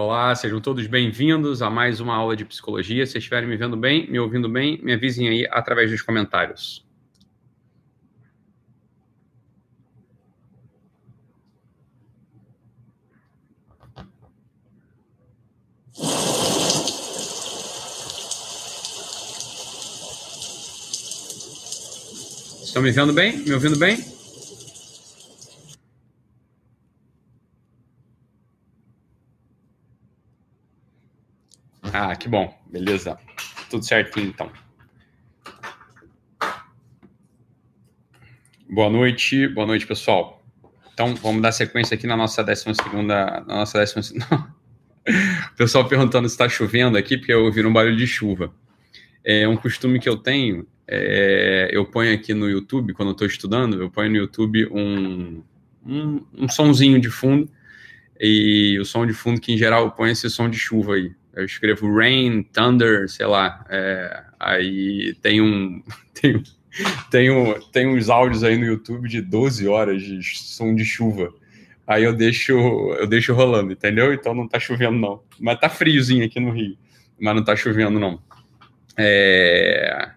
Olá, sejam todos bem-vindos a mais uma aula de psicologia. Se estiverem me vendo bem, me ouvindo bem, me avisem aí através dos comentários. Estão me vendo bem? Me ouvindo bem? Ah, que bom. Beleza. Tudo certinho, então. Boa noite, boa noite, pessoal. Então, vamos dar sequência aqui na nossa décima segunda, na nossa décima O pessoal perguntando se está chovendo aqui, porque eu ouvi um barulho de chuva. É um costume que eu tenho, é, eu ponho aqui no YouTube, quando eu estou estudando, eu ponho no YouTube um, um, um sonzinho de fundo, e o som de fundo que, em geral, ponho esse som de chuva aí eu escrevo rain, thunder, sei lá. É, aí tem um. Tem, tem, um, tem uns áudios aí no YouTube de 12 horas de som de chuva. Aí eu deixo, eu deixo rolando, entendeu? Então não tá chovendo, não. Mas tá friozinho aqui no Rio. Mas não tá chovendo, não. É...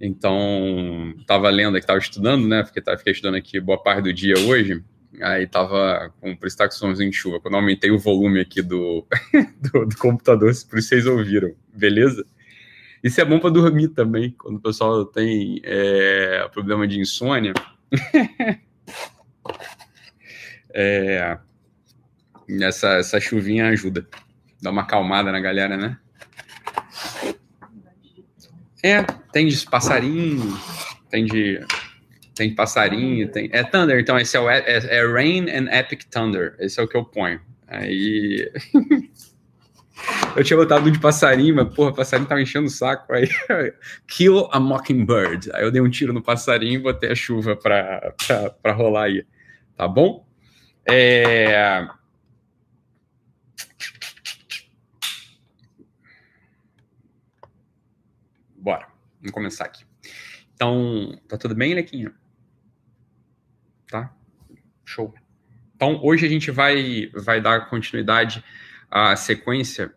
Então, tava lendo aqui, tava estudando, né? Porque tá, fiquei estudando aqui boa parte do dia hoje. Aí tava com isso tá de chuva. Quando eu aumentei o volume aqui do, do, do, computador, isso vocês ouviram, beleza? Isso é bom para dormir também, quando o pessoal tem é, problema de insônia. é, essa, essa chuvinha ajuda. Dá uma acalmada na galera, né? É, tem de passarinho, tem de tem passarinho, tem. É Thunder, então esse é o é, é Rain and Epic Thunder. Esse é o que eu ponho. Aí. eu tinha botado de passarinho, mas porra, passarinho tava enchendo o saco. Aí, kill a mockingbird. Aí eu dei um tiro no passarinho e botei a chuva pra, pra, pra rolar aí. Tá bom? É. Bora, vamos começar aqui. Então, tá tudo bem, Lequinho? Show. Então, hoje a gente vai, vai dar continuidade à sequência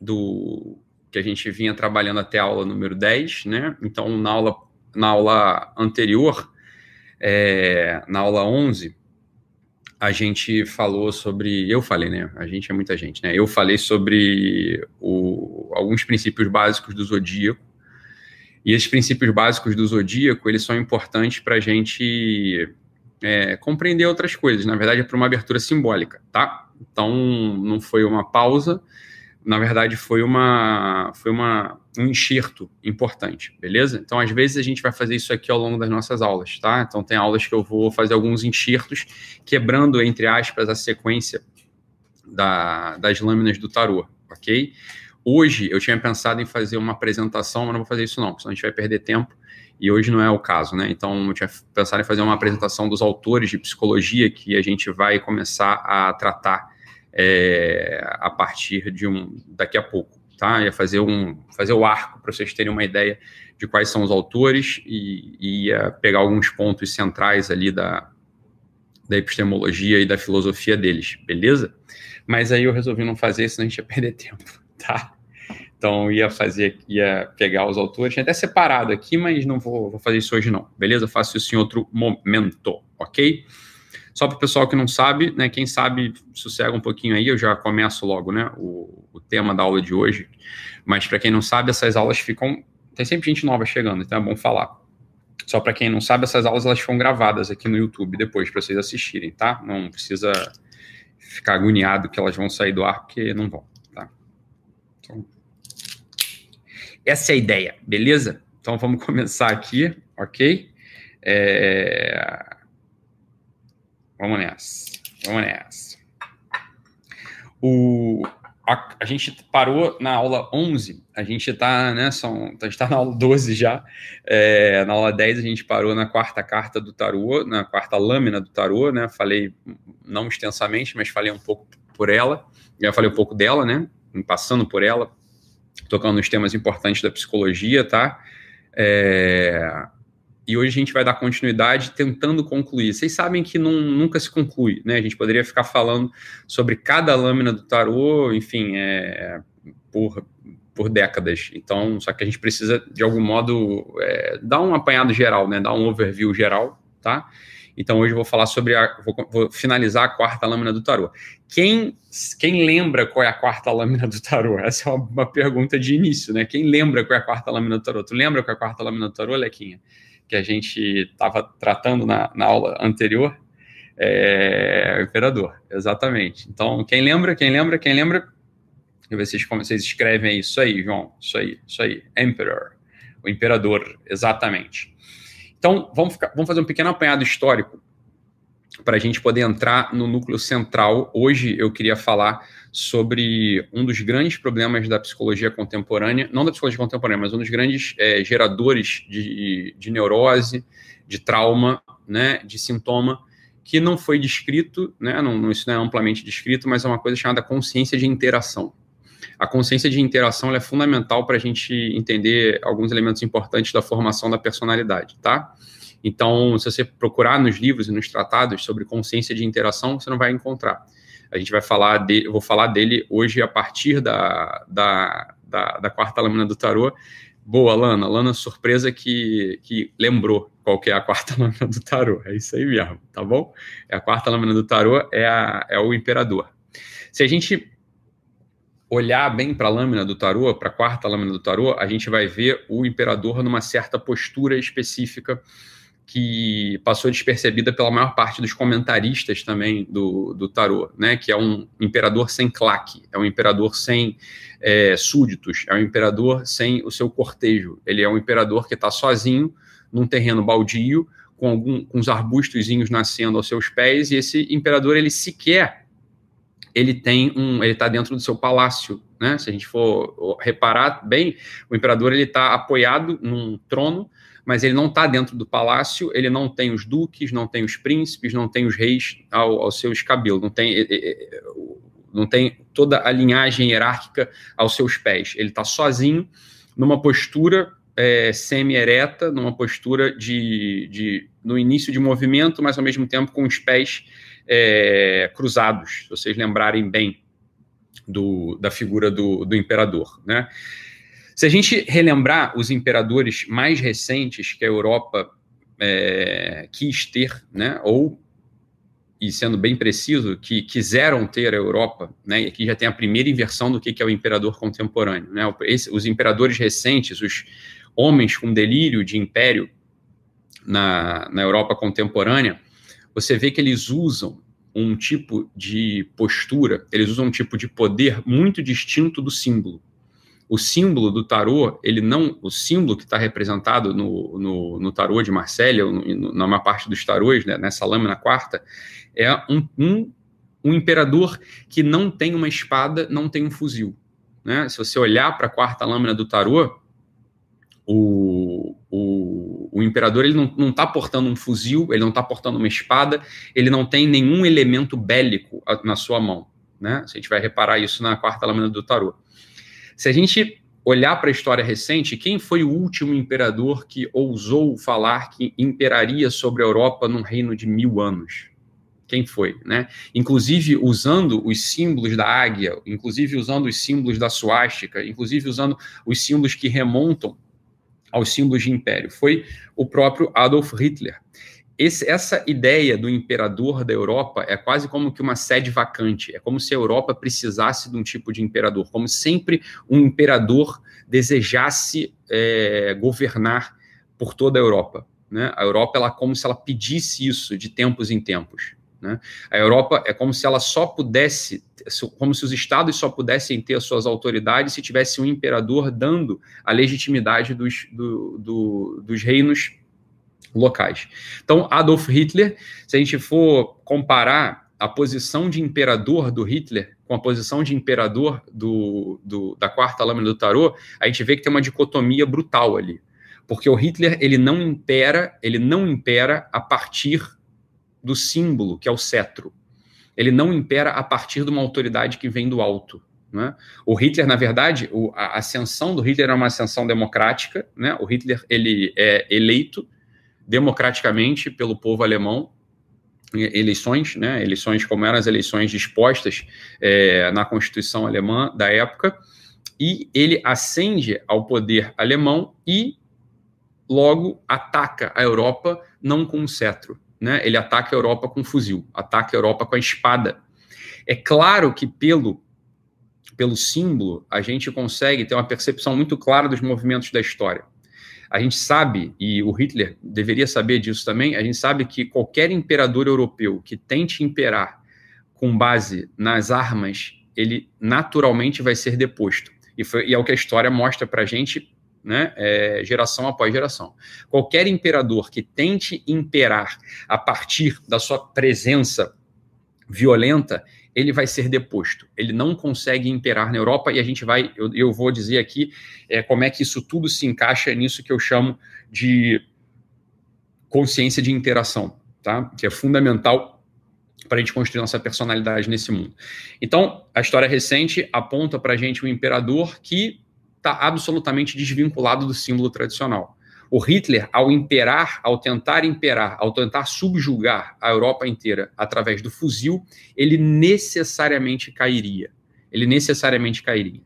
do que a gente vinha trabalhando até a aula número 10, né? Então, na aula, na aula anterior, é, na aula 11, a gente falou sobre. Eu falei, né? A gente é muita gente, né? Eu falei sobre o, alguns princípios básicos do zodíaco. E esses princípios básicos do zodíaco, eles são importantes para a gente é, compreender outras coisas. Na verdade, é para uma abertura simbólica, tá? Então, não foi uma pausa, na verdade, foi uma, foi uma, um enxerto importante, beleza? Então, às vezes, a gente vai fazer isso aqui ao longo das nossas aulas, tá? Então, tem aulas que eu vou fazer alguns enxertos, quebrando, entre aspas, a sequência da, das lâminas do tarô, ok? Hoje, eu tinha pensado em fazer uma apresentação, mas não vou fazer isso não, senão a gente vai perder tempo e hoje não é o caso, né? Então, eu tinha pensado em fazer uma apresentação dos autores de psicologia que a gente vai começar a tratar é, a partir de um daqui a pouco, tá? Ia fazer um fazer o arco para vocês terem uma ideia de quais são os autores e, e ia pegar alguns pontos centrais ali da, da epistemologia e da filosofia deles, beleza? Mas aí eu resolvi não fazer, senão a gente ia perder tempo, tá? Então ia fazer, ia pegar os autores, tinha até separado aqui, mas não vou, vou fazer isso hoje não, beleza? faço isso em outro momento, ok? Só para o pessoal que não sabe, né? Quem sabe sossega um pouquinho aí, eu já começo logo, né? O, o tema da aula de hoje. Mas para quem não sabe, essas aulas ficam. Tem sempre gente nova chegando, então é bom falar. Só para quem não sabe, essas aulas elas ficam gravadas aqui no YouTube depois para vocês assistirem, tá? Não precisa ficar agoniado que elas vão sair do ar, porque não vão, tá? Então, essa é a ideia, beleza? Então vamos começar aqui, ok? É... Vamos nessa, vamos nessa. O... A, a, gente parou na aula 11, a gente está né, são, tá na aula 12 já, é, na aula 10 a gente parou na quarta carta do tarô, na quarta lâmina do tarô, né, falei não extensamente, mas falei um pouco por ela, já falei um pouco dela, né, passando por ela, tocando nos temas importantes da psicologia, tá? É... e hoje a gente vai dar continuidade tentando concluir. Vocês sabem que não, nunca se conclui, né? A gente poderia ficar falando sobre cada lâmina do tarô, enfim, é, por, por décadas. Então, só que a gente precisa, de algum modo, é, dar um apanhado geral, né? Dar um overview geral, tá? Então hoje eu vou falar sobre a. Vou, vou, finalizar a quarta lâmina do tarô. Quem, quem lembra qual é a quarta lâmina do tarô? Essa é uma, uma pergunta de início, né? Quem lembra qual é a quarta lâmina do tarô? Tu lembra qual é a quarta lâmina do tarô, Lequinha? Que a gente estava tratando na, na aula anterior? É, o imperador, exatamente. Então, quem lembra, quem lembra, quem lembra? Deixa eu ver se vocês, vocês escrevem isso aí, João. Isso aí, isso aí. Emperor. O imperador, exatamente. Então, vamos, ficar, vamos fazer um pequeno apanhado histórico para a gente poder entrar no núcleo central. Hoje eu queria falar sobre um dos grandes problemas da psicologia contemporânea, não da psicologia contemporânea, mas um dos grandes é, geradores de, de neurose, de trauma, né, de sintoma, que não foi descrito, né, não, isso não é amplamente descrito, mas é uma coisa chamada consciência de interação. A consciência de interação é fundamental para a gente entender alguns elementos importantes da formação da personalidade, tá? Então, se você procurar nos livros e nos tratados sobre consciência de interação, você não vai encontrar. A gente vai falar eu vou falar dele hoje a partir da, da, da, da quarta lâmina do tarô. Boa, Lana. Lana, surpresa que, que lembrou qual que é a quarta lâmina do tarô. É isso aí mesmo, tá bom? É a quarta lâmina do tarô é, a, é o imperador. Se a gente olhar bem para a lâmina do tarô, para a quarta lâmina do tarô, a gente vai ver o imperador numa certa postura específica que passou despercebida pela maior parte dos comentaristas também do, do tarô, né? Que é um imperador sem claque, é um imperador sem é, súditos, é um imperador sem o seu cortejo. Ele é um imperador que está sozinho num terreno baldio, com, algum, com os arbustozinhos nascendo aos seus pés, e esse imperador ele sequer ele tem um, ele está dentro do seu palácio, né? Se a gente for reparar bem, o imperador ele está apoiado num trono, mas ele não está dentro do palácio, ele não tem os duques, não tem os príncipes, não tem os reis ao, ao seu escabelo, não tem, não tem toda a linhagem hierárquica aos seus pés. Ele está sozinho, numa postura é, semi-ereta, numa postura de, de, no início de movimento, mas ao mesmo tempo com os pés é, cruzados, se vocês lembrarem bem do, da figura do, do imperador. Né? Se a gente relembrar os imperadores mais recentes que a Europa é, quis ter, né, ou, e sendo bem preciso, que quiseram ter a Europa, né, e aqui já tem a primeira inversão do que é o imperador contemporâneo. Né, esse, os imperadores recentes, os homens com delírio de império na, na Europa contemporânea, você vê que eles usam um tipo de postura, eles usam um tipo de poder muito distinto do símbolo. O símbolo do tarô, ele não, o símbolo que está representado no, no, no, tarô de Marselha, na maior parte dos tarôs, né, nessa lâmina quarta, é um, um, um imperador que não tem uma espada, não tem um fuzil. Né? Se você olhar para a quarta lâmina do tarô, o, o, imperador ele não está portando um fuzil, ele não está portando uma espada, ele não tem nenhum elemento bélico na sua mão. Né? A gente vai reparar isso na quarta lâmina do tarô. Se a gente olhar para a história recente, quem foi o último imperador que ousou falar que imperaria sobre a Europa num reino de mil anos? Quem foi, né? Inclusive usando os símbolos da águia, inclusive usando os símbolos da suástica, inclusive usando os símbolos que remontam aos símbolos de império. Foi o próprio Adolf Hitler. Esse, essa ideia do imperador da Europa é quase como que uma sede vacante. É como se a Europa precisasse de um tipo de imperador, como sempre um imperador desejasse é, governar por toda a Europa. Né? A Europa ela como se ela pedisse isso de tempos em tempos. Né? A Europa é como se ela só pudesse, como se os estados só pudessem ter suas autoridades se tivesse um imperador dando a legitimidade dos, do, do, dos reinos locais. Então, Adolf Hitler, se a gente for comparar a posição de imperador do Hitler com a posição de imperador do, do, da quarta lâmina do tarô, a gente vê que tem uma dicotomia brutal ali. Porque o Hitler, ele não impera, ele não impera a partir do símbolo, que é o cetro. Ele não impera a partir de uma autoridade que vem do alto. Né? O Hitler, na verdade, o, a ascensão do Hitler é uma ascensão democrática. Né? O Hitler ele é eleito democraticamente pelo povo alemão, eleições, né, eleições como eram as eleições dispostas é, na Constituição alemã da época, e ele ascende ao poder alemão e logo ataca a Europa não com um cetro, né? Ele ataca a Europa com fuzil, ataca a Europa com a espada. É claro que pelo pelo símbolo a gente consegue ter uma percepção muito clara dos movimentos da história. A gente sabe, e o Hitler deveria saber disso também, a gente sabe que qualquer imperador europeu que tente imperar com base nas armas, ele naturalmente vai ser deposto. E, foi, e é o que a história mostra para a gente né, é, geração após geração. Qualquer imperador que tente imperar a partir da sua presença violenta, ele vai ser deposto. Ele não consegue imperar na Europa e a gente vai, eu, eu vou dizer aqui é, como é que isso tudo se encaixa nisso que eu chamo de consciência de interação, tá? Que é fundamental para a gente construir nossa personalidade nesse mundo. Então, a história recente aponta para a gente um imperador que está absolutamente desvinculado do símbolo tradicional. O Hitler, ao imperar, ao tentar imperar, ao tentar subjugar a Europa inteira através do fuzil, ele necessariamente cairia. Ele necessariamente cairia.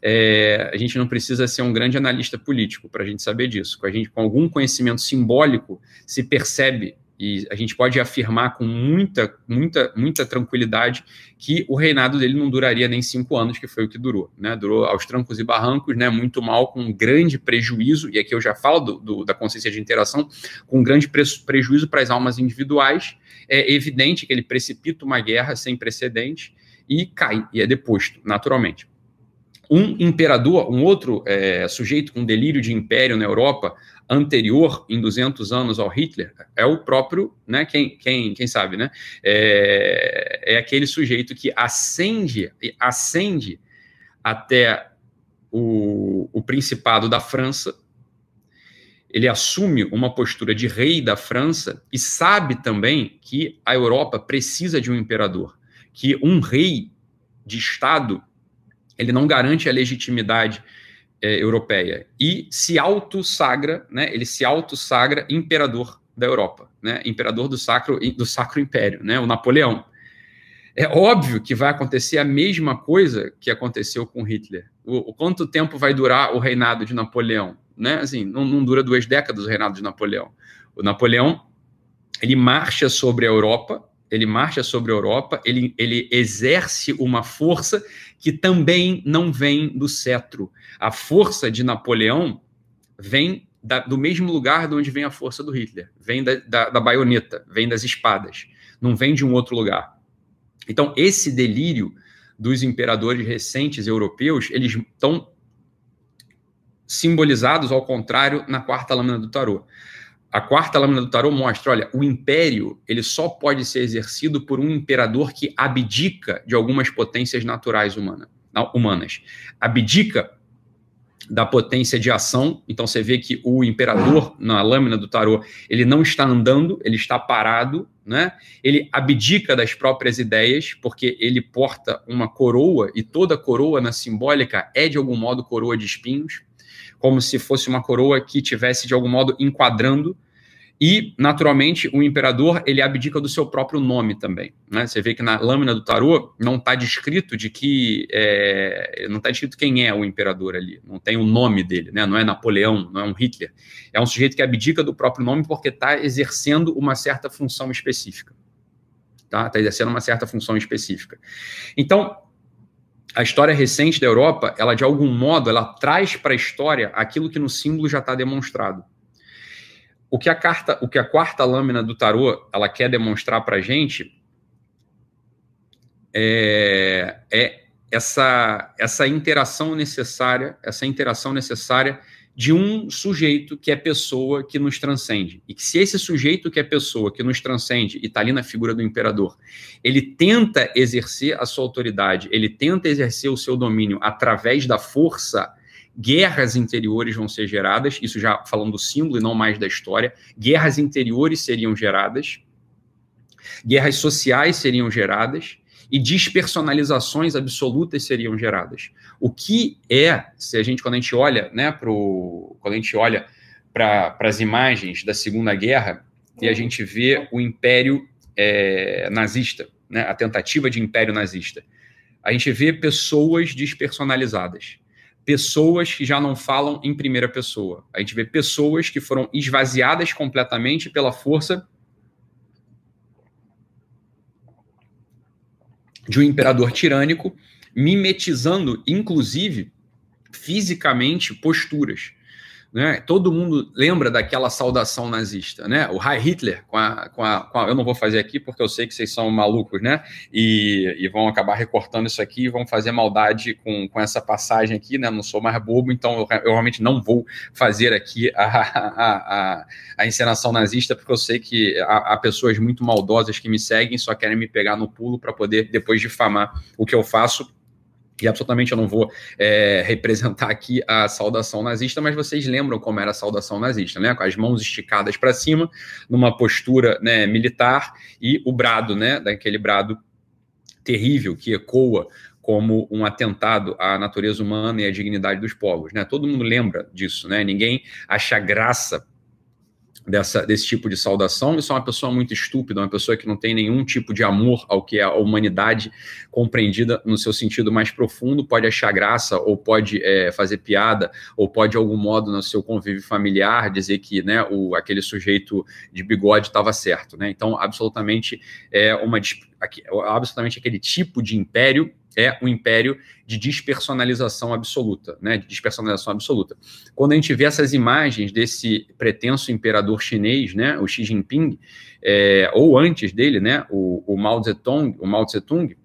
É, a gente não precisa ser um grande analista político para a gente saber disso. Com, a gente, com algum conhecimento simbólico, se percebe e a gente pode afirmar com muita, muita, muita tranquilidade que o reinado dele não duraria nem cinco anos, que foi o que durou. Né? Durou aos trancos e barrancos, né? muito mal, com um grande prejuízo, e aqui eu já falo do, do, da consciência de interação, com um grande pre prejuízo para as almas individuais. É evidente que ele precipita uma guerra sem precedente e cai, e é deposto, naturalmente. Um imperador, um outro é, sujeito com delírio de império na Europa, anterior, em 200 anos, ao Hitler, é o próprio, né, quem, quem, quem sabe, né, é, é aquele sujeito que ascende, ascende até o, o Principado da França, ele assume uma postura de rei da França e sabe também que a Europa precisa de um imperador, que um rei de Estado ele não garante a legitimidade é, europeia e se auto-sagra, né, ele se auto-sagra imperador da Europa, né, imperador do Sacro, do Sacro Império, né, o Napoleão. É óbvio que vai acontecer a mesma coisa que aconteceu com Hitler. O, o quanto tempo vai durar o reinado de Napoleão? Né? Assim, não, não dura duas décadas o reinado de Napoleão. O Napoleão ele marcha sobre a Europa, ele marcha sobre a Europa, ele, ele exerce uma força que também não vem do cetro. A força de Napoleão vem da, do mesmo lugar de onde vem a força do Hitler, vem da, da, da baioneta, vem das espadas, não vem de um outro lugar. Então, esse delírio dos imperadores recentes europeus, eles estão simbolizados, ao contrário, na quarta lâmina do tarô a quarta lâmina do tarô mostra, olha, o império ele só pode ser exercido por um imperador que abdica de algumas potências naturais humana, humanas. Abdica da potência de ação. Então você vê que o imperador na lâmina do tarô, ele não está andando, ele está parado, né? Ele abdica das próprias ideias, porque ele porta uma coroa e toda coroa na simbólica é de algum modo coroa de espinhos como se fosse uma coroa que tivesse de algum modo enquadrando e, naturalmente, o imperador ele abdica do seu próprio nome também. Né? Você vê que na lâmina do tarô não está descrito de que é, não está descrito quem é o imperador ali, não tem o nome dele, né? não é Napoleão, não é um Hitler. É um sujeito que abdica do próprio nome porque está exercendo uma certa função específica. Está tá exercendo uma certa função específica. Então, a história recente da Europa, ela de algum modo, ela traz para a história aquilo que no símbolo já está demonstrado. O que a carta, o que a quarta lâmina do tarô, ela quer demonstrar para a gente é, é essa essa interação necessária, essa interação necessária de um sujeito que é pessoa que nos transcende. E que se esse sujeito que é pessoa que nos transcende, e está ali na figura do imperador, ele tenta exercer a sua autoridade, ele tenta exercer o seu domínio através da força, guerras interiores vão ser geradas, isso já falando do símbolo e não mais da história, guerras interiores seriam geradas, guerras sociais seriam geradas, e despersonalizações absolutas seriam geradas. O que é, se a gente quando a gente olha, né, pro, quando a gente olha para as imagens da Segunda Guerra e a gente vê o Império é, nazista, né, a tentativa de Império nazista. A gente vê pessoas despersonalizadas, pessoas que já não falam em primeira pessoa. A gente vê pessoas que foram esvaziadas completamente pela força de um imperador tirânico, mimetizando, inclusive, fisicamente, posturas. Né? Todo mundo lembra daquela saudação nazista, né? O Heil Hitler, com a, com, a, com a, Eu não vou fazer aqui porque eu sei que vocês são malucos, né? E, e vão acabar recortando isso aqui e vão fazer maldade com, com essa passagem aqui, né? Não sou mais bobo, então eu, eu realmente não vou fazer aqui a, a, a, a encenação nazista, porque eu sei que há, há pessoas muito maldosas que me seguem só querem me pegar no pulo para poder depois difamar o que eu faço e absolutamente eu não vou é, representar aqui a saudação nazista, mas vocês lembram como era a saudação nazista, né? Com as mãos esticadas para cima, numa postura né, militar, e o brado, né? Daquele brado terrível que ecoa como um atentado à natureza humana e à dignidade dos povos, né? Todo mundo lembra disso, né? Ninguém acha graça dessa, desse tipo de saudação, isso é uma pessoa muito estúpida, uma pessoa que não tem nenhum tipo de amor ao que é a humanidade compreendida no seu sentido mais profundo, pode achar graça, ou pode é, fazer piada, ou pode, de algum modo, no seu convívio familiar, dizer que né, o, aquele sujeito de bigode estava certo. Né? Então, absolutamente é uma absolutamente aquele tipo de império é um império de despersonalização absoluta, né? De despersonalização absoluta. Quando a gente vê essas imagens desse pretenso imperador chinês, né? O Xi Jinping, é, ou antes dele, né? O, o Mao Zedong, o Mao Zedong,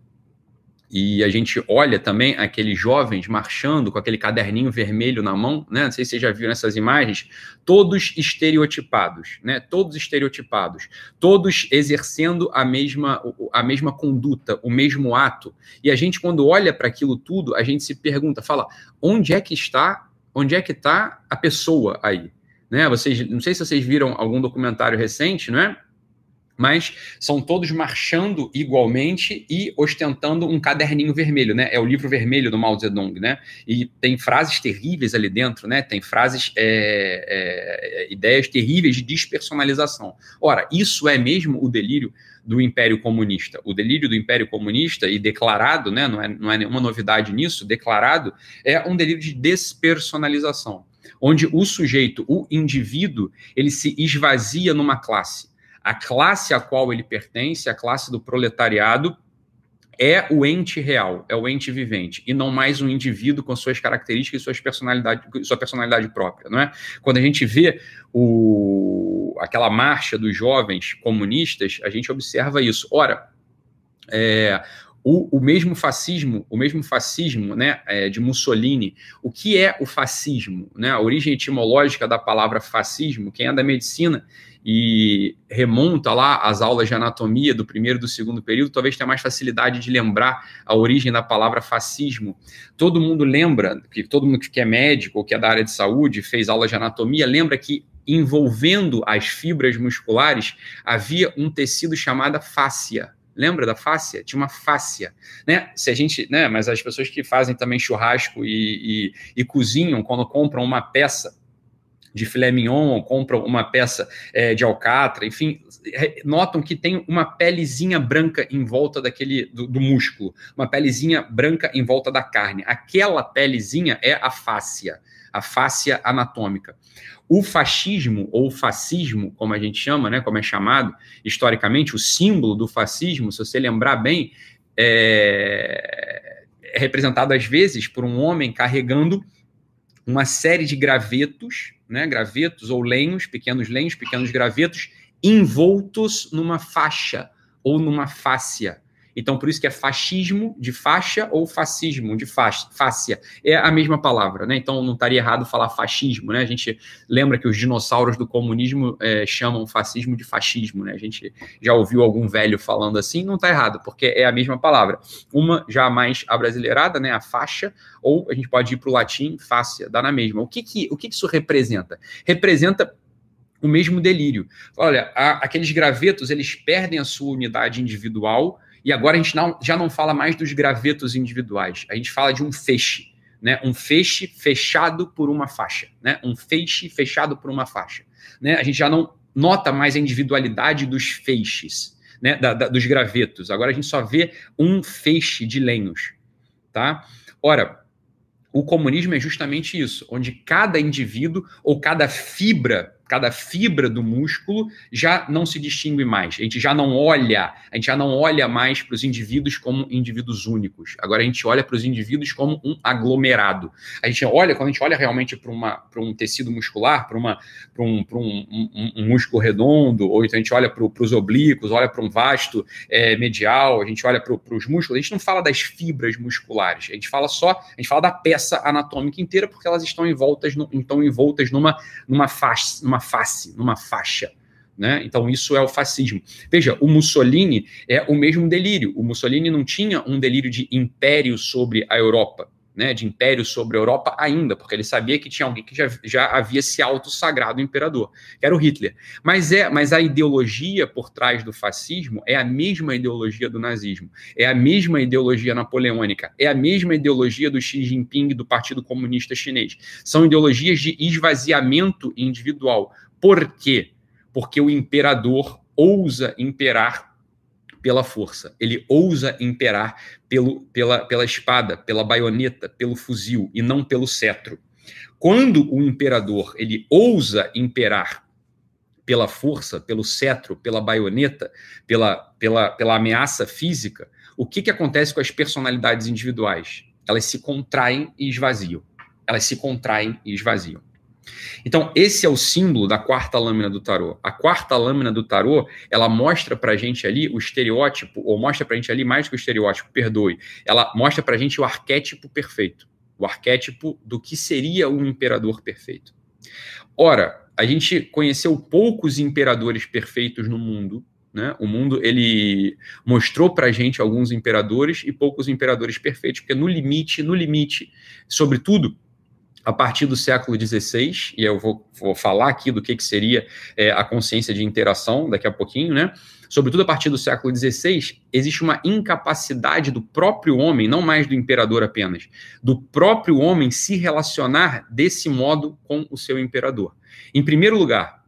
e a gente olha também aqueles jovens marchando com aquele caderninho vermelho na mão, né? Não sei se vocês já viram essas imagens, todos estereotipados, né? Todos estereotipados, todos exercendo a mesma, a mesma conduta, o mesmo ato. E a gente, quando olha para aquilo tudo, a gente se pergunta, fala, onde é que está, onde é que está a pessoa aí? Né? Vocês, não sei se vocês viram algum documentário recente, não é? Mas são todos marchando igualmente e ostentando um caderninho vermelho, né? É o livro vermelho do Mao Zedong, né? E tem frases terríveis ali dentro, né? Tem frases, é, é, ideias terríveis de despersonalização. Ora, isso é mesmo o delírio do Império Comunista. O delírio do Império Comunista, e declarado, né? Não é, não é nenhuma novidade nisso, declarado, é um delírio de despersonalização, onde o sujeito, o indivíduo, ele se esvazia numa classe a classe a qual ele pertence, a classe do proletariado, é o ente real, é o ente vivente, e não mais um indivíduo com suas características e suas personalidade, sua personalidade própria, não é? Quando a gente vê o, aquela marcha dos jovens comunistas, a gente observa isso. Ora, é, o, o, mesmo fascismo, o mesmo fascismo, né, é, de Mussolini. O que é o fascismo? Né? A origem etimológica da palavra fascismo, quem é da medicina e remonta lá às aulas de anatomia do primeiro e do segundo período, talvez tenha mais facilidade de lembrar a origem da palavra fascismo. Todo mundo lembra, que todo mundo que é médico ou que é da área de saúde, fez aulas de anatomia, lembra que envolvendo as fibras musculares havia um tecido chamado fáscia. Lembra da fáscia? Tinha uma fáscia, né? Se a gente, né? Mas as pessoas que fazem também churrasco e, e, e cozinham, quando compram uma peça de filé mignon, compram uma peça é, de alcatra, enfim, notam que tem uma pelezinha branca em volta daquele do, do, músculo, uma pelezinha branca em volta da carne. Aquela pelezinha é a fáscia, a fáscia anatômica. O fascismo, ou fascismo, como a gente chama, né, como é chamado historicamente, o símbolo do fascismo, se você lembrar bem, é, é representado às vezes por um homem carregando uma série de gravetos, né, gravetos ou lenhos, pequenos lenhos, pequenos gravetos, envoltos numa faixa ou numa fáscia. Então, por isso que é fascismo de faixa ou fascismo de fáscia. É a mesma palavra, né? Então, não estaria errado falar fascismo, né? A gente lembra que os dinossauros do comunismo é, chamam fascismo de fascismo, né? A gente já ouviu algum velho falando assim, não está errado, porque é a mesma palavra. Uma já mais abrasileirada, né? A faixa, ou a gente pode ir para o latim, fáscia, dá na mesma. O que, que, o que, que isso representa? Representa o mesmo delírio. Olha, a, aqueles gravetos, eles perdem a sua unidade individual e agora a gente não, já não fala mais dos gravetos individuais, a gente fala de um feixe. né? Um feixe fechado por uma faixa, né? Um feixe fechado por uma faixa, né? A gente já não nota mais a individualidade dos feixes, né? Da, da, dos gravetos. Agora a gente só vê um feixe de lenhos, tá? Ora, o comunismo é justamente isso, onde cada indivíduo ou cada fibra cada fibra do músculo já não se distingue mais. A gente já não olha, a gente já não olha mais para os indivíduos como indivíduos únicos. Agora a gente olha para os indivíduos como um aglomerado. A gente olha, quando a gente olha realmente para um tecido muscular, para um, um, um, um, músculo redondo, ou então a gente olha para os oblíquos, olha para um vasto é, medial, a gente olha para os músculos, a gente não fala das fibras musculares, a gente fala só, a gente fala da peça anatômica inteira, porque elas estão envoltas, no, estão envoltas numa, numa face, numa face, numa faixa. Né? Então, isso é o fascismo. Veja, o Mussolini é o mesmo delírio. O Mussolini não tinha um delírio de império sobre a Europa né, de império sobre a Europa ainda, porque ele sabia que tinha alguém que já, já havia se auto-sagrado imperador, que era o Hitler. Mas é, mas a ideologia por trás do fascismo é a mesma ideologia do nazismo, é a mesma ideologia napoleônica, é a mesma ideologia do Xi Jinping do Partido Comunista Chinês. São ideologias de esvaziamento individual. Por quê? Porque o imperador ousa imperar pela força, ele ousa imperar pelo, pela, pela espada, pela baioneta, pelo fuzil e não pelo cetro. Quando o imperador ele ousa imperar pela força, pelo cetro, pela baioneta, pela, pela, pela ameaça física, o que, que acontece com as personalidades individuais? Elas se contraem e esvaziam. Elas se contraem e esvaziam. Então, esse é o símbolo da quarta lâmina do tarô. A quarta lâmina do tarô, ela mostra pra gente ali o estereótipo, ou mostra pra gente ali mais que o estereótipo, perdoe. Ela mostra pra gente o arquétipo perfeito. O arquétipo do que seria um imperador perfeito. Ora, a gente conheceu poucos imperadores perfeitos no mundo, né? O mundo ele mostrou para gente alguns imperadores e poucos imperadores perfeitos, porque no limite, no limite, sobretudo a partir do século XVI, e eu vou, vou falar aqui do que, que seria é, a consciência de interação daqui a pouquinho, né? Sobretudo a partir do século XVI, existe uma incapacidade do próprio homem, não mais do imperador apenas, do próprio homem se relacionar desse modo com o seu imperador. Em primeiro lugar,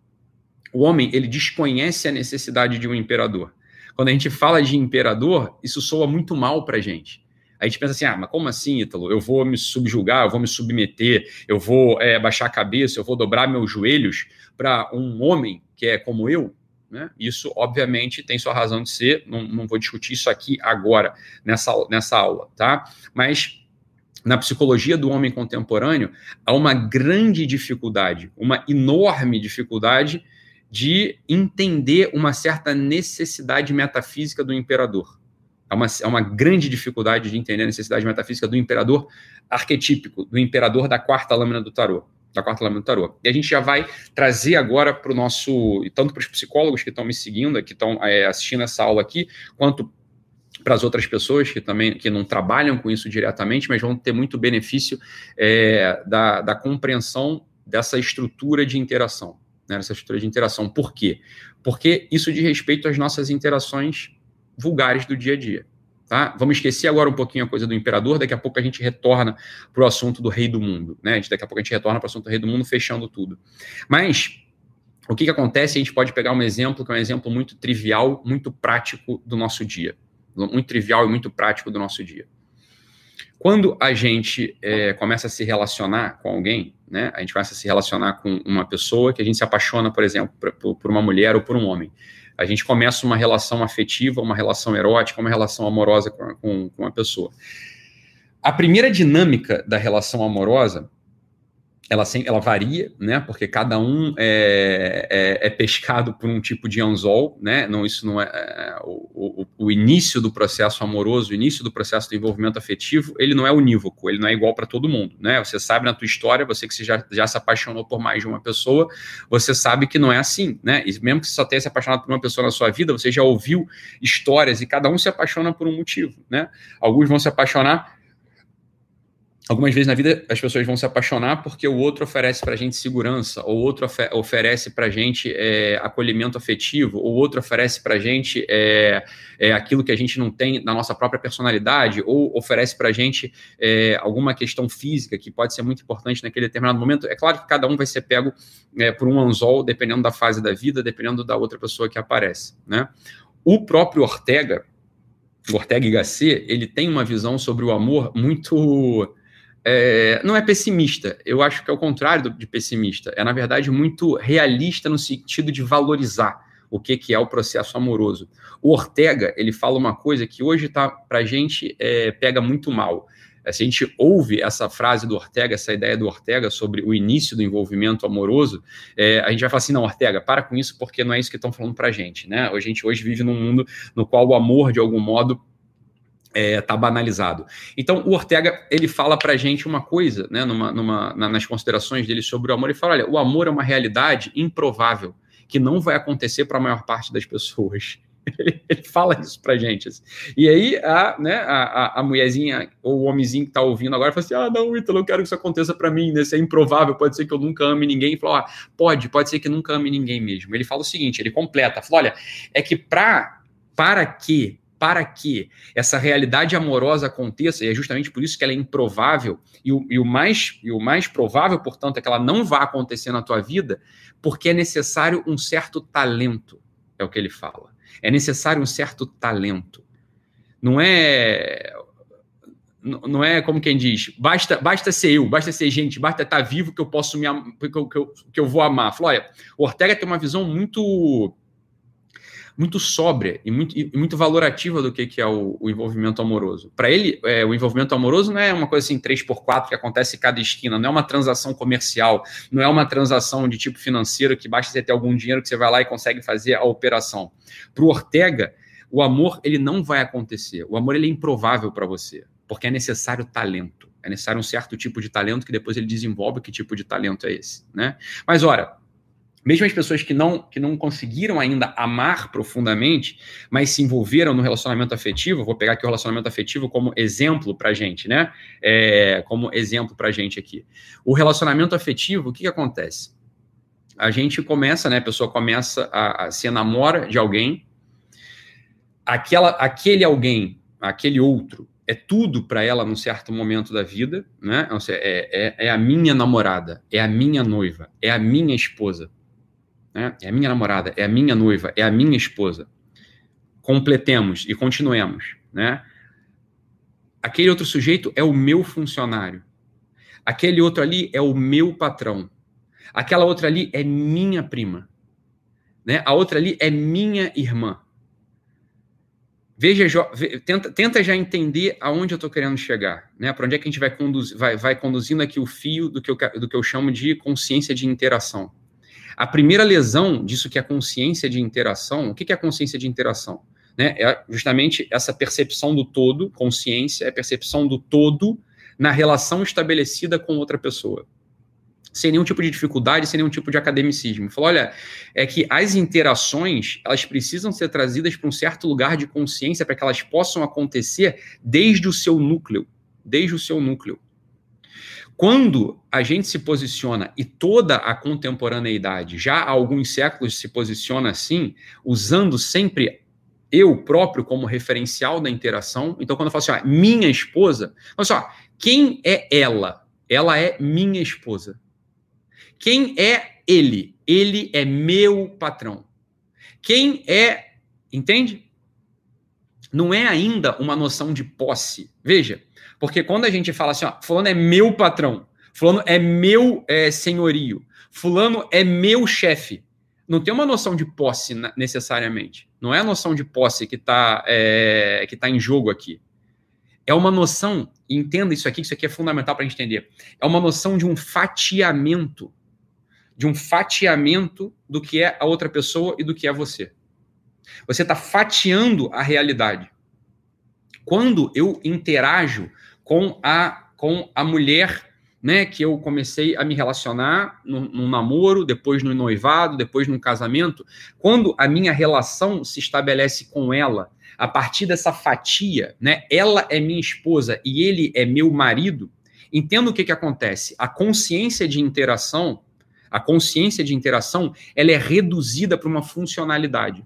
o homem ele desconhece a necessidade de um imperador. Quando a gente fala de imperador, isso soa muito mal para gente a gente pensa assim, ah, mas como assim, Ítalo? Eu vou me subjugar, eu vou me submeter, eu vou é, baixar a cabeça, eu vou dobrar meus joelhos para um homem que é como eu? Né? Isso, obviamente, tem sua razão de ser, não, não vou discutir isso aqui agora, nessa, nessa aula, tá? Mas na psicologia do homem contemporâneo, há uma grande dificuldade, uma enorme dificuldade de entender uma certa necessidade metafísica do imperador é uma, é uma grande dificuldade de entender a necessidade metafísica do imperador arquetípico, do imperador da quarta lâmina do tarô. Da quarta lâmina do tarô. E a gente já vai trazer agora para o nosso, tanto para os psicólogos que estão me seguindo, que estão é, assistindo essa aula aqui, quanto para as outras pessoas que também que não trabalham com isso diretamente, mas vão ter muito benefício é, da, da compreensão dessa estrutura de interação, né, essa estrutura de interação. Por quê? Porque isso diz respeito às nossas interações vulgares do dia a dia. Tá? Vamos esquecer agora um pouquinho a coisa do imperador, daqui a pouco a gente retorna para o assunto do rei do mundo. Né? Daqui a pouco a gente retorna para o assunto do rei do mundo, fechando tudo. Mas o que, que acontece? A gente pode pegar um exemplo que é um exemplo muito trivial, muito prático do nosso dia. Muito trivial e muito prático do nosso dia. Quando a gente é, começa a se relacionar com alguém, né? A gente começa a se relacionar com uma pessoa que a gente se apaixona, por exemplo, por, por uma mulher ou por um homem a gente começa uma relação afetiva, uma relação erótica, uma relação amorosa com, com, com a pessoa. A primeira dinâmica da relação amorosa ela, ela varia, né? Porque cada um é, é, é, pescado por um tipo de anzol, né? Não, isso não é, é o, o, o, início do processo amoroso, o início do processo de envolvimento afetivo, ele não é unívoco, ele não é igual para todo mundo, né? Você sabe na tua história, você que já, já se apaixonou por mais de uma pessoa, você sabe que não é assim, né? E mesmo que você só tenha se apaixonado por uma pessoa na sua vida, você já ouviu histórias e cada um se apaixona por um motivo, né? Alguns vão se apaixonar Algumas vezes na vida as pessoas vão se apaixonar porque o outro oferece para a gente segurança, ou o outro ofe oferece para a gente é, acolhimento afetivo, ou o outro oferece para a gente é, é, aquilo que a gente não tem na nossa própria personalidade, ou oferece para a gente é, alguma questão física que pode ser muito importante naquele determinado momento. É claro que cada um vai ser pego é, por um anzol, dependendo da fase da vida, dependendo da outra pessoa que aparece. Né? O próprio Ortega, Ortega y Gasset, ele tem uma visão sobre o amor muito é, não é pessimista, eu acho que é o contrário de pessimista. É, na verdade, muito realista no sentido de valorizar o que, que é o processo amoroso. O Ortega, ele fala uma coisa que hoje tá, para a gente é, pega muito mal. É, se a gente ouve essa frase do Ortega, essa ideia do Ortega sobre o início do envolvimento amoroso, é, a gente vai falar assim, não, Ortega, para com isso, porque não é isso que estão falando para a gente. Né? A gente hoje vive num mundo no qual o amor, de algum modo, é, tá banalizado. Então, o Ortega ele fala para a gente uma coisa, né, numa, numa, nas considerações dele sobre o amor. Ele fala: olha, o amor é uma realidade improvável que não vai acontecer para a maior parte das pessoas. Ele, fala isso pra gente. Assim. E aí, a, né, a, a, mulherzinha ou o homenzinho que tá ouvindo agora fala assim: ah, não, Ítalo, eu quero que isso aconteça para mim, né? Isso é improvável, pode ser que eu nunca ame ninguém. Ele fala: ah, pode, pode ser que nunca ame ninguém mesmo. Ele fala o seguinte: ele completa, fala: olha, é que pra, para que para que essa realidade amorosa aconteça, e é justamente por isso que ela é improvável, e o, e o, mais, e o mais provável, portanto, é que ela não vá acontecer na tua vida, porque é necessário um certo talento, é o que ele fala. É necessário um certo talento. Não é. Não é como quem diz, basta, basta ser eu, basta ser gente, basta estar vivo que eu posso me que eu, que eu, que eu vou amar. Olha, o Ortega tem uma visão muito muito sóbria e muito, e muito valorativa do que, que é o, o envolvimento amoroso. Para ele, é, o envolvimento amoroso não é uma coisa assim 3x4 que acontece em cada esquina, não é uma transação comercial, não é uma transação de tipo financeiro que basta você ter algum dinheiro que você vai lá e consegue fazer a operação. Para o Ortega, o amor ele não vai acontecer. O amor ele é improvável para você, porque é necessário talento. É necessário um certo tipo de talento que depois ele desenvolve que tipo de talento é esse, né? Mas ora, mesmo as pessoas que não, que não conseguiram ainda amar profundamente, mas se envolveram no relacionamento afetivo, vou pegar aqui o relacionamento afetivo como exemplo para gente, né? É, como exemplo para gente aqui. O relacionamento afetivo, o que, que acontece? A gente começa, né? A pessoa começa a, a se enamora de alguém, aquela, aquele alguém, aquele outro, é tudo para ela num certo momento da vida, né? É, é, é a minha namorada, é a minha noiva, é a minha esposa né? é a minha namorada, é a minha noiva, é a minha esposa. Completemos e continuemos. Né? Aquele outro sujeito é o meu funcionário. Aquele outro ali é o meu patrão. Aquela outra ali é minha prima. Né? A outra ali é minha irmã. Veja, tenta, tenta já entender aonde eu estou querendo chegar, né? Para onde é que a gente vai, conduzir, vai, vai conduzindo aqui o fio do que, eu, do que eu chamo de consciência de interação. A primeira lesão disso que é consciência de interação, o que é consciência de interação? Né? É justamente essa percepção do todo, consciência, é a percepção do todo na relação estabelecida com outra pessoa. Sem nenhum tipo de dificuldade, sem nenhum tipo de academicismo. Falou, olha, é que as interações, elas precisam ser trazidas para um certo lugar de consciência para que elas possam acontecer desde o seu núcleo, desde o seu núcleo. Quando a gente se posiciona, e toda a contemporaneidade, já há alguns séculos se posiciona assim, usando sempre eu próprio como referencial da interação. Então, quando eu falo assim, minha esposa, olha só, quem é ela? Ela é minha esposa. Quem é ele? Ele é meu patrão. Quem é, entende? Não é ainda uma noção de posse. Veja, porque quando a gente fala assim, ó, fulano é meu patrão, fulano é meu é, senhorio, fulano é meu chefe, não tem uma noção de posse necessariamente. Não é a noção de posse que está é, que tá em jogo aqui. É uma noção, entenda isso aqui, que isso aqui é fundamental para a gente entender. É uma noção de um fatiamento, de um fatiamento do que é a outra pessoa e do que é você. Você está fatiando a realidade. Quando eu interajo com a, com a mulher né, que eu comecei a me relacionar no, namoro, depois no noivado, depois no casamento, quando a minha relação se estabelece com ela, a partir dessa fatia, né, ela é minha esposa e ele é meu marido, entenda o que, que acontece. A consciência de interação, a consciência de interação, ela é reduzida para uma funcionalidade.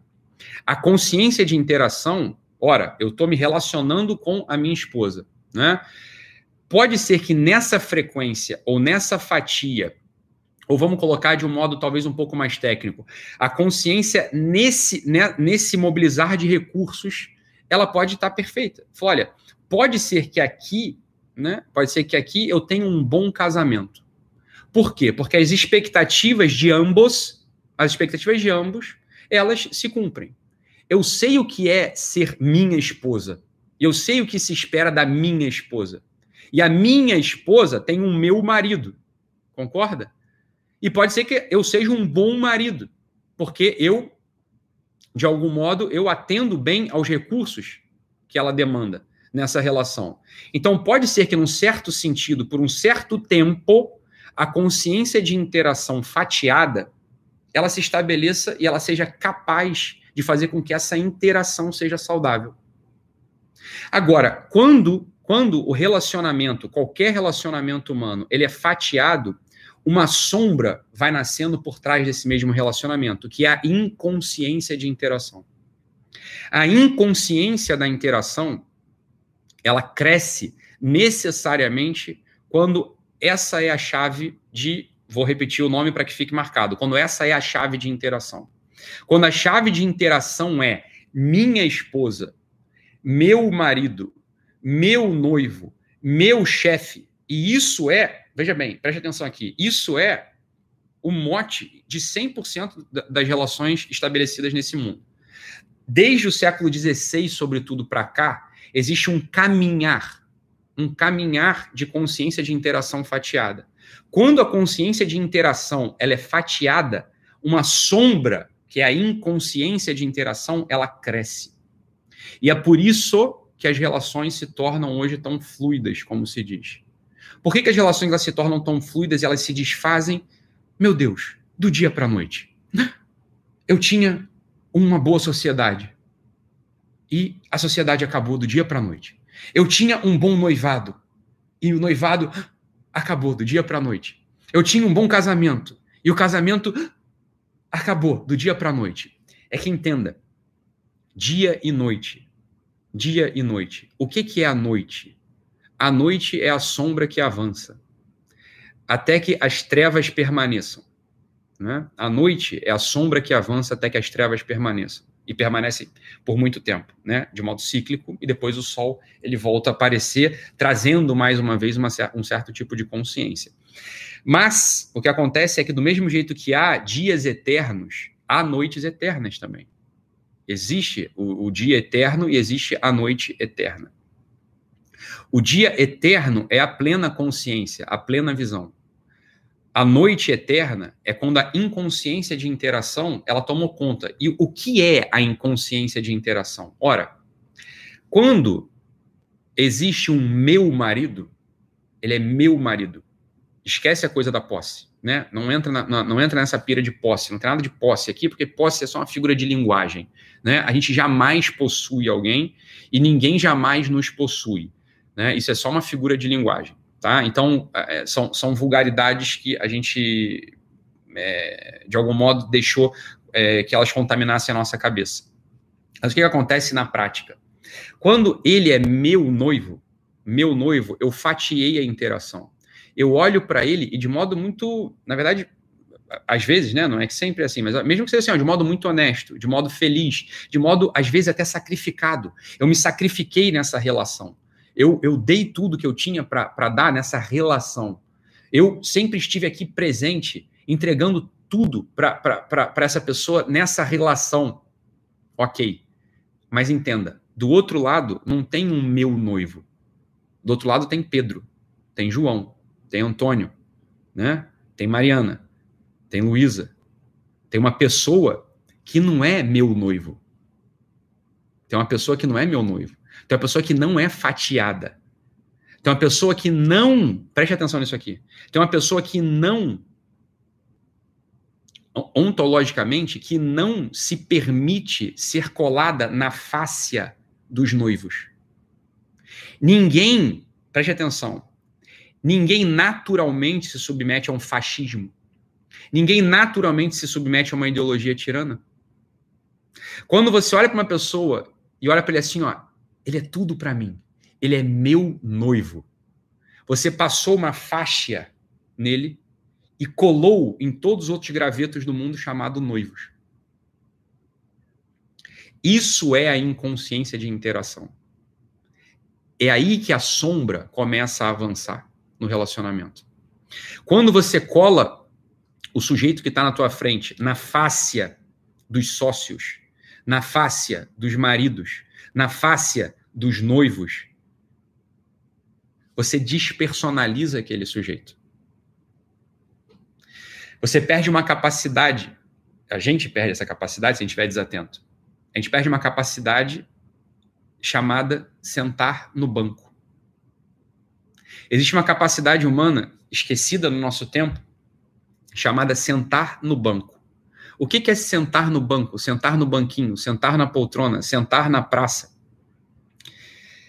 A consciência de interação, ora, eu estou me relacionando com a minha esposa, né? Pode ser que nessa frequência ou nessa fatia ou vamos colocar de um modo talvez um pouco mais técnico, a consciência nesse, né, nesse mobilizar de recursos, ela pode estar perfeita. Fala, olha, pode ser que aqui, né, pode ser que aqui eu tenha um bom casamento. Por quê? Porque as expectativas de ambos, as expectativas de ambos, elas se cumprem. Eu sei o que é ser minha esposa. Eu sei o que se espera da minha esposa. E a minha esposa tem um meu marido. Concorda? E pode ser que eu seja um bom marido, porque eu, de algum modo, eu atendo bem aos recursos que ela demanda nessa relação. Então, pode ser que, num certo sentido, por um certo tempo, a consciência de interação fatiada ela se estabeleça e ela seja capaz de fazer com que essa interação seja saudável. Agora, quando quando o relacionamento, qualquer relacionamento humano, ele é fatiado, uma sombra vai nascendo por trás desse mesmo relacionamento, que é a inconsciência de interação. A inconsciência da interação, ela cresce necessariamente quando essa é a chave de, vou repetir o nome para que fique marcado, quando essa é a chave de interação. Quando a chave de interação é minha esposa, meu marido, meu noivo, meu chefe, e isso é Veja bem, preste atenção aqui. Isso é o mote de 100% das relações estabelecidas nesse mundo. Desde o século XVI, sobretudo para cá, existe um caminhar, um caminhar de consciência de interação fatiada. Quando a consciência de interação ela é fatiada, uma sombra, que é a inconsciência de interação, ela cresce. E é por isso que as relações se tornam hoje tão fluidas, como se diz. Por que, que as relações elas se tornam tão fluidas e elas se desfazem? Meu Deus, do dia para a noite. Eu tinha uma boa sociedade e a sociedade acabou do dia para a noite. Eu tinha um bom noivado e o noivado acabou do dia para a noite. Eu tinha um bom casamento e o casamento acabou do dia para a noite. É que entenda, dia e noite. Dia e noite. O que, que é a noite? A noite é a sombra que avança, até que as trevas permaneçam. Né? A noite é a sombra que avança até que as trevas permaneçam. E permanece por muito tempo, né? de modo cíclico, e depois o sol ele volta a aparecer, trazendo mais uma vez uma, um certo tipo de consciência. Mas o que acontece é que, do mesmo jeito que há dias eternos, há noites eternas também. Existe o, o dia eterno e existe a noite eterna. O dia eterno é a plena consciência, a plena visão. A noite eterna é quando a inconsciência de interação ela tomou conta. E o que é a inconsciência de interação? Ora, quando existe um meu marido, ele é meu marido. Esquece a coisa da posse, né? Não entra, na, não entra nessa pira de posse. Não tem nada de posse aqui, porque posse é só uma figura de linguagem, né? A gente jamais possui alguém e ninguém jamais nos possui. Né? Isso é só uma figura de linguagem. Tá? Então, é, é, são, são vulgaridades que a gente, é, de algum modo, deixou é, que elas contaminassem a nossa cabeça. Mas o que, que acontece na prática? Quando ele é meu noivo, meu noivo, eu fatiei a interação. Eu olho para ele e de modo muito, na verdade, às vezes, né, não é que sempre é assim, mas mesmo que seja assim, ó, de modo muito honesto, de modo feliz, de modo às vezes até sacrificado. Eu me sacrifiquei nessa relação. Eu, eu dei tudo que eu tinha para dar nessa relação. Eu sempre estive aqui presente, entregando tudo para essa pessoa nessa relação. Ok. Mas entenda, do outro lado não tem um meu noivo. Do outro lado tem Pedro, tem João, tem Antônio, né? Tem Mariana, tem Luísa. Tem uma pessoa que não é meu noivo. Tem uma pessoa que não é meu noivo. Tem uma pessoa que não é fatiada. Tem uma pessoa que não. Preste atenção nisso aqui. Tem uma pessoa que não. Ontologicamente, que não se permite ser colada na fáscia dos noivos. Ninguém, preste atenção, Ninguém naturalmente se submete a um fascismo. Ninguém naturalmente se submete a uma ideologia tirana. Quando você olha para uma pessoa e olha para ele assim, ó, ele é tudo para mim. Ele é meu noivo. Você passou uma faixa nele e colou em todos os outros gravetos do mundo chamado noivos. Isso é a inconsciência de interação. É aí que a sombra começa a avançar no relacionamento. Quando você cola o sujeito que está na tua frente na fáscia dos sócios, na fáscia dos maridos, na fáscia dos noivos, você despersonaliza aquele sujeito. Você perde uma capacidade, a gente perde essa capacidade se a gente estiver desatento. A gente perde uma capacidade chamada sentar no banco. Existe uma capacidade humana esquecida no nosso tempo chamada sentar no banco. O que é sentar no banco? Sentar no banquinho, sentar na poltrona, sentar na praça.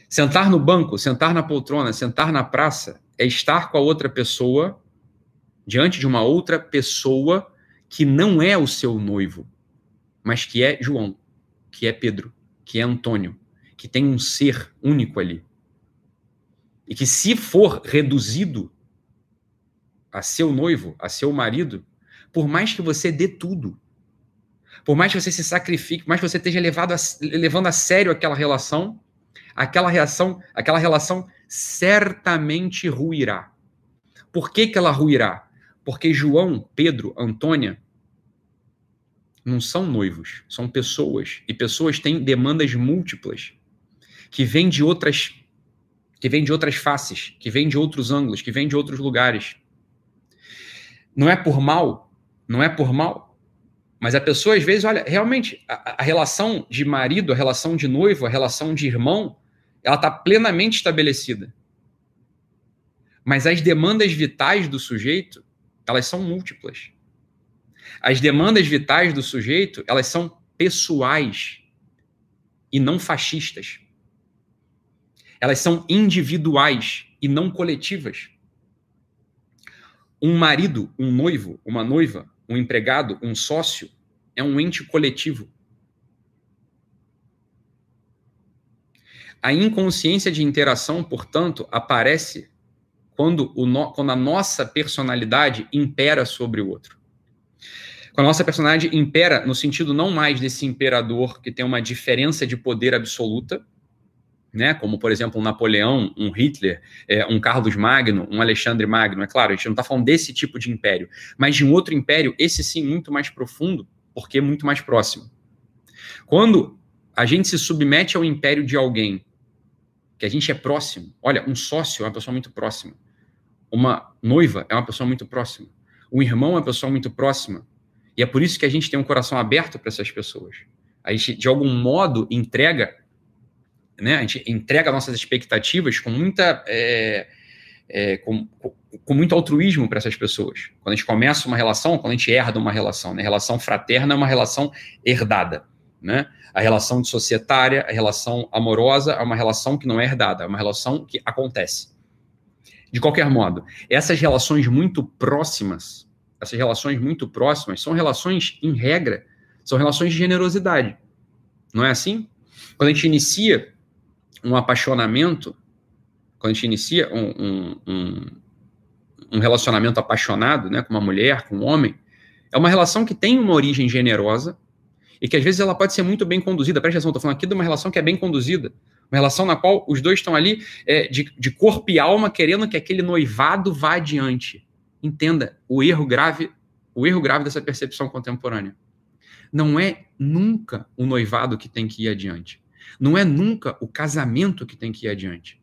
Sentar no banco, sentar na poltrona, sentar na praça é estar com a outra pessoa diante de uma outra pessoa que não é o seu noivo, mas que é João, que é Pedro, que é Antônio, que tem um ser único ali. E que, se for reduzido a seu noivo, a seu marido, por mais que você dê tudo, por mais que você se sacrifique, por mais que você esteja levado a, levando a sério aquela relação, aquela reação, aquela relação certamente ruirá. Por que, que ela ruirá? Porque João, Pedro, Antônia não são noivos, são pessoas. E pessoas têm demandas múltiplas que vêm de outras que vêm de outras faces, que vêm de outros ângulos, que vêm de outros lugares. Não é por mal, não é por mal, mas a pessoa às vezes, olha, realmente a, a relação de marido, a relação de noivo, a relação de irmão, ela está plenamente estabelecida. Mas as demandas vitais do sujeito, elas são múltiplas. As demandas vitais do sujeito, elas são pessoais e não fascistas. Elas são individuais e não coletivas. Um marido, um noivo, uma noiva, um empregado, um sócio é um ente coletivo. A inconsciência de interação, portanto, aparece quando, o no, quando a nossa personalidade impera sobre o outro. Quando a nossa personalidade impera no sentido não mais desse imperador que tem uma diferença de poder absoluta, né, como por exemplo um Napoleão, um Hitler, é, um Carlos Magno, um Alexandre Magno. É claro, a gente não está falando desse tipo de império, mas de um outro império, esse sim muito mais profundo, porque muito mais próximo. Quando a gente se submete ao império de alguém que a gente é próximo, olha, um sócio é uma pessoa muito próxima, uma noiva é uma pessoa muito próxima, um irmão é uma pessoa muito próxima, e é por isso que a gente tem um coração aberto para essas pessoas. A gente, de algum modo, entrega né? A gente entrega nossas expectativas com muita. É, é, com, com, muito altruísmo para essas pessoas. Quando a gente começa uma relação, quando a gente herda uma relação, né? A relação fraterna é uma relação herdada, né? A relação de societária, a relação amorosa é uma relação que não é herdada, é uma relação que acontece. De qualquer modo, essas relações muito próximas, essas relações muito próximas, são relações, em regra, são relações de generosidade. Não é assim? Quando a gente inicia um apaixonamento, quando a gente inicia um, um, um, relacionamento apaixonado, né, com uma mulher, com um homem, é uma relação que tem uma origem generosa e que às vezes ela pode ser muito bem conduzida. Presta atenção, estou falando aqui de uma relação que é bem conduzida, uma relação na qual os dois estão ali é, de, de corpo e alma querendo que aquele noivado vá adiante. Entenda o erro grave, o erro grave dessa percepção contemporânea. Não é nunca o noivado que tem que ir adiante. Não é nunca o casamento que tem que ir adiante.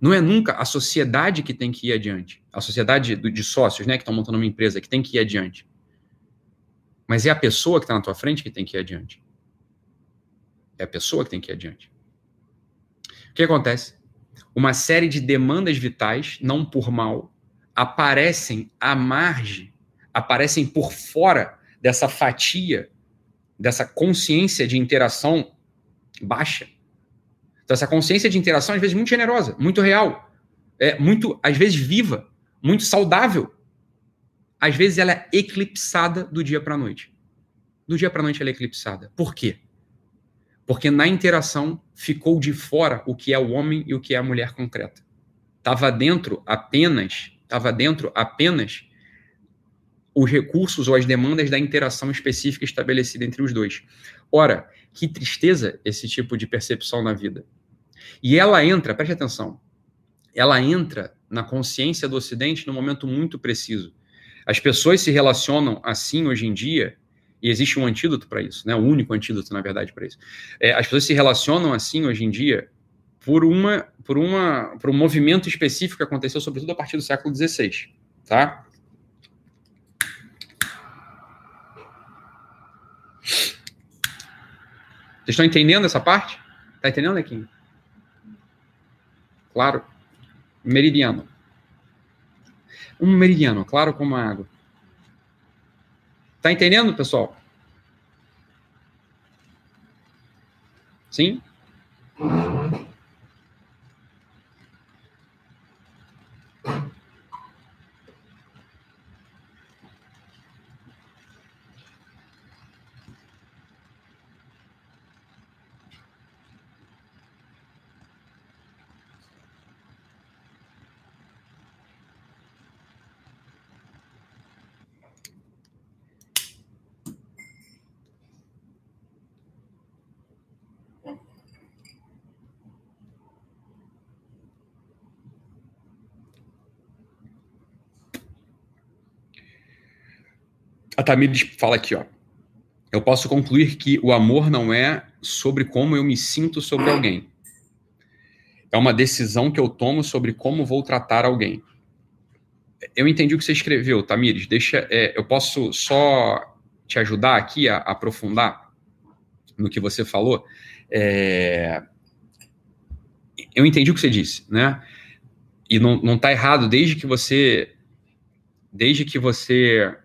Não é nunca a sociedade que tem que ir adiante. A sociedade de sócios, né, que estão montando uma empresa, que tem que ir adiante. Mas é a pessoa que está na tua frente que tem que ir adiante. É a pessoa que tem que ir adiante. O que acontece? Uma série de demandas vitais, não por mal, aparecem à margem, aparecem por fora dessa fatia, dessa consciência de interação baixa. Então, essa consciência de interação, às vezes, muito generosa, muito real. é muito, às vezes, viva, muito saudável. Às vezes ela é eclipsada do dia para a noite. Do dia para a noite ela é eclipsada. Por quê? Porque na interação ficou de fora o que é o homem e o que é a mulher concreta. Estava dentro apenas, estava dentro apenas os recursos ou as demandas da interação específica estabelecida entre os dois. Ora, que tristeza esse tipo de percepção na vida. E ela entra, preste atenção, ela entra na consciência do Ocidente num momento muito preciso. As pessoas se relacionam assim hoje em dia, e existe um antídoto para isso, né? o único antídoto, na verdade, para isso. É, as pessoas se relacionam assim hoje em dia por, uma, por, uma, por um movimento específico que aconteceu, sobretudo a partir do século XVI. Tá? Vocês estão entendendo essa parte? Tá entendendo, Nequinho? Claro. Meridiano. Um meridiano, claro como a água. Tá entendendo, pessoal? Sim? Tamires fala aqui, ó. Eu posso concluir que o amor não é sobre como eu me sinto sobre alguém. É uma decisão que eu tomo sobre como vou tratar alguém. Eu entendi o que você escreveu, Tamires. Deixa, é, eu posso só te ajudar aqui a, a aprofundar no que você falou. É, eu entendi o que você disse, né? E não, não tá errado desde que você desde que você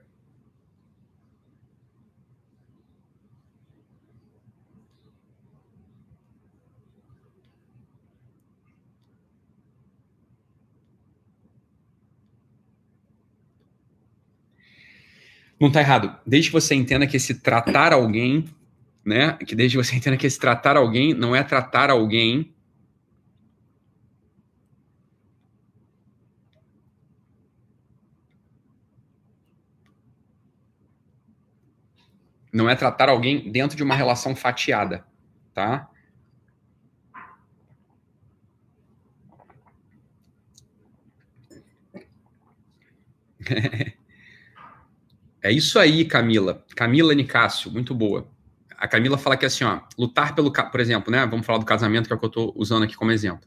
Não está errado. Desde que você entenda que esse tratar alguém, né? Que desde que você entenda que esse tratar alguém não é tratar alguém não é tratar alguém dentro de uma relação fatiada, tá? É isso aí, Camila. Camila Nicásio, muito boa. A Camila fala que assim, ó, lutar pelo, por exemplo, né? Vamos falar do casamento, que é o que eu estou usando aqui como exemplo.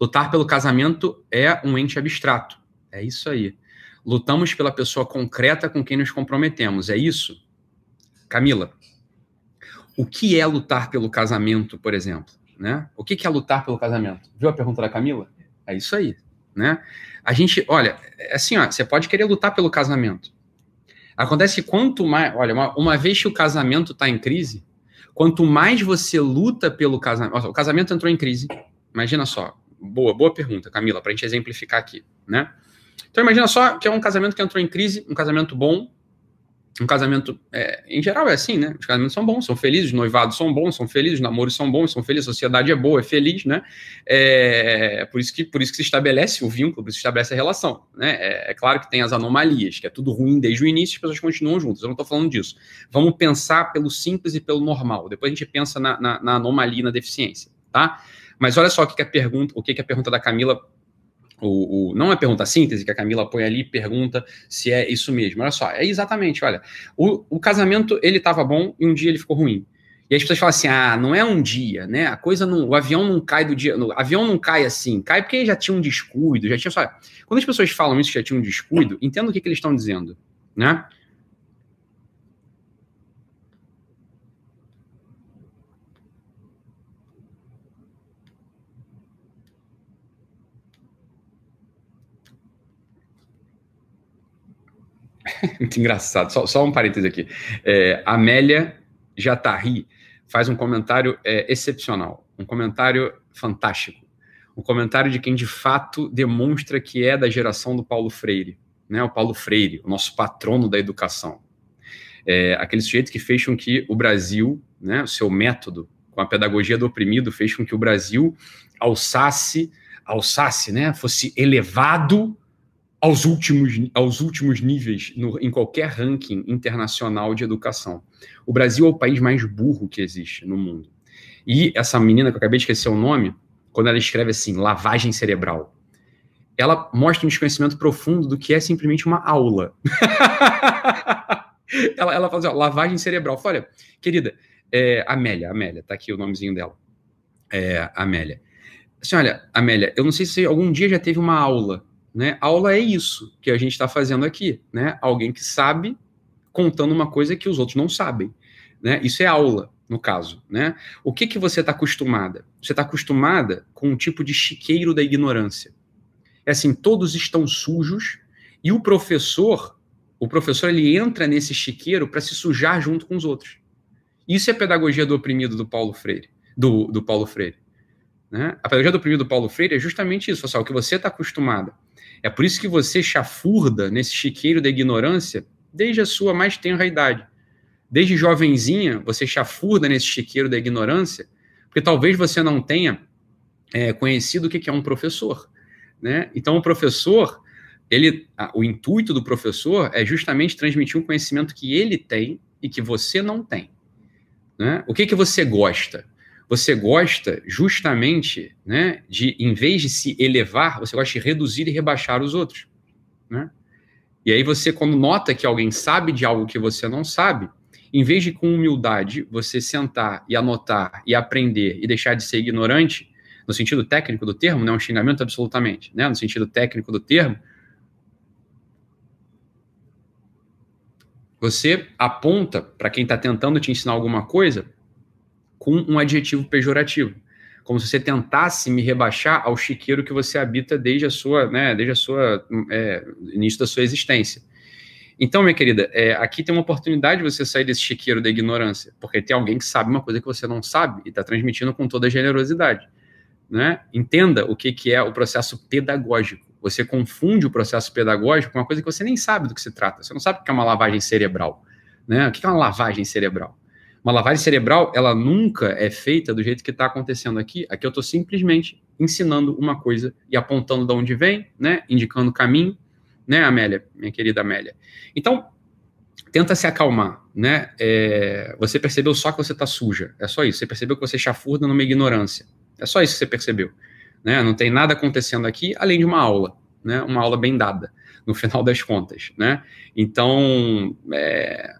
Lutar pelo casamento é um ente abstrato. É isso aí. Lutamos pela pessoa concreta com quem nos comprometemos. É isso? Camila, o que é lutar pelo casamento, por exemplo? Né? O que é lutar pelo casamento? Viu a pergunta da Camila? É isso aí, né? A gente, olha, é assim, ó, você pode querer lutar pelo casamento, Acontece que quanto mais. Olha, uma, uma vez que o casamento está em crise, quanto mais você luta pelo casamento. O casamento entrou em crise. Imagina só. Boa, boa pergunta, Camila, para a gente exemplificar aqui, né? Então imagina só que é um casamento que entrou em crise, um casamento bom, um casamento, é, em geral é assim, né? Os casamentos são bons, são felizes, os noivados são bons, são felizes, os namoros são bons, são felizes, a sociedade é boa, é feliz, né? É, por, isso que, por isso que se estabelece o vínculo, por isso que se estabelece a relação, né? É, é, claro que tem as anomalias, que é tudo ruim desde o início, as pessoas continuam juntas, eu não estou falando disso. Vamos pensar pelo simples e pelo normal, depois a gente pensa na, na, na anomalia e na deficiência, tá? Mas olha só o que, que a pergunta, o que, que a pergunta da Camila o, o, não é pergunta síntese que a Camila põe ali pergunta se é isso mesmo. Olha só, é exatamente, olha. O, o casamento, ele estava bom e um dia ele ficou ruim. E as pessoas falam assim: ah, não é um dia, né? A coisa não. O avião não cai do dia. O avião não cai assim, cai porque já tinha um descuido, já tinha. Só, quando as pessoas falam isso, já tinha um descuido, entenda o que, que eles estão dizendo, né? Muito engraçado. Só, só um parêntese aqui. É, Amélia Jatari faz um comentário é, excepcional, um comentário fantástico. um comentário de quem de fato demonstra que é da geração do Paulo Freire, né? O Paulo Freire, o nosso patrono da educação. É, aquele sujeito que fez com que o Brasil, né, o seu método com a pedagogia do oprimido, fez com que o Brasil alçasse, alçasse, né, fosse elevado aos últimos, aos últimos níveis no, em qualquer ranking internacional de educação. O Brasil é o país mais burro que existe no mundo. E essa menina, que eu acabei de esquecer o nome, quando ela escreve assim, lavagem cerebral, ela mostra um desconhecimento profundo do que é simplesmente uma aula. ela, ela fala assim, ó, lavagem cerebral. Olha, querida, é, Amélia, Amélia, tá aqui o nomezinho dela. É, Amélia. Assim, olha, Amélia, eu não sei se algum dia já teve uma aula né? Aula é isso que a gente está fazendo aqui, né? Alguém que sabe contando uma coisa que os outros não sabem, né? Isso é aula, no caso, né? O que que você está acostumada? Você está acostumada com um tipo de chiqueiro da ignorância. É assim, todos estão sujos e o professor, o professor ele entra nesse chiqueiro para se sujar junto com os outros. Isso é a pedagogia do oprimido do Paulo Freire, do, do Paulo Freire. Né? A pedagogia do oprimido do Paulo Freire é justamente isso, assim, o que você está acostumada é por isso que você chafurda nesse chiqueiro da ignorância desde a sua mais tenra idade. Desde jovenzinha, você chafurda nesse chiqueiro da ignorância, porque talvez você não tenha é, conhecido o que é um professor. Né? Então, o professor, ele, o intuito do professor é justamente transmitir um conhecimento que ele tem e que você não tem. Né? O que, que você gosta? Você gosta justamente né, de, em vez de se elevar, você gosta de reduzir e rebaixar os outros. Né? E aí você, quando nota que alguém sabe de algo que você não sabe, em vez de com humildade você sentar e anotar e aprender e deixar de ser ignorante, no sentido técnico do termo, não é um xingamento absolutamente, né? no sentido técnico do termo, você aponta para quem está tentando te ensinar alguma coisa com um adjetivo pejorativo, como se você tentasse me rebaixar ao chiqueiro que você habita desde a sua, né, desde a sua é, início da sua existência. Então, minha querida, é, aqui tem uma oportunidade de você sair desse chiqueiro da ignorância, porque tem alguém que sabe uma coisa que você não sabe e está transmitindo com toda a generosidade. Né? Entenda o que, que é o processo pedagógico. Você confunde o processo pedagógico com uma coisa que você nem sabe do que se trata. Você não sabe o que é uma lavagem cerebral. Né? O que é uma lavagem cerebral? Uma lavagem cerebral, ela nunca é feita do jeito que está acontecendo aqui. Aqui eu estou simplesmente ensinando uma coisa e apontando de onde vem, né? Indicando o caminho, né, Amélia, minha querida Amélia. Então, tenta se acalmar, né? É, você percebeu só que você está suja. É só isso. Você percebeu que você chafurda numa ignorância. É só isso que você percebeu. Né? Não tem nada acontecendo aqui além de uma aula, né? Uma aula bem dada, no final das contas, né? Então, é,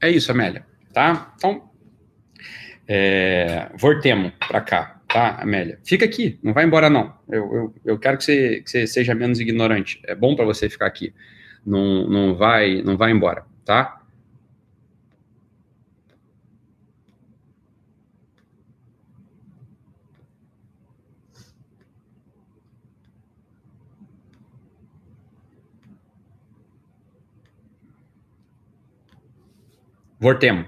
É isso, Amélia, tá? Então, é, voltemos para cá, tá, Amélia? Fica aqui, não vai embora, não. Eu, eu, eu quero que você, que você seja menos ignorante. É bom para você ficar aqui. Não, não, vai, não vai embora, tá? Voltemos.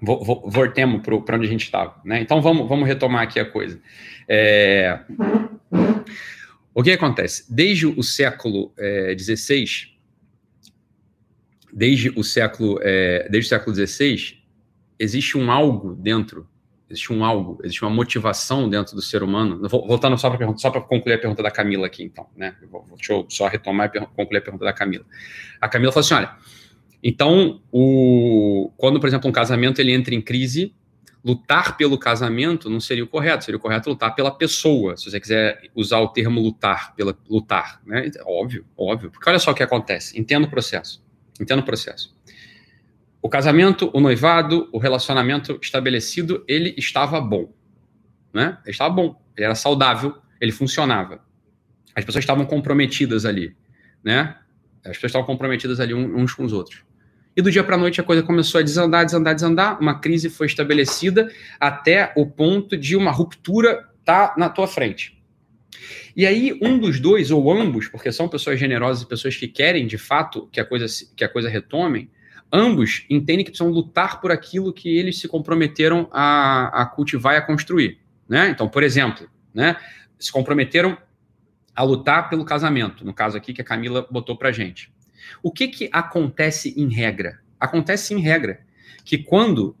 Voltemos para onde a gente estava. Né? Então vamos, vamos retomar aqui a coisa. É... O que acontece? Desde o século XVI, é, desde o século, é, desde o século XVI, existe um algo dentro, existe um algo, existe uma motivação dentro do ser humano. Voltando só para concluir a pergunta da Camila aqui, então, né? Deixa eu só retomar e concluir a pergunta da Camila. A Camila falou assim: olha então, o, quando, por exemplo, um casamento ele entra em crise, lutar pelo casamento não seria o correto, seria o correto lutar pela pessoa, se você quiser usar o termo lutar, pela lutar, né? Óbvio, óbvio. Porque olha só o que acontece, entenda o processo, entenda o processo. O casamento, o noivado, o relacionamento estabelecido, ele estava bom, né? Ele estava bom, ele era saudável, ele funcionava. As pessoas estavam comprometidas ali, né? As pessoas estavam comprometidas ali uns com os outros. E do dia para a noite a coisa começou a desandar, desandar, desandar. Uma crise foi estabelecida até o ponto de uma ruptura tá na tua frente. E aí, um dos dois, ou ambos, porque são pessoas generosas e pessoas que querem, de fato, que a coisa, que a coisa retome, ambos entendem que precisam lutar por aquilo que eles se comprometeram a, a cultivar e a construir. Né? Então, por exemplo, né, se comprometeram a lutar pelo casamento, no caso aqui que a Camila botou para gente. O que, que acontece em regra? Acontece em regra que quando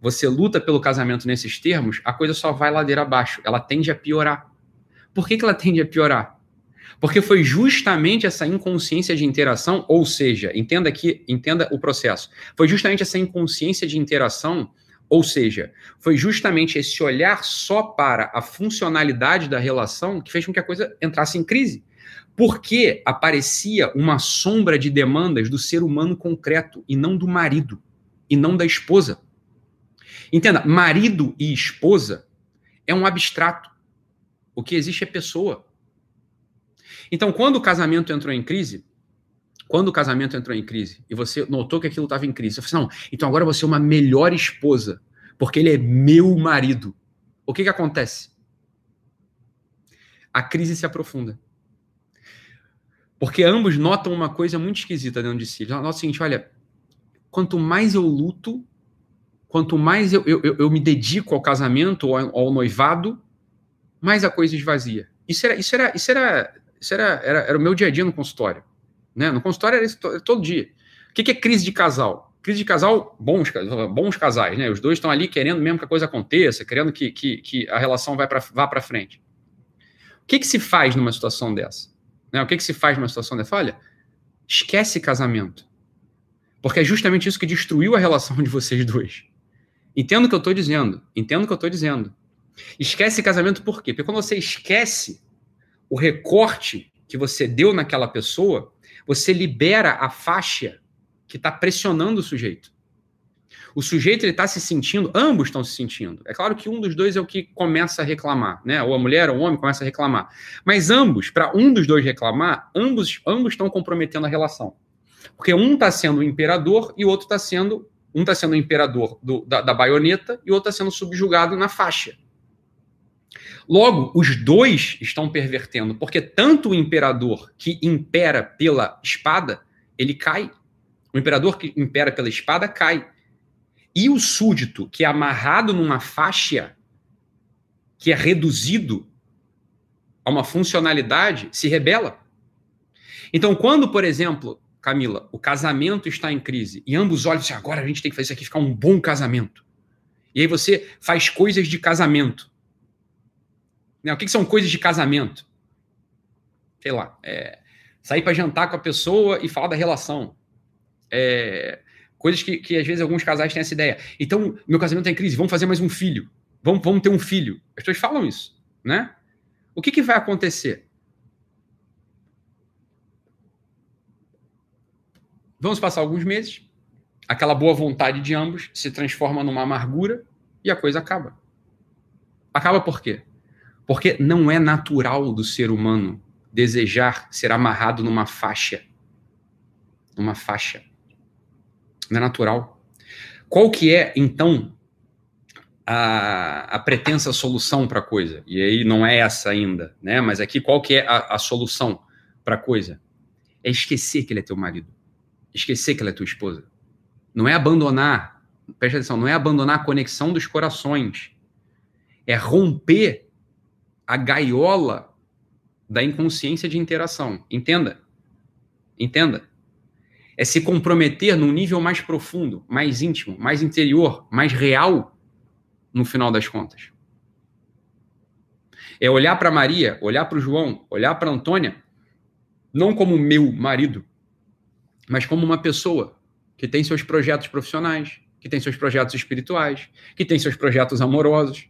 você luta pelo casamento nesses termos, a coisa só vai ladeira abaixo, ela tende a piorar. Por que, que ela tende a piorar? Porque foi justamente essa inconsciência de interação, ou seja, entenda aqui, entenda o processo. Foi justamente essa inconsciência de interação, ou seja, foi justamente esse olhar só para a funcionalidade da relação que fez com que a coisa entrasse em crise. Porque aparecia uma sombra de demandas do ser humano concreto e não do marido, e não da esposa. Entenda, marido e esposa é um abstrato. O que existe é pessoa. Então, quando o casamento entrou em crise, quando o casamento entrou em crise e você notou que aquilo estava em crise, você falou assim, não, então agora você é uma melhor esposa, porque ele é meu marido. O que, que acontece? A crise se aprofunda. Porque ambos notam uma coisa muito esquisita dentro de si. Eles notam o seguinte: olha, quanto mais eu luto, quanto mais eu, eu, eu me dedico ao casamento ao, ao noivado, mais a coisa esvazia. Isso era, isso era, isso era, isso era, era, era o meu dia a dia no consultório. Né? No consultório era isso todo dia. O que, que é crise de casal? Crise de casal, bons, bons casais, né? Os dois estão ali querendo mesmo que a coisa aconteça, querendo que, que, que a relação pra, vá para frente. O que, que se faz numa situação dessa? Né? O que, que se faz numa situação dessa? Olha, esquece casamento. Porque é justamente isso que destruiu a relação de vocês dois. Entendo o que eu estou dizendo. Entendo o que eu estou dizendo. Esquece casamento por quê? Porque quando você esquece o recorte que você deu naquela pessoa, você libera a faixa que está pressionando o sujeito. O sujeito ele está se sentindo, ambos estão se sentindo. É claro que um dos dois é o que começa a reclamar, né? Ou a mulher ou o homem começa a reclamar. Mas ambos, para um dos dois reclamar, ambos ambos estão comprometendo a relação. Porque um está sendo o imperador e o outro está sendo um está sendo o imperador do, da, da baioneta e o outro está sendo subjugado na faixa. Logo, os dois estão pervertendo, porque tanto o imperador que impera pela espada, ele cai. O imperador que impera pela espada cai. E o súdito que é amarrado numa faixa, que é reduzido a uma funcionalidade, se rebela. Então, quando, por exemplo, Camila, o casamento está em crise e ambos olham assim, agora a gente tem que fazer isso aqui ficar um bom casamento. E aí você faz coisas de casamento. Né? O que, que são coisas de casamento? Sei lá, é, sair para jantar com a pessoa e falar da relação. É, coisas que, que às vezes alguns casais têm essa ideia. Então, meu casamento está em crise, vamos fazer mais um filho. Vamos, vamos ter um filho. As pessoas falam isso, né? O que, que vai acontecer? Vamos passar alguns meses, aquela boa vontade de ambos se transforma numa amargura e a coisa acaba. Acaba por quê? Porque não é natural do ser humano desejar ser amarrado numa faixa. Numa faixa. Não é natural. Qual que é, então, a, a pretensa solução para a coisa? E aí não é essa ainda, né? Mas aqui qual que é a, a solução para a coisa? É esquecer que ele é teu marido. Esquecer que ela é tua esposa. Não é abandonar, preste atenção, não é abandonar a conexão dos corações. É romper a gaiola da inconsciência de interação. Entenda. Entenda. É se comprometer num nível mais profundo, mais íntimo, mais interior, mais real, no final das contas. É olhar para Maria, olhar para o João, olhar para Antônia, não como meu marido, mas como uma pessoa que tem seus projetos profissionais, que tem seus projetos espirituais, que tem seus projetos amorosos,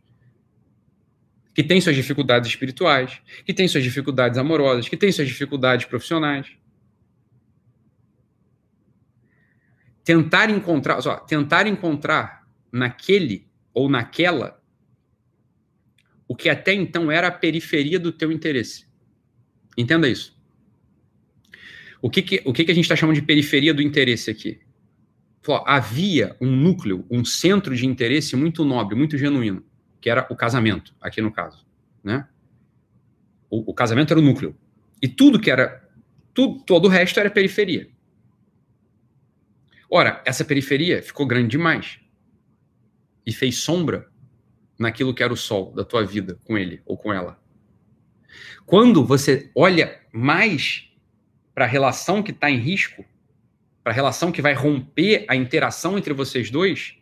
que tem suas dificuldades espirituais, que tem suas dificuldades amorosas, que tem suas dificuldades profissionais. Tentar encontrar, só, tentar encontrar naquele ou naquela o que até então era a periferia do teu interesse. Entenda isso. O que, que o que, que a gente está chamando de periferia do interesse aqui? havia um núcleo, um centro de interesse muito nobre, muito genuíno que era o casamento, aqui no caso, né? O, o casamento era o núcleo. E tudo que era. Tudo, todo o resto era periferia. Ora, essa periferia ficou grande demais. E fez sombra naquilo que era o sol da tua vida com ele ou com ela. Quando você olha mais para a relação que está em risco, para a relação que vai romper a interação entre vocês dois,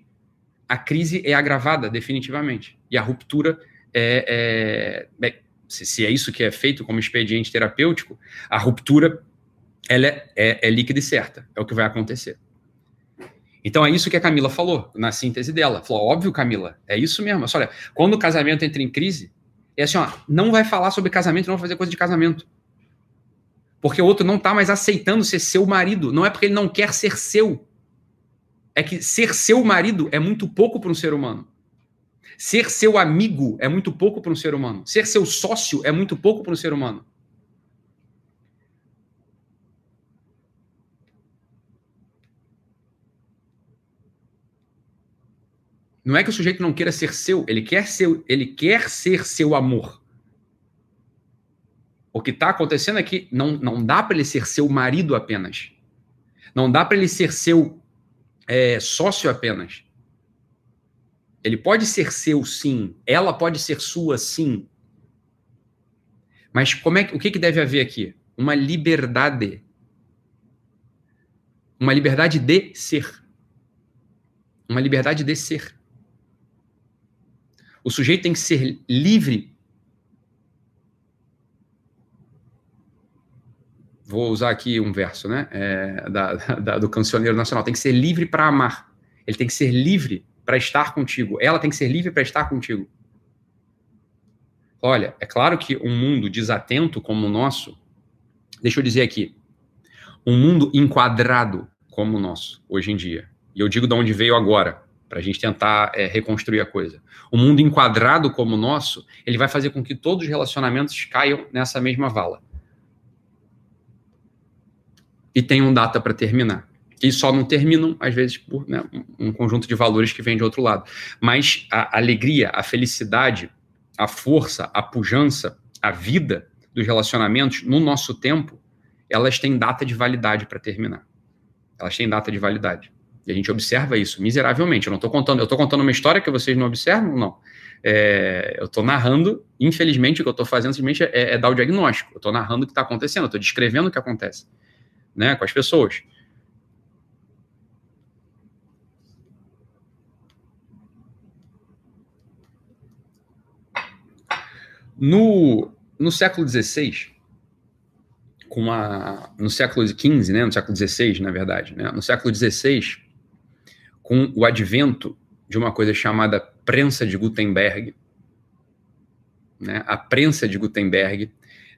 a crise é agravada definitivamente. E a ruptura é, é, se, se, é isso que é feito como expediente terapêutico, a ruptura ela é, é, é líquida e certa, é o que vai acontecer. Então é isso que a Camila falou na síntese dela. Falou, óbvio, Camila, é isso mesmo. Mas olha, quando o casamento entra em crise, é assim, ó, não vai falar sobre casamento, não vai fazer coisa de casamento. Porque o outro não está mais aceitando ser seu marido. Não é porque ele não quer ser seu. É que ser seu marido é muito pouco para um ser humano. Ser seu amigo é muito pouco para um ser humano. Ser seu sócio é muito pouco para um ser humano. Não é que o sujeito não queira ser seu, ele quer ser, ele quer ser seu amor. O que está acontecendo é que não, não dá para ele ser seu marido apenas. Não dá para ele ser seu é, sócio apenas. Ele pode ser seu, sim. Ela pode ser sua, sim. Mas como é o que, que deve haver aqui? Uma liberdade. Uma liberdade de ser. Uma liberdade de ser. O sujeito tem que ser livre. Vou usar aqui um verso, né? É, da, da, do cancioneiro nacional. Tem que ser livre para amar. Ele tem que ser livre para estar contigo. Ela tem que ser livre para estar contigo. Olha, é claro que um mundo desatento como o nosso, deixa eu dizer aqui, um mundo enquadrado como o nosso, hoje em dia, e eu digo de onde veio agora, para a gente tentar é, reconstruir a coisa. O mundo enquadrado como o nosso, ele vai fazer com que todos os relacionamentos caiam nessa mesma vala. E tenham data para terminar. E só não terminam, às vezes, por né, um conjunto de valores que vem de outro lado. Mas a alegria, a felicidade, a força, a pujança, a vida dos relacionamentos, no nosso tempo, elas têm data de validade para terminar. Elas têm data de validade. E a gente observa isso miseravelmente. Eu não estou contando, eu estou contando uma história que vocês não observam, não. É, eu estou narrando, infelizmente, o que eu estou fazendo simplesmente é, é, dar o diagnóstico. Eu estou narrando o que está acontecendo, eu estou descrevendo o que acontece né, com as pessoas. No, no século XVI, com a, no século XV, né, no século XVI, na verdade, né, no século XVI, com o advento de uma coisa chamada prensa de Gutenberg. Né? A prensa de Gutenberg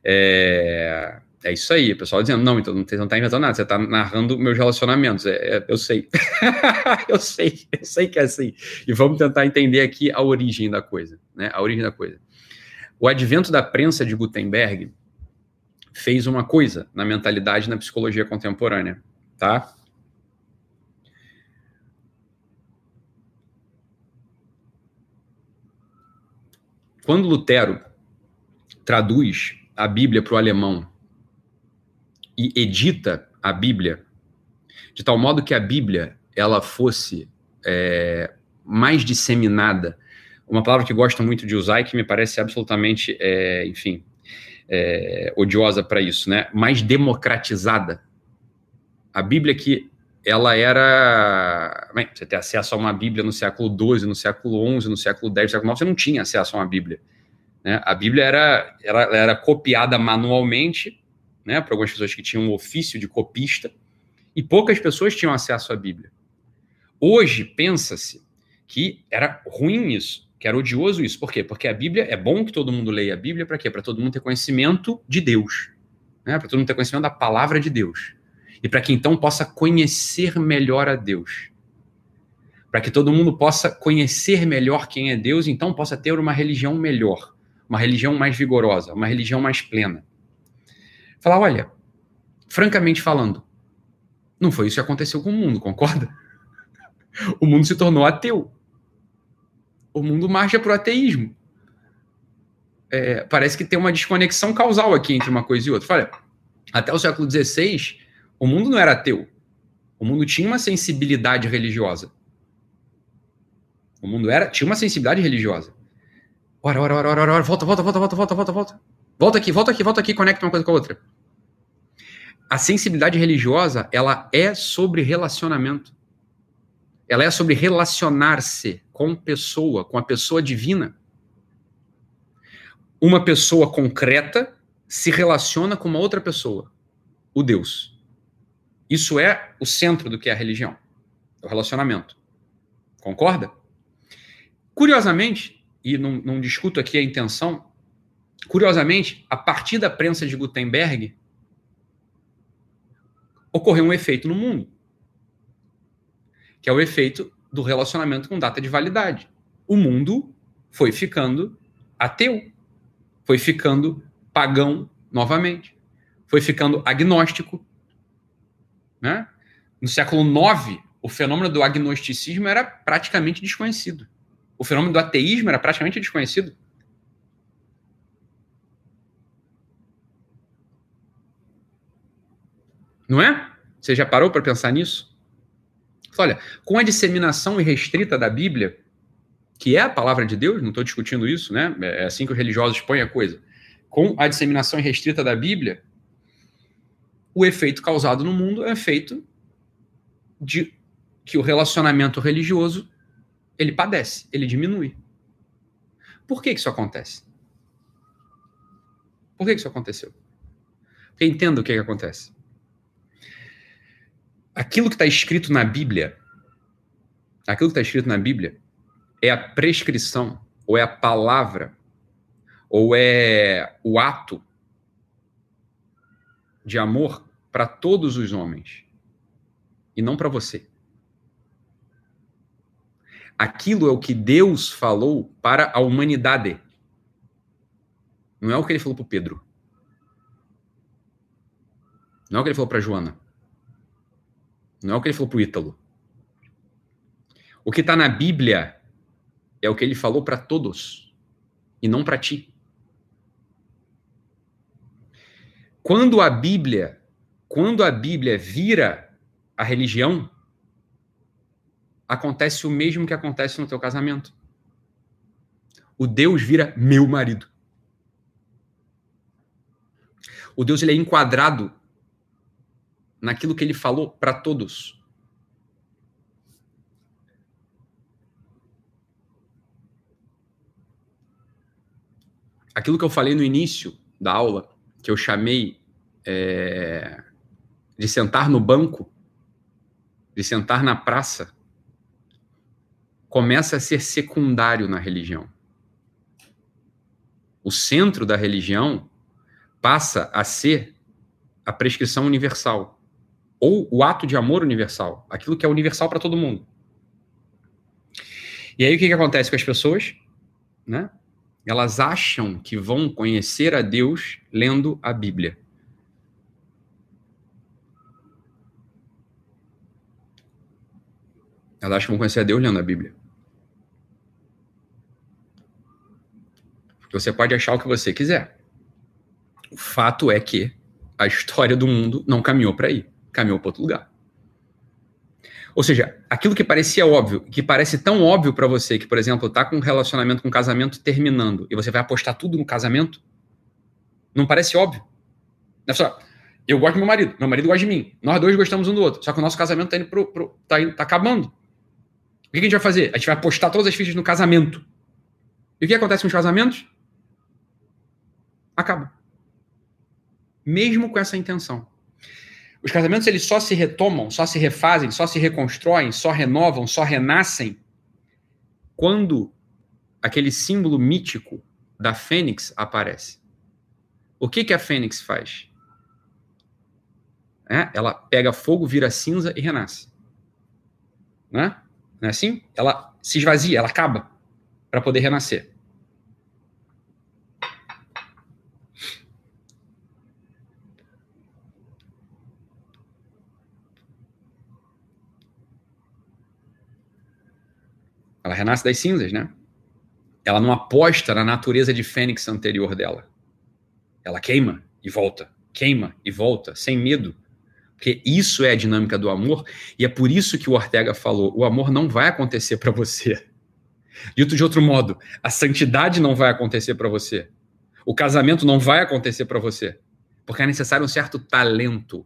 é, é isso aí, o pessoal dizendo, não, então não está inventando nada, você está narrando meus relacionamentos. É, é, eu sei. eu sei, eu sei que é assim. E vamos tentar entender aqui a origem da coisa, né? A origem da coisa. O advento da prensa de Gutenberg fez uma coisa na mentalidade na psicologia contemporânea, tá? Quando Lutero traduz a Bíblia para o alemão e edita a Bíblia de tal modo que a Bíblia ela fosse é, mais disseminada, uma palavra que gosto muito de usar e que me parece absolutamente, é, enfim, é, odiosa para isso, né? Mais democratizada. A Bíblia que ela era. Bem, você ter acesso a uma Bíblia no século XII, no século XI, no século X, no século IX, você não tinha acesso a uma Bíblia. Né? A Bíblia era, era, era copiada manualmente, né, para algumas pessoas que tinham um ofício de copista, e poucas pessoas tinham acesso à Bíblia. Hoje, pensa-se que era ruim isso, que era odioso isso. Por quê? Porque a Bíblia, é bom que todo mundo leia a Bíblia, para quê? Para todo mundo ter conhecimento de Deus, né? para todo mundo ter conhecimento da palavra de Deus e para que então possa conhecer melhor a Deus. Para que todo mundo possa conhecer melhor quem é Deus, então possa ter uma religião melhor, uma religião mais vigorosa, uma religião mais plena. Falar, olha, francamente falando, não foi isso que aconteceu com o mundo, concorda? O mundo se tornou ateu. O mundo marcha para o ateísmo. é, parece que tem uma desconexão causal aqui entre uma coisa e outra. Olha, até o século XVI, o mundo não era ateu. O mundo tinha uma sensibilidade religiosa. O mundo era, tinha uma sensibilidade religiosa. Ora, ora, ora, ora, ora, volta, volta, volta, volta, volta, volta, volta. Volta aqui, volta aqui, volta aqui, conecta uma coisa com a outra. A sensibilidade religiosa, ela é sobre relacionamento. Ela é sobre relacionar-se com pessoa, com a pessoa divina. Uma pessoa concreta se relaciona com uma outra pessoa, o Deus. Isso é o centro do que é a religião, o relacionamento. Concorda? Curiosamente, e não, não discuto aqui a intenção, curiosamente, a partir da prensa de Gutenberg, ocorreu um efeito no mundo, que é o efeito do relacionamento com data de validade. O mundo foi ficando ateu, foi ficando pagão novamente, foi ficando agnóstico. Né? No século IX, o fenômeno do agnosticismo era praticamente desconhecido. O fenômeno do ateísmo era praticamente desconhecido. Não é? Você já parou para pensar nisso? Olha, com a disseminação irrestrita da Bíblia, que é a palavra de Deus, não estou discutindo isso, né? É assim que os religiosos põem a coisa. Com a disseminação irrestrita da Bíblia, o efeito causado no mundo é efeito de que o relacionamento religioso ele padece, ele diminui. Por que, que isso acontece? Por que, que isso aconteceu? Porque entenda o que, que acontece. Aquilo que está escrito na Bíblia, aquilo que está escrito na Bíblia é a prescrição, ou é a palavra, ou é o ato de amor para todos os homens e não para você. Aquilo é o que Deus falou para a humanidade. Não é o que ele falou para Pedro. Não é o que ele falou para Joana. Não é o que ele falou para o Ítalo. O que está na Bíblia é o que ele falou para todos e não para ti. Quando a Bíblia, quando a Bíblia vira a religião, acontece o mesmo que acontece no teu casamento. O Deus vira meu marido. O Deus ele é enquadrado naquilo que ele falou para todos. Aquilo que eu falei no início da aula, que eu chamei é, de sentar no banco, de sentar na praça, começa a ser secundário na religião. O centro da religião passa a ser a prescrição universal ou o ato de amor universal, aquilo que é universal para todo mundo. E aí o que, que acontece com as pessoas? Né? Elas acham que vão conhecer a Deus lendo a Bíblia. Elas acham que vão conhecer a Deus lendo a Bíblia. Você pode achar o que você quiser. O fato é que a história do mundo não caminhou para aí, caminhou para outro lugar. Ou seja, aquilo que parecia óbvio, que parece tão óbvio para você que, por exemplo, tá com um relacionamento com um casamento terminando e você vai apostar tudo no casamento, não parece óbvio. É só, eu gosto do meu marido, meu marido gosta de mim, nós dois gostamos um do outro, só que o nosso casamento tá indo pro, pro tá, indo, tá acabando. O que a gente vai fazer? A gente vai apostar todas as fichas no casamento. E o que acontece com os casamentos? acaba. Mesmo com essa intenção. Os casamentos eles só se retomam, só se refazem, só se reconstroem, só renovam, só renascem quando aquele símbolo mítico da fênix aparece. O que, que a fênix faz? É, ela pega fogo, vira cinza e renasce. Né? Não é assim? Ela se esvazia, ela acaba para poder renascer. Ela renasce das cinzas, né? ela não aposta na natureza de fênix anterior dela. Ela queima e volta, queima e volta, sem medo. Porque isso é a dinâmica do amor, e é por isso que o Ortega falou: o amor não vai acontecer para você. Dito de outro modo, a santidade não vai acontecer para você. O casamento não vai acontecer para você. Porque é necessário um certo talento.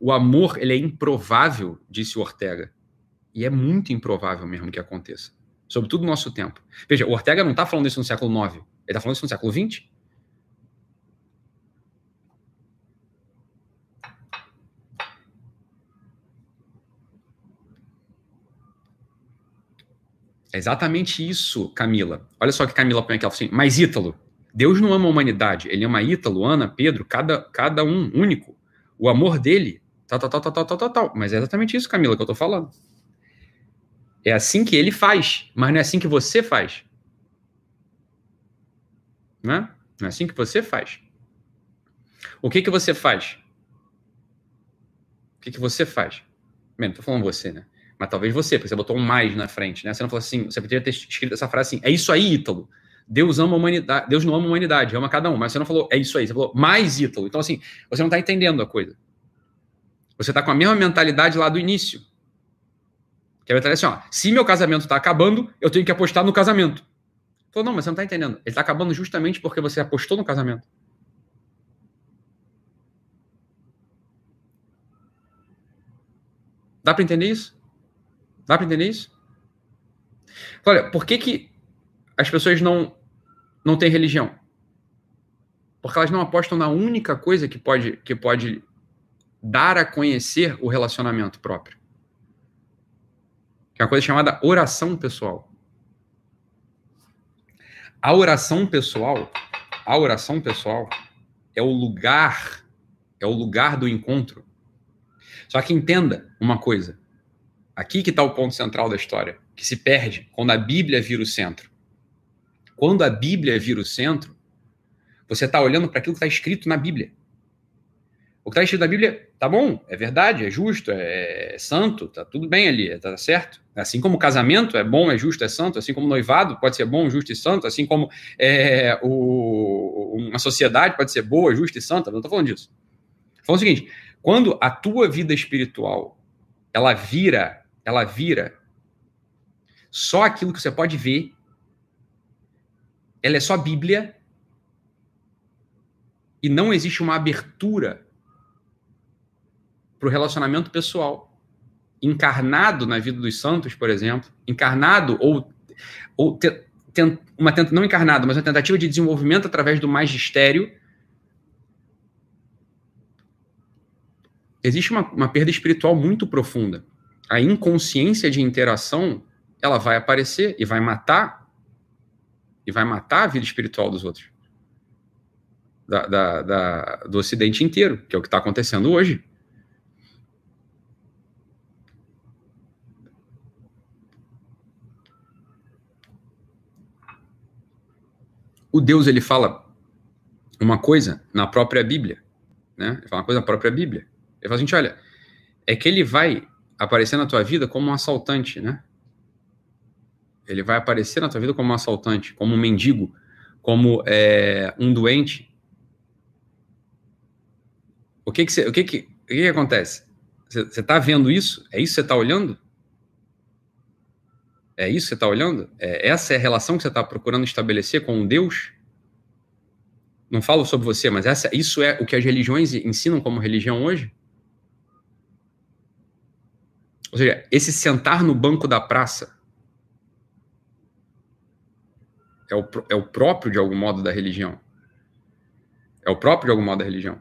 O amor, ele é improvável, disse o Ortega. E é muito improvável mesmo que aconteça. Sobretudo no nosso tempo. Veja, o Ortega não está falando isso no século IX. Ele está falando isso no século XX. É exatamente isso, Camila. Olha só que Camila põe aqui, ela assim, mas Ítalo, Deus não ama a humanidade, ele ama Ítalo, Ana, Pedro, cada, cada um único. O amor dele, tal, tal, tal, tal, tal, tal, tal. Mas é exatamente isso, Camila, que eu tô falando. É assim que ele faz, mas não é assim que você faz. Não é? Não é assim que você faz. O que que você faz? O que que você faz? Bem, não tô falando você, né? Mas talvez você, porque você botou um mais na frente, né? Você não falou assim, você poderia ter escrito essa frase assim, é isso aí, Ítalo. Deus ama a humanidade, Deus não ama a humanidade, ama cada um, mas você não falou, é isso aí, você falou mais Ítalo. Então, assim, você não está entendendo a coisa. Você está com a mesma mentalidade lá do início. Que é a mentalidade assim, ó, se meu casamento está acabando, eu tenho que apostar no casamento. Falou, não, mas você não está entendendo. Ele está acabando justamente porque você apostou no casamento. Dá para entender isso? Dá para entender isso? Olha, por que, que as pessoas não, não têm religião? Porque elas não apostam na única coisa que pode, que pode dar a conhecer o relacionamento próprio. Que é uma coisa chamada oração pessoal. A oração pessoal, a oração pessoal é o lugar, é o lugar do encontro. Só que entenda uma coisa: Aqui que está o ponto central da história, que se perde quando a Bíblia vira o centro. Quando a Bíblia vira o centro, você está olhando para aquilo que está escrito na Bíblia. O que está escrito na Bíblia, tá bom, é verdade, é justo, é, é santo, tá tudo bem ali, está certo. Assim como o casamento é bom, é justo, é santo, assim como o noivado pode ser bom, justo e santo, assim como é, o, uma sociedade pode ser boa, justa e santa, não estou falando disso. Estou falando o seguinte: quando a tua vida espiritual ela vira ela vira só aquilo que você pode ver. Ela é só Bíblia. E não existe uma abertura para o relacionamento pessoal. Encarnado na vida dos santos, por exemplo, encarnado ou, ou te, uma tenta, não encarnado, mas uma tentativa de desenvolvimento através do magistério. Existe uma, uma perda espiritual muito profunda a inconsciência de interação ela vai aparecer e vai matar e vai matar a vida espiritual dos outros. Da, da, da, do Ocidente inteiro, que é o que está acontecendo hoje. O Deus ele fala uma coisa na própria Bíblia, né? Ele fala uma coisa na própria Bíblia. Ele fala assim, olha, é que ele vai aparecer na tua vida como um assaltante, né? Ele vai aparecer na tua vida como um assaltante, como um mendigo, como é, um doente. O que que, você, o que, que, o que, que acontece? Você está vendo isso? É isso que você está olhando? É isso que você está olhando? É, essa é a relação que você está procurando estabelecer com Deus? Não falo sobre você, mas essa, isso é o que as religiões ensinam como religião hoje? Ou seja, esse sentar no banco da praça é o, é o próprio, de algum modo, da religião. É o próprio, de algum modo, da religião.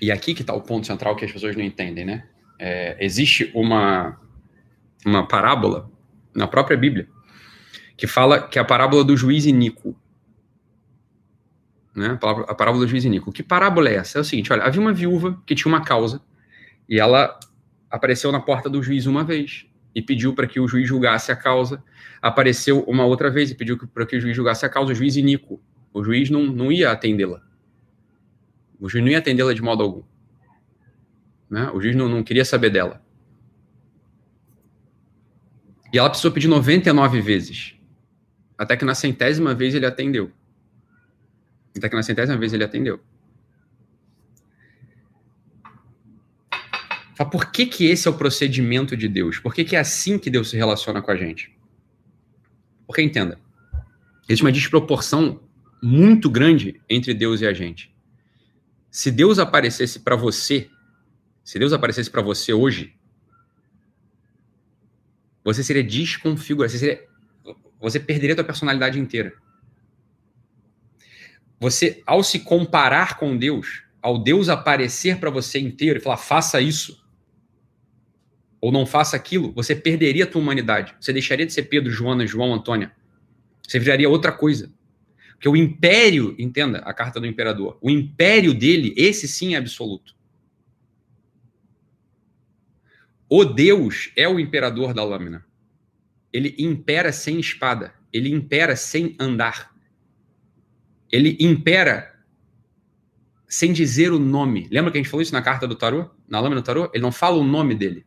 E aqui que está o ponto central que as pessoas não entendem, né? É, existe uma, uma parábola na própria Bíblia que fala que é a parábola do juiz iníquo. Né? A parábola do juiz iníquo. Que parábola é essa? É o seguinte, olha, havia uma viúva que tinha uma causa e ela apareceu na porta do juiz uma vez e pediu para que o juiz julgasse a causa. Apareceu uma outra vez e pediu para que o juiz julgasse a causa. O juiz iníquo. O juiz não, não ia atendê-la. O juiz não ia atendê-la de modo algum. Né? O juiz não, não queria saber dela. E ela precisou pedir 99 vezes. Até que na centésima vez ele atendeu. Até que na centésima vez ele atendeu. Fala, por que, que esse é o procedimento de Deus? Por que, que é assim que Deus se relaciona com a gente? Porque entenda, existe uma desproporção muito grande entre Deus e a gente. Se Deus aparecesse para você, se Deus aparecesse para você hoje, você seria desconfigurado, você, seria, você perderia a sua personalidade inteira. Você, ao se comparar com Deus, ao Deus aparecer para você inteiro e falar, faça isso, ou não faça aquilo, você perderia a tua humanidade. Você deixaria de ser Pedro, Joana, João, Antônia. Você viraria outra coisa. Porque o império, entenda a carta do imperador, o império dele, esse sim é absoluto. O Deus é o imperador da lâmina. Ele impera sem espada. Ele impera sem andar. Ele impera sem dizer o nome. Lembra que a gente falou isso na carta do tarô? Na lâmina do tarô? Ele não fala o nome dele.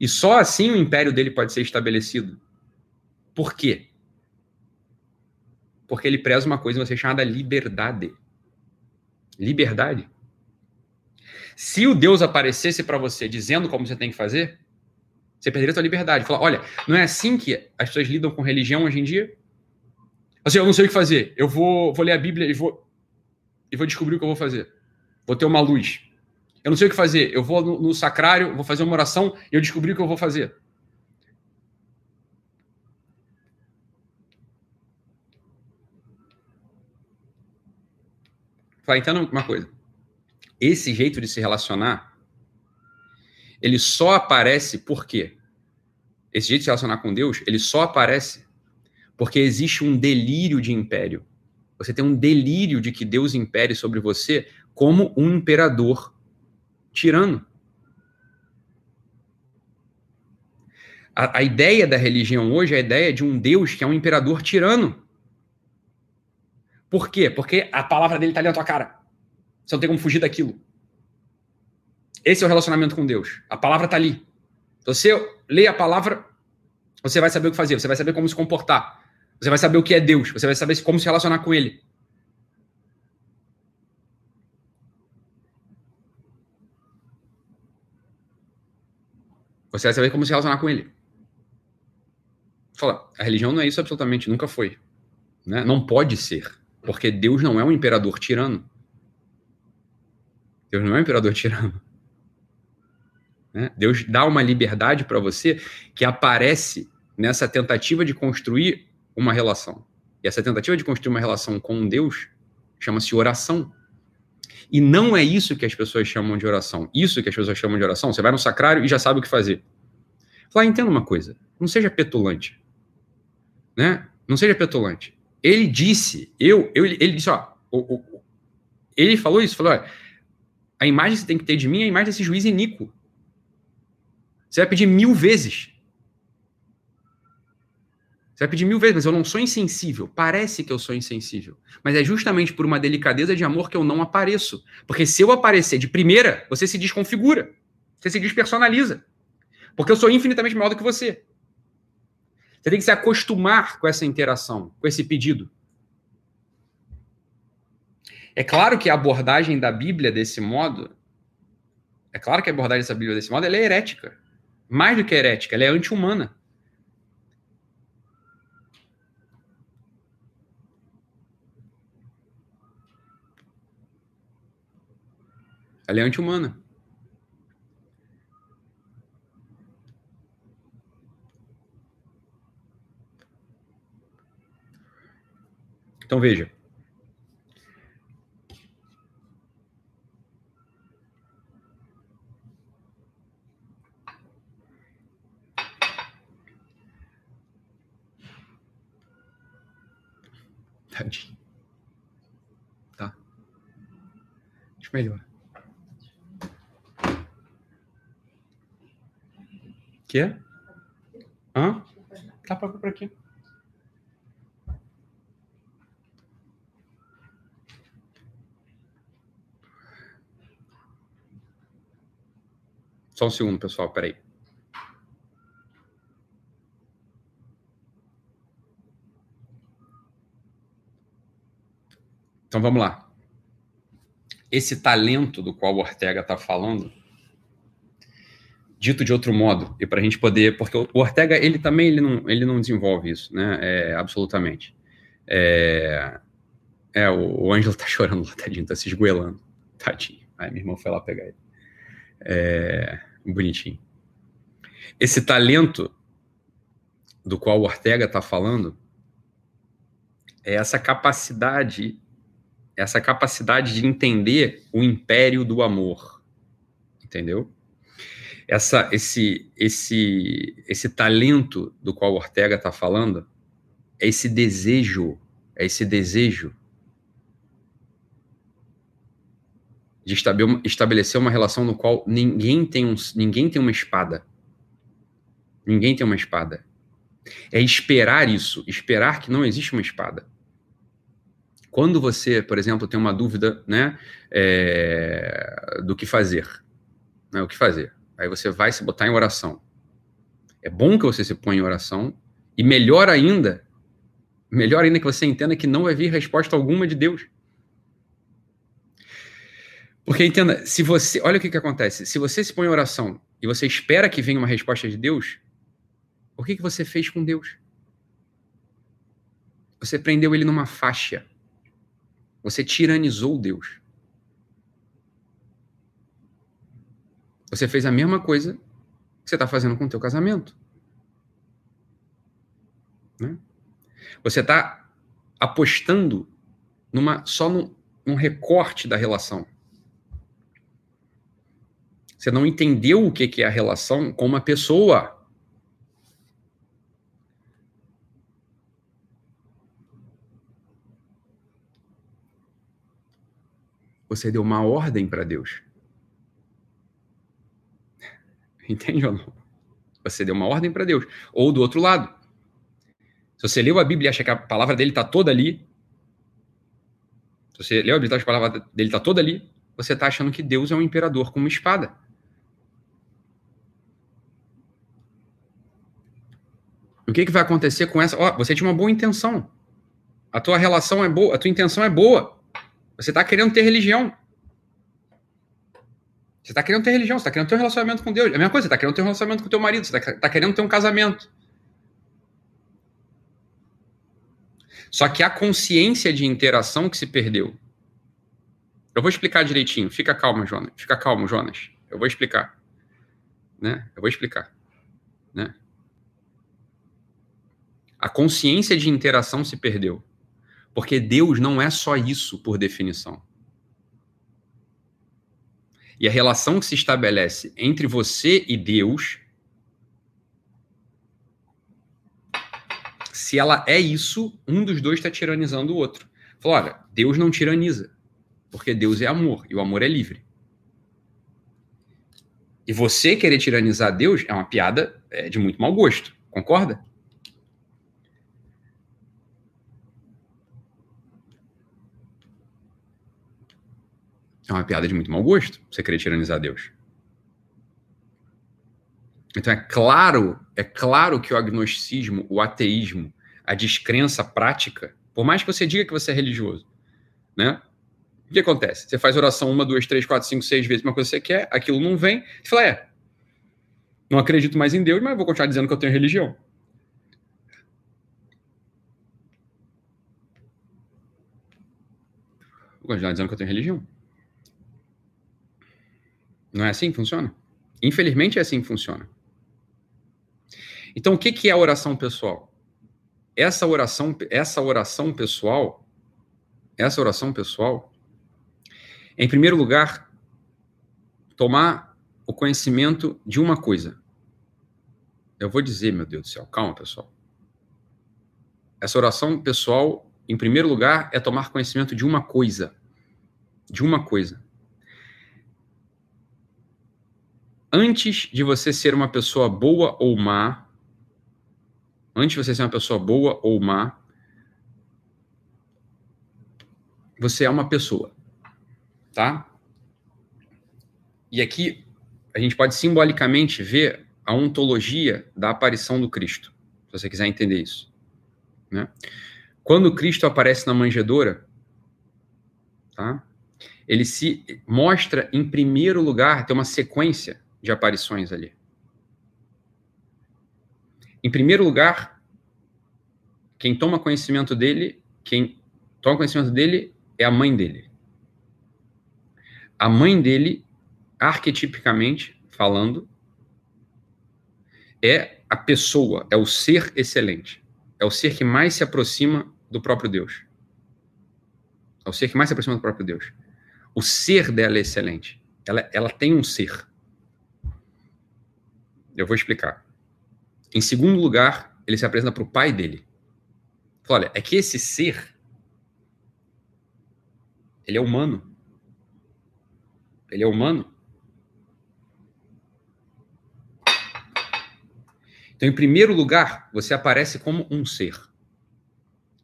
E só assim o império dele pode ser estabelecido. Por quê? Porque ele preza uma coisa você chamada liberdade. Liberdade. Se o Deus aparecesse para você dizendo como você tem que fazer, você perderia a sua liberdade. Falar, olha, não é assim que as pessoas lidam com religião hoje em dia? Assim, eu não sei o que fazer. Eu vou, vou ler a Bíblia e vou, e vou descobrir o que eu vou fazer. Vou ter uma luz. Eu não sei o que fazer. Eu vou no, no sacrário, vou fazer uma oração e eu descobri o que eu vou fazer. Fala, entenda uma coisa. Esse jeito de se relacionar, ele só aparece por quê? Esse jeito de se relacionar com Deus, ele só aparece porque existe um delírio de império. Você tem um delírio de que Deus impere sobre você como um imperador tirano. A, a, ideia da religião hoje é a ideia de um Deus que é um imperador tirano. Por quê? Porque a palavra dele está ali na tua cara. Você não tem como fugir daquilo. Esse é o relacionamento com Deus. A palavra está ali. Você lê a palavra, você vai saber o que fazer, você vai saber como se comportar. Você vai saber o que é Deus, você vai saber como se relacionar com Ele. Você vai saber como se relacionar com ele. Fala, a religião não é isso absolutamente, nunca foi. Né? Não pode ser, porque Deus não é um imperador tirano. Deus não é um imperador tirano. Né? Deus dá uma liberdade para você que aparece nessa tentativa de construir uma relação. E essa tentativa de construir uma relação com Deus chama-se oração. E não é isso que as pessoas chamam de oração. Isso que as pessoas chamam de oração, você vai no sacrário e já sabe o que fazer. Fala, entenda uma coisa, não seja petulante. Né? Não seja petulante. Ele disse, eu, eu ele disse, ó, o, o, ele falou isso, falou, a imagem que você tem que ter de mim é a imagem desse juiz iníquo. Você vai pedir mil vezes. Você vai pedir mil vezes, mas eu não sou insensível. Parece que eu sou insensível. Mas é justamente por uma delicadeza de amor que eu não apareço. Porque se eu aparecer de primeira, você se desconfigura. Você se despersonaliza. Porque eu sou infinitamente maior do que você. Você tem que se acostumar com essa interação, com esse pedido. É claro que a abordagem da Bíblia desse modo, é claro que a abordagem dessa Bíblia desse modo, é herética. Mais do que herética, ela é anti-humana. Ela é anti-humana. Então veja. Tadinho. Tá. Deixa eu melhorar. Que? Hã? Tá pra, por quê? Só um segundo, pessoal, peraí. Então vamos lá. Esse talento do qual o Ortega está falando, dito de outro modo, e para a gente poder, porque o Ortega ele também ele não, ele não desenvolve isso, né? É, absolutamente. É, é o, o Ângelo tá chorando lá, tadinho, tá se esgoelando, tadinho. Aí minha irmã foi lá pegar ele. É, bonitinho. Esse talento do qual o Ortega está falando é essa capacidade essa capacidade de entender o império do amor, entendeu? Essa, esse, esse, esse talento do qual Ortega está falando é esse desejo, é esse desejo de estabelecer uma relação no qual ninguém tem, um, ninguém tem uma espada. Ninguém tem uma espada. É esperar isso, esperar que não existe uma espada. Quando você, por exemplo, tem uma dúvida né, é, do que fazer, né, o que fazer, aí você vai se botar em oração. É bom que você se ponha em oração, e melhor ainda, melhor ainda que você entenda que não vai vir resposta alguma de Deus. Porque entenda, se você, olha o que, que acontece, se você se põe em oração e você espera que venha uma resposta de Deus, o que, que você fez com Deus? Você prendeu ele numa faixa. Você tiranizou Deus. Você fez a mesma coisa que você está fazendo com o teu casamento. Né? Você está apostando numa só num, num recorte da relação. Você não entendeu o que é a relação com uma pessoa. Você deu uma ordem para Deus. Entende ou não? Você deu uma ordem para Deus. Ou do outro lado. Se você leu a Bíblia e acha que a palavra dele está toda ali, se você leu a Bíblia e acha que a palavra dele está toda ali, você está achando que Deus é um imperador com uma espada. O que, que vai acontecer com essa? Oh, você tinha uma boa intenção. A tua relação é boa, a tua intenção é boa. Você está querendo ter religião. Você está querendo ter religião, você está querendo ter um relacionamento com Deus. É a mesma coisa, você está querendo ter um relacionamento com teu marido, você está tá querendo ter um casamento. Só que a consciência de interação que se perdeu. Eu vou explicar direitinho. Fica calmo, Jonas. Fica calmo, Jonas. Eu vou explicar. Né? Eu vou explicar. Né? A consciência de interação se perdeu. Porque Deus não é só isso, por definição. E a relação que se estabelece entre você e Deus, se ela é isso, um dos dois está tiranizando o outro. Falou, olha, Deus não tiraniza, porque Deus é amor e o amor é livre. E você querer tiranizar Deus é uma piada é, de muito mau gosto, concorda? É uma piada de muito mau gosto você querer tiranizar Deus. Então é claro, é claro que o agnosticismo, o ateísmo, a descrença prática, por mais que você diga que você é religioso, né? O que acontece? Você faz oração uma, duas, três, quatro, cinco, seis vezes, uma coisa que você quer, aquilo não vem, você fala, é, não acredito mais em Deus, mas vou continuar dizendo que eu tenho religião. Vou continuar dizendo que eu tenho religião. Não é assim que funciona? Infelizmente é assim que funciona. Então, o que, que é a oração pessoal? Essa oração, essa oração pessoal, essa oração pessoal, em primeiro lugar, tomar o conhecimento de uma coisa. Eu vou dizer, meu Deus do céu, calma, pessoal. Essa oração pessoal, em primeiro lugar, é tomar conhecimento de uma coisa. De uma coisa. Antes de você ser uma pessoa boa ou má, antes de você ser uma pessoa boa ou má, você é uma pessoa, tá? E aqui a gente pode simbolicamente ver a ontologia da aparição do Cristo, se você quiser entender isso. Né? Quando Cristo aparece na manjedoura, tá? ele se mostra em primeiro lugar, tem uma sequência de aparições ali. Em primeiro lugar, quem toma conhecimento dele, quem toma conhecimento dele é a mãe dele. A mãe dele, arquetipicamente falando, é a pessoa, é o ser excelente. É o ser que mais se aproxima do próprio Deus. É o ser que mais se aproxima do próprio Deus. O ser dela é excelente. Ela, ela tem um ser. Eu vou explicar. Em segundo lugar, ele se apresenta para o pai dele. Fala, olha, é que esse ser, ele é humano. Ele é humano. Então, em primeiro lugar, você aparece como um ser.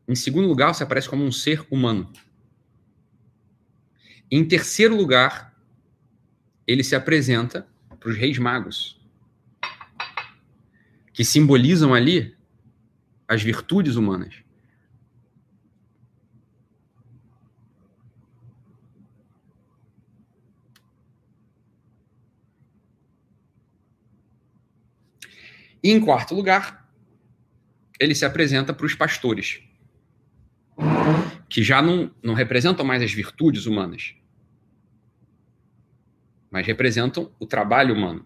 Em segundo lugar, você aparece como um ser humano. Em terceiro lugar, ele se apresenta para os reis magos que simbolizam ali as virtudes humanas. E em quarto lugar, ele se apresenta para os pastores, que já não, não representam mais as virtudes humanas, mas representam o trabalho humano.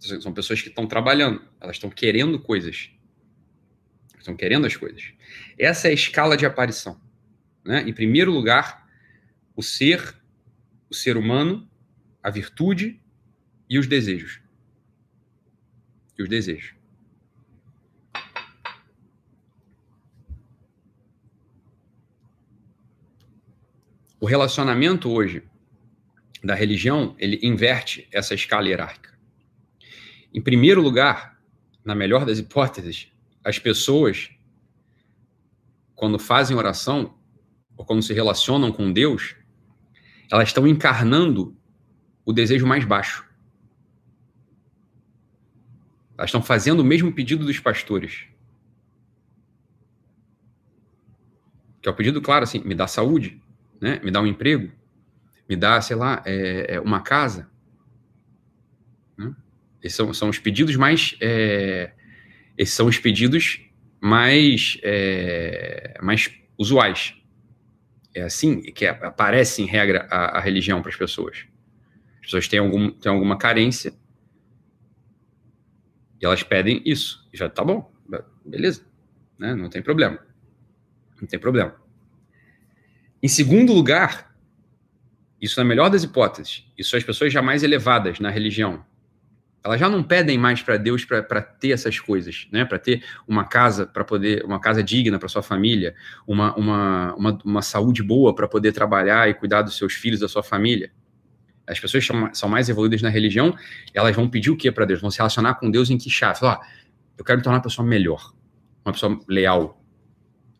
São pessoas que estão trabalhando, elas estão querendo coisas. Estão querendo as coisas. Essa é a escala de aparição. Né? Em primeiro lugar, o ser, o ser humano, a virtude e os desejos. E os desejos. O relacionamento hoje da religião, ele inverte essa escala hierárquica. Em primeiro lugar, na melhor das hipóteses, as pessoas, quando fazem oração, ou quando se relacionam com Deus, elas estão encarnando o desejo mais baixo. Elas estão fazendo o mesmo pedido dos pastores. Que é o pedido, claro, assim, me dá saúde, né? me dá um emprego, me dá, sei lá, é, é uma casa. Esses são, são os pedidos mais. É, esses são os pedidos mais, é, mais usuais. É assim que aparece, em regra, a, a religião para as pessoas. As pessoas têm, algum, têm alguma carência e elas pedem isso. E já tá bom, beleza, né? não tem problema. Não tem problema. Em segundo lugar, isso na melhor das hipóteses, isso as pessoas já mais elevadas na religião, elas já não pedem mais para Deus para ter essas coisas, né? Para ter uma casa, para poder uma casa digna para sua família, uma, uma, uma, uma saúde boa para poder trabalhar e cuidar dos seus filhos, da sua família. As pessoas são, mais evoluídas na religião, elas vão pedir o que para Deus? Vão se relacionar com Deus em que chave? Falar, eu quero me tornar uma pessoa melhor, uma pessoa leal,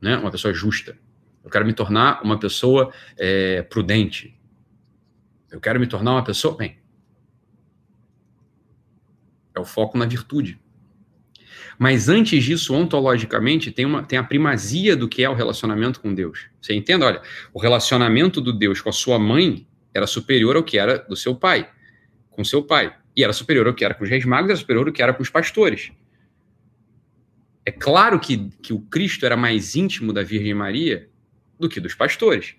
né? Uma pessoa justa. Eu quero me tornar uma pessoa é, prudente. Eu quero me tornar uma pessoa, bem, é o foco na virtude. Mas antes disso, ontologicamente, tem, uma, tem a primazia do que é o relacionamento com Deus. Você entende? Olha, o relacionamento do Deus com a sua mãe era superior ao que era do seu pai, com seu pai. E era superior ao que era com os reis magos, era superior ao que era com os pastores. É claro que, que o Cristo era mais íntimo da Virgem Maria do que dos pastores.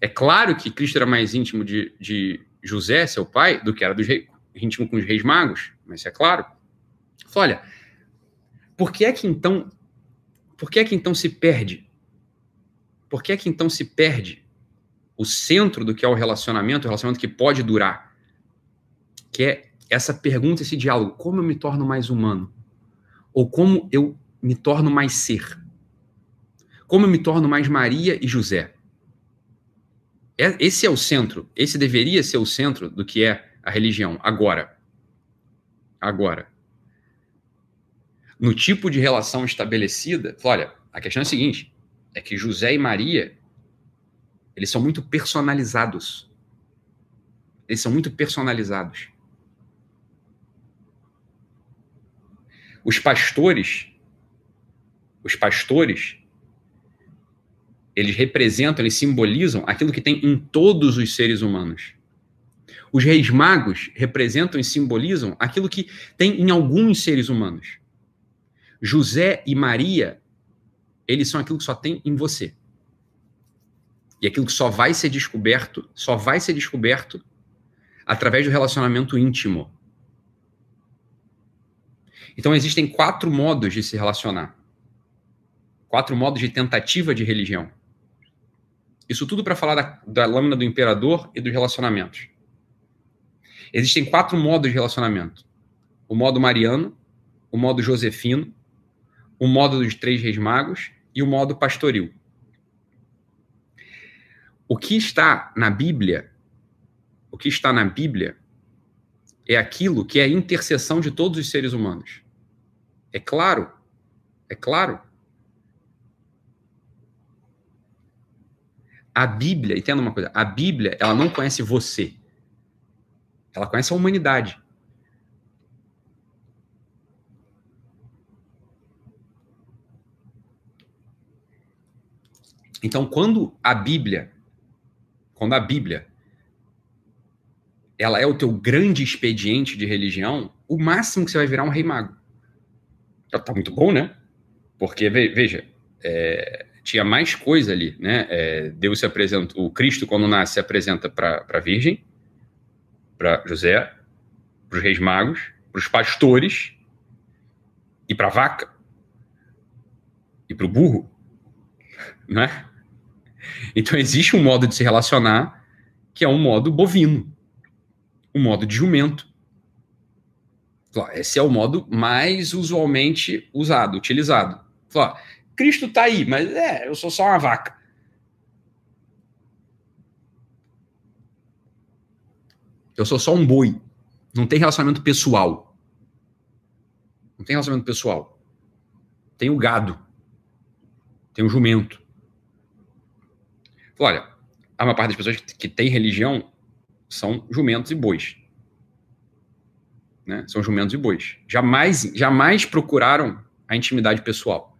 É claro que Cristo era mais íntimo de, de José, seu pai, do que era dos reis, íntimo com os reis magos mas é claro. Olha, por que é que então, por que é que então se perde? Por que é que então se perde o centro do que é o relacionamento, o relacionamento que pode durar? Que é essa pergunta, esse diálogo: como eu me torno mais humano? Ou como eu me torno mais ser? Como eu me torno mais Maria e José? É, esse é o centro, esse deveria ser o centro do que é a religião. Agora. Agora. No tipo de relação estabelecida, olha, a questão é a seguinte: é que José e Maria, eles são muito personalizados. Eles são muito personalizados. Os pastores, os pastores, eles representam, eles simbolizam aquilo que tem em todos os seres humanos. Os reis magos representam e simbolizam aquilo que tem em alguns seres humanos. José e Maria, eles são aquilo que só tem em você. E aquilo que só vai ser descoberto, só vai ser descoberto através do relacionamento íntimo. Então existem quatro modos de se relacionar. Quatro modos de tentativa de religião. Isso tudo para falar da, da lâmina do imperador e dos relacionamentos. Existem quatro modos de relacionamento: o modo mariano, o modo josefino, o modo dos três reis magos e o modo pastoril. O que está na Bíblia, o que está na Bíblia é aquilo que é a interseção de todos os seres humanos. É claro, é claro A Bíblia, entenda uma coisa, a Bíblia, ela não conhece você. Ela conhece a humanidade. Então, quando a Bíblia, quando a Bíblia, ela é o teu grande expediente de religião, o máximo que você vai virar um rei mago. Tá, tá muito bom, né? Porque, veja, é, tinha mais coisa ali, né? É, Deus se apresenta, o Cristo quando nasce se apresenta para a Virgem, para José, para os Reis Magos, para os pastores e para a vaca e para o burro, né? Então existe um modo de se relacionar que é um modo bovino, um modo de jumento. Esse é o modo mais usualmente usado, utilizado. Cristo está aí, mas é, eu sou só uma vaca. Eu sou só um boi. Não tem relacionamento pessoal. Não tem relacionamento pessoal. Tem o gado. Tem o jumento. Olha, a maior parte das pessoas que tem religião são jumentos e bois. Né? São jumentos e bois. Jamais, jamais procuraram a intimidade pessoal.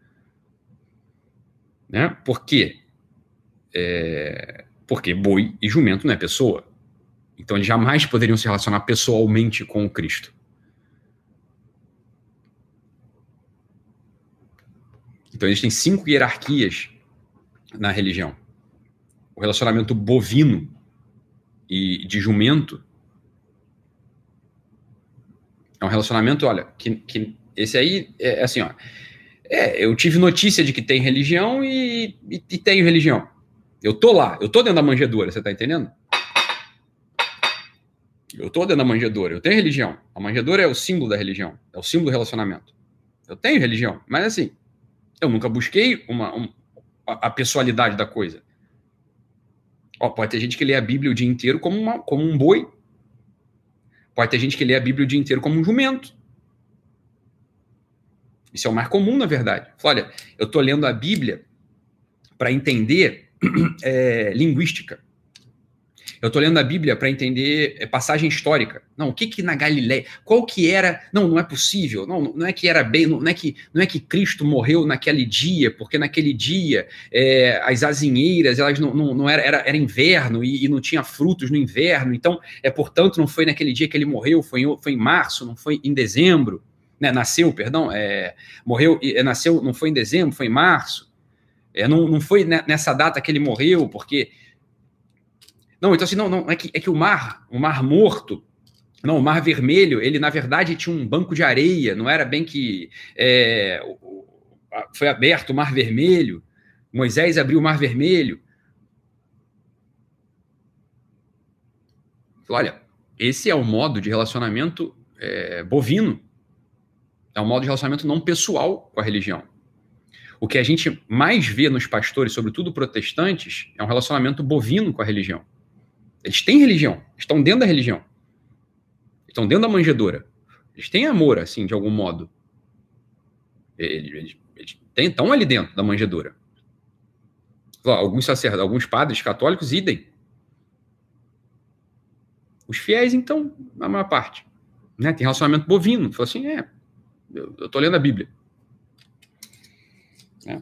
Né? Por quê? É, porque boi e jumento não é pessoa. Então eles jamais poderiam se relacionar pessoalmente com o Cristo. Então existem cinco hierarquias na religião. O relacionamento bovino e de jumento é um relacionamento, olha, que, que esse aí é assim, ó. É, eu tive notícia de que tem religião e, e, e tenho religião. Eu tô lá, eu tô dentro da manjedoura, você tá entendendo? Eu tô dentro da manjedoura, eu tenho religião. A manjedoura é o símbolo da religião, é o símbolo do relacionamento. Eu tenho religião, mas assim, eu nunca busquei uma, um, a pessoalidade da coisa. Ó, pode ter gente que lê a Bíblia o dia inteiro como, uma, como um boi. Pode ter gente que lê a Bíblia o dia inteiro como um jumento. Isso é o mais comum, na verdade. Olha, eu estou lendo a Bíblia para entender é, linguística. Eu estou lendo a Bíblia para entender é, passagem histórica. Não, o que que na Galileia, qual que era? Não, não é possível. Não, não é que era bem, não, é que não é que Cristo morreu naquele dia, porque naquele dia é, as azinheiras elas não, não, não era, era, era inverno e, e, não tinha frutos no inverno. Então, é portanto não foi naquele dia que ele morreu, foi em, foi em março, não foi em dezembro né, nasceu, perdão, é, morreu, é, nasceu, não foi em dezembro, foi em março, é, não, não foi nessa data que ele morreu, porque. Não, então assim, não, não, é que, é que o mar, o mar morto, não, o mar vermelho, ele na verdade tinha um banco de areia, não era bem que é, foi aberto o mar vermelho, Moisés abriu o mar vermelho. Olha, esse é o modo de relacionamento é, bovino é um modo de relacionamento não pessoal com a religião. O que a gente mais vê nos pastores, sobretudo protestantes, é um relacionamento bovino com a religião. Eles têm religião, estão dentro da religião. Estão dentro da manjedoura. Eles têm amor, assim, de algum modo. Eles, eles, eles estão ali dentro da manjedoura. Alguns sacerdotes, alguns padres católicos, idem. Os fiéis, então, a maior parte. Né? Tem relacionamento bovino. Fala assim, é, Eu estou lendo a Bíblia. Né?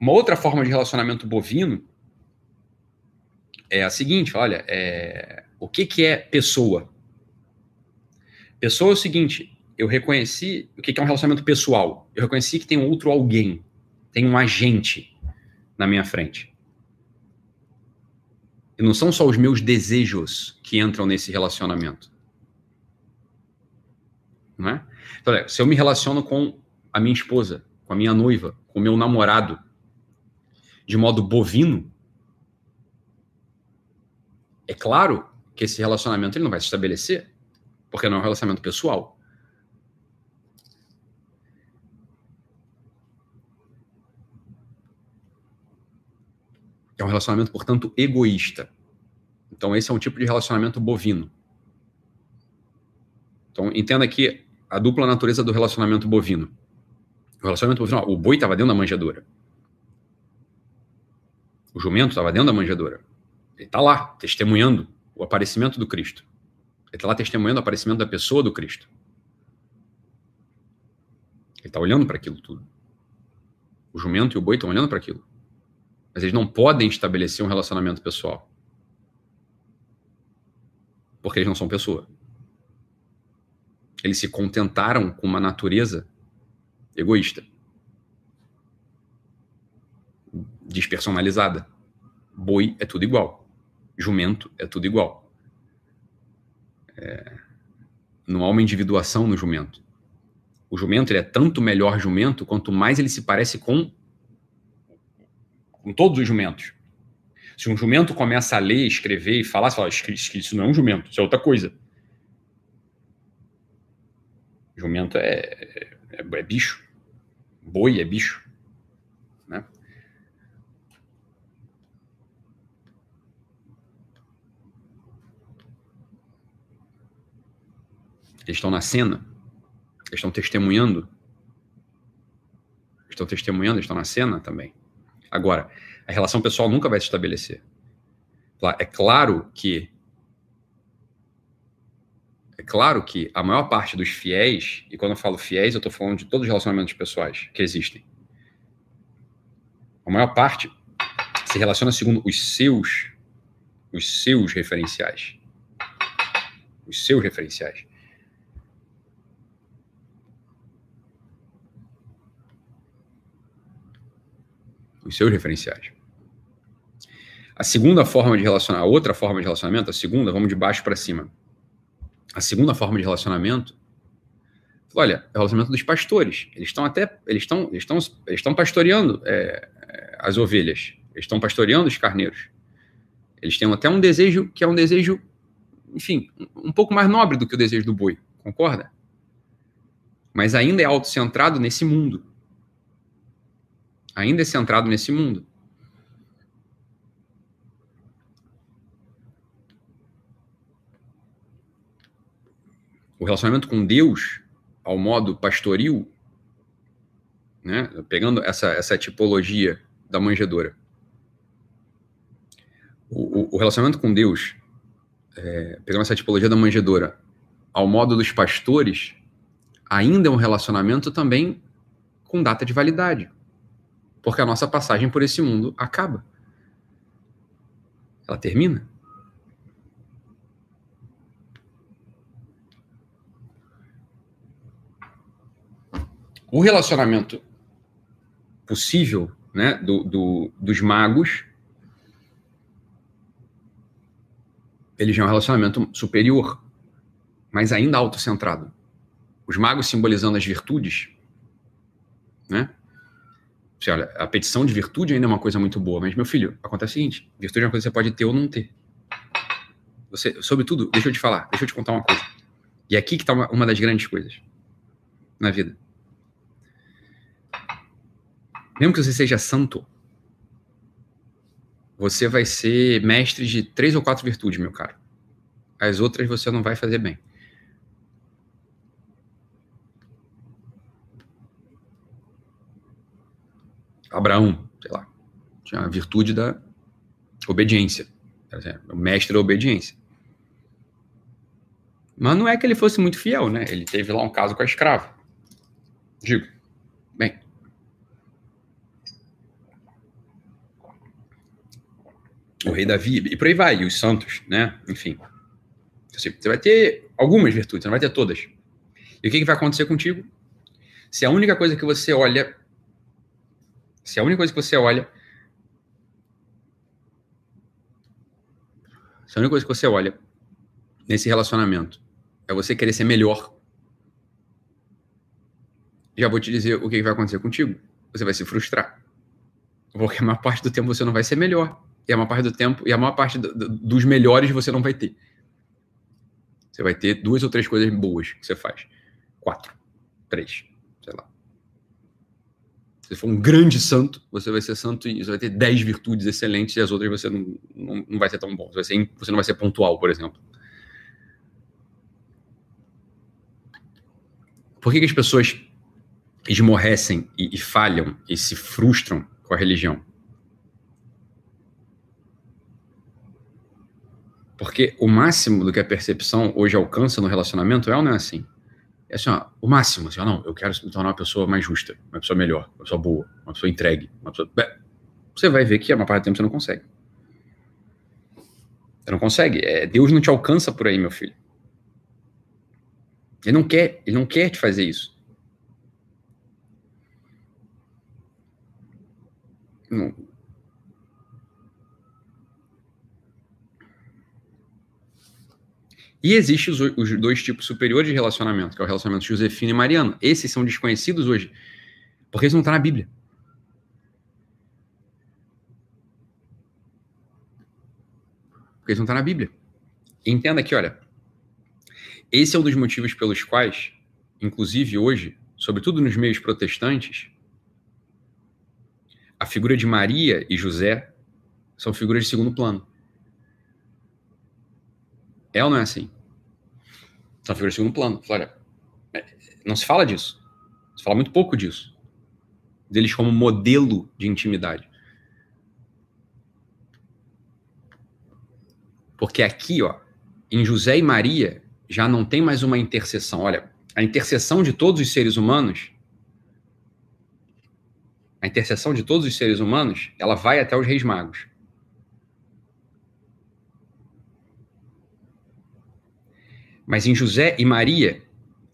Uma outra forma de relacionamento bovino é a seguinte: olha, é, o que, que é pessoa? Pessoa é o seguinte: eu reconheci o que, que é um relacionamento pessoal. Eu reconheci que tem outro alguém, tem um agente na minha frente. E não são só os meus desejos que entram nesse relacionamento. Não é? Então, olha, se eu me relaciono com a minha esposa, com a minha noiva, com o meu namorado, de modo bovino, é claro que esse relacionamento ele não vai se estabelecer, porque não é um relacionamento pessoal. É um relacionamento, portanto, egoísta. Então, esse é um tipo de relacionamento bovino. Então, entenda aqui a dupla natureza do relacionamento bovino. O relacionamento bovino, ó, o boi estava dentro da manjedoura. O jumento estava dentro da manjedoura. Ele está lá, testemunhando o aparecimento do Cristo. Ele está lá testemunhando o aparecimento da pessoa do Cristo. Ele está olhando para aquilo tudo. O jumento e o boi estão olhando para aquilo. Mas eles não podem estabelecer um relacionamento pessoal. Porque eles não são pessoa. Eles se contentaram com uma natureza egoísta, despersonalizada. Boi é tudo igual jumento é tudo igual. É, não há uma individuação no jumento. O jumento é tanto melhor jumento quanto mais ele se parece com, com todos os jumentos. Se um jumento começa a ler, escrever e falar, você fala, isso não é um jumento, isso é outra coisa. Jumento é, é, é bicho. Boi é bicho. Eles estão na cena, eles estão testemunhando. Estão testemunhando, eles estão na cena também. Agora, a relação pessoal nunca vai se estabelecer. É claro que é claro que a maior parte dos fiéis, e quando eu falo fiéis, eu estou falando de todos os relacionamentos pessoais que existem. A maior parte se relaciona segundo os seus os seus referenciais. Os seus referenciais. Os seus referenciais. A segunda forma de relacionar, a outra forma de relacionamento, a segunda, vamos de baixo para cima. A segunda forma de relacionamento, olha, é o relacionamento dos pastores. Eles estão até, eles estão, eles estão, eles estão pastoreando é, é, as ovelhas. Eles estão pastoreando os carneiros. Eles têm até um desejo que é um desejo, enfim, um pouco mais nobre do que o desejo do boi. Concorda? Mas ainda é autocentrado nesse mundo ainda é centrado nesse mundo. O relacionamento com Deus, ao modo pastoril, né, pegando essa, essa tipologia da manjedora, o, o relacionamento com Deus, é, pegando essa tipologia da manjedora, ao modo dos pastores, ainda é um relacionamento também com data de validade. Porque a nossa passagem por esse mundo acaba. Ela termina. O relacionamento possível né, do, do, dos magos, ele já é um relacionamento superior, mas ainda autocentrado. Os magos simbolizando as virtudes, né? Você olha, a petição de virtude ainda é uma coisa muito boa, mas, meu filho, acontece o seguinte: virtude é uma coisa que você pode ter ou não ter. Você, sobretudo, deixa eu te falar, deixa eu te contar uma coisa. E é aqui que está uma, uma das grandes coisas na vida. Mesmo que você seja santo, você vai ser mestre de três ou quatro virtudes, meu caro. As outras você não vai fazer bem. Abraão, sei lá, tinha a virtude da obediência. O mestre da obediência. Mas não é que ele fosse muito fiel, né? Ele teve lá um caso com a escrava. Digo, bem. O rei Davi, e por aí vai, e os santos, né? Enfim. Você vai ter algumas virtudes, não vai ter todas. E o que, que vai acontecer contigo? Se a única coisa que você olha. Se a única coisa que você olha. Se a única coisa que você olha nesse relacionamento é você querer ser melhor, já vou te dizer o que vai acontecer contigo. Você vai se frustrar. Porque a maior parte do tempo você não vai ser melhor. E a maior parte do tempo, e a maior parte do, do, dos melhores você não vai ter. Você vai ter duas ou três coisas boas que você faz. Quatro. Três. Sei lá. Você for um grande santo, você vai ser santo e você vai ter dez virtudes excelentes e as outras você não, não, não vai ser tão bom. Você, ser, você não vai ser pontual, por exemplo. Por que, que as pessoas esmorrecem e, e falham e se frustram com a religião? Porque o máximo do que a percepção hoje alcança no relacionamento é ou não é assim? É assim, ó, o máximo, assim, ó, não, eu quero me tornar uma pessoa mais justa, uma pessoa melhor, uma pessoa boa, uma pessoa entregue, uma pessoa... Você vai ver que a maior parte do tempo você não consegue. Você não consegue. É, Deus não te alcança por aí, meu filho. Ele não quer, ele não quer te fazer isso. Não. E existem os, os, dois tipos superiores de relacionamento, que é o relacionamento Josefina e Mariano. Esses são desconhecidos hoje, porque eles não estão na Bíblia. Porque eles não estão na Bíblia. Entenda aqui, olha. Esse é um dos motivos pelos quais, inclusive hoje, sobretudo nos meios protestantes, a figura de Maria e José são figuras de segundo plano. É ou não é assim? São figuras de segundo plano. Olha, é, não se fala disso. Se fala muito pouco disso. Deles como modelo de intimidade. Porque aqui, ó, em José e Maria, já não tem mais uma intercessão. Olha, a intercessão de todos os seres humanos a intercessão de todos os seres humanos, ela vai até os reis magos. Mas em José e Maria,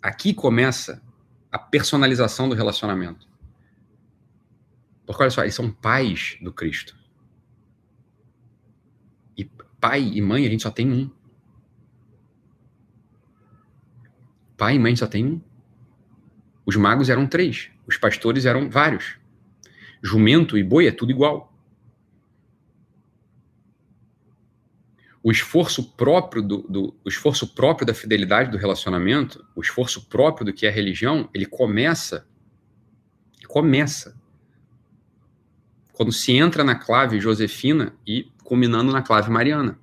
aqui começa a personalização do relacionamento. Porque olha só, eles são pais do Cristo. E pai e mãe a gente só tem um. Pai e mãe só tem um. Os magos eram três, os pastores eram vários. Jumento e boi é tudo igual. O esforço próprio do, do o esforço próprio da fidelidade do relacionamento, o esforço próprio do que é religião, ele começa começa quando se entra na clave josefina e culminando na clave mariana.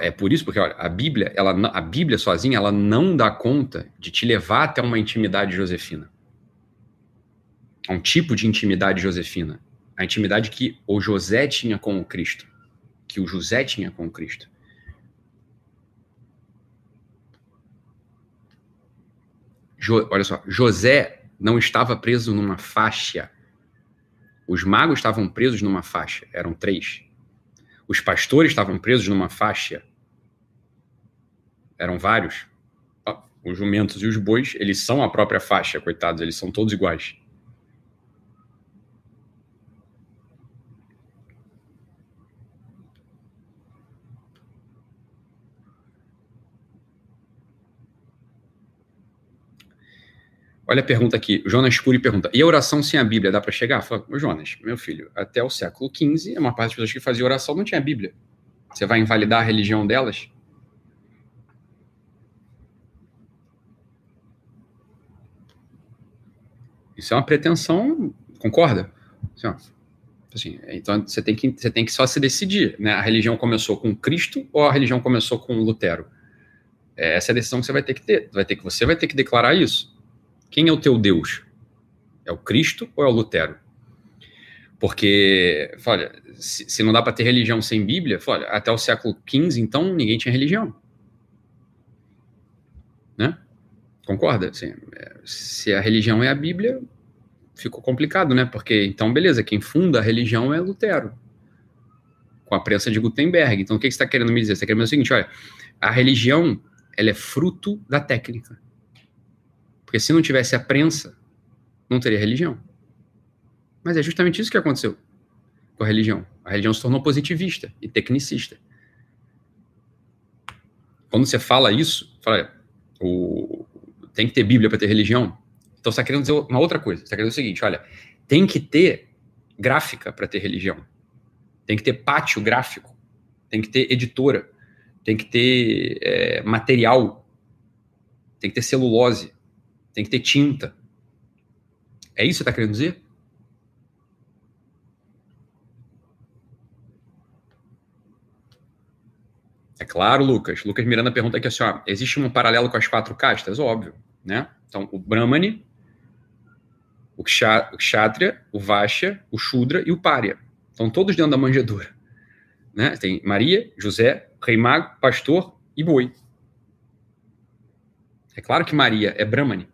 É por isso porque olha, a Bíblia, ela, a Bíblia sozinha, ela não dá conta de te levar até uma intimidade josefina a um tipo de intimidade josefina. A intimidade que o José tinha com o Cristo. Que o José tinha com o Cristo. Jo, olha só, José não estava preso numa faixa. Os magos estavam presos numa faixa, eram três. Os pastores estavam presos numa faixa, eram vários. Os jumentos e os bois, eles são a própria faixa, coitados, eles são todos iguais. Olha a pergunta aqui. Jonas Cury pergunta: e a oração sem a Bíblia dá para chegar? Fala, Jonas, meu filho, até o século XV, a maior parte das pessoas que faziam oração não tinha Bíblia. Você vai invalidar a religião delas? Isso é uma pretensão, concorda? Assim, assim, então você tem, que, você tem que só se decidir, né? A religião começou com Cristo ou a religião começou com Lutero? Essa é a decisão que você vai ter que ter. Vai ter que, você vai ter que declarar isso. Quem é o teu Deus? É o Cristo ou é o Lutero? Porque, olha, se, se não dá para ter religião sem Bíblia, olha, até o século XV, então, ninguém tinha religião. Né? Concorda? Assim, se a religião é a Bíblia, ficou complicado, né? Porque, então, beleza, quem funda a religião é Lutero, com a prensa de Gutenberg. Então, o que você está querendo me dizer? Você está querendo me dizer o seguinte, olha, a religião, ela é fruto da técnica. Porque se não tivesse a prensa, não teria religião. Mas é justamente isso que aconteceu com a religião. A religião se tornou positivista e tecnicista. Quando você fala isso, fala, o, tem que ter Bíblia para ter religião. Então você está querendo dizer uma outra coisa. Você está querendo dizer o seguinte: olha, tem que ter gráfica para ter religião. Tem que ter pátio gráfico. Tem que ter editora. Tem que ter é, material. Tem que ter celulose. Tem que ter tinta. É isso que você está querendo dizer? É claro, Lucas. Lucas Miranda pergunta aqui assim: ó, existe um paralelo com as quatro castas? Óbvio, né? Então, o Brahmani, o Kshatriya, o Vaishya, o Shudra e o Párya. Estão todos dentro da manjedoura. Né? Tem Maria, José, Rei Mago, Pastor e Boi. É claro que Maria é Brahmani.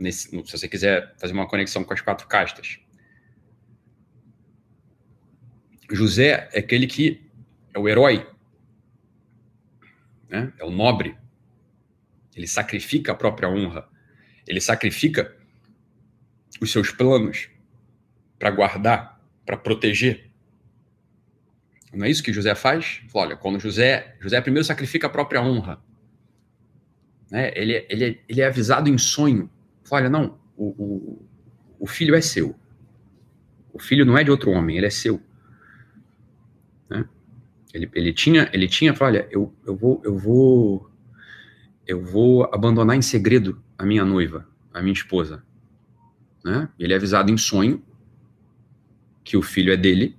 Nesse, se você quiser fazer uma conexão com as quatro castas. José é aquele que é o herói, né? é o nobre. Ele sacrifica a própria honra. Ele sacrifica os seus planos para guardar, para proteger. Não é isso que José faz? Olha, quando José, José primeiro sacrifica a própria honra. Né? Ele, ele, ele é avisado em sonho. Olha, não, o, o, o filho é seu. O filho não é de outro homem, ele é seu. Né? Ele, ele tinha, ele tinha, olha, eu, eu vou, eu vou, eu vou abandonar em segredo a minha noiva, a minha esposa. Né? Ele é avisado em sonho que o filho é dele,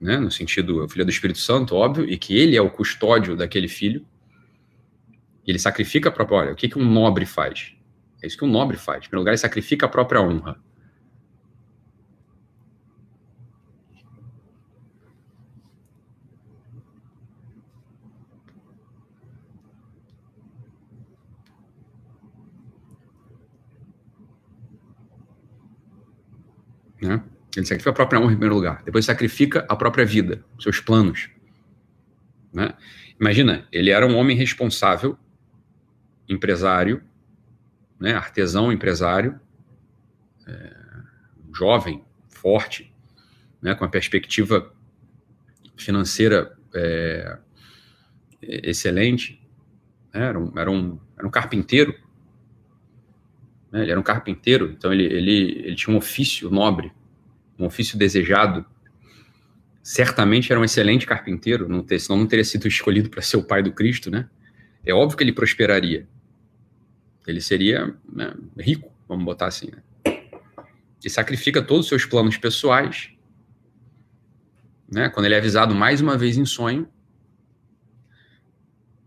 né? no sentido, o filho é do Espírito Santo, óbvio, e que ele é o custódio daquele filho. Ele sacrifica a própria. Olha, o que, que um nobre faz? É isso que um nobre faz. Em primeiro lugar, ele sacrifica a própria honra. Né? Ele sacrifica a própria honra em primeiro lugar. Depois sacrifica a própria vida, seus planos. Né? Imagina, ele era um homem responsável, empresário, né? artesão, empresário, é, jovem, forte, né? com a perspectiva financeira é, excelente. Né? Era, um, era, um, era um carpinteiro, né? Ele era um carpinteiro, então ele, ele, ele tinha um ofício nobre, um ofício desejado. Certamente era um excelente carpinteiro, não ter, senão não teria sido escolhido para ser o pai do Cristo, né? É óbvio que ele prosperaria. Ele seria né, rico, vamos botar assim. Né? E sacrifica todos os seus planos pessoais. Né? Quando ele é avisado mais uma vez em sonho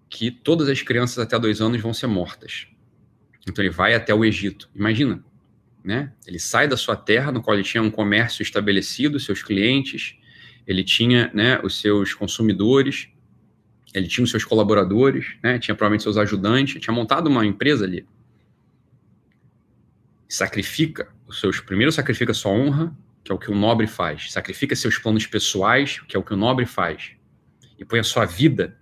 que todas as crianças até dois anos vão ser mortas. Então ele vai até o Egito. Imagina, né? Ele sai da sua terra, no qual ele tinha um comércio estabelecido, seus clientes, ele tinha, né, os seus consumidores, ele tinha os seus colaboradores, né? Tinha provavelmente seus ajudantes, tinha montado uma empresa ali. Sacrifica os seus, primeiro sacrifica sua honra, que é o que o nobre faz. Sacrifica seus planos pessoais, que é o que o nobre faz. E põe a sua vida.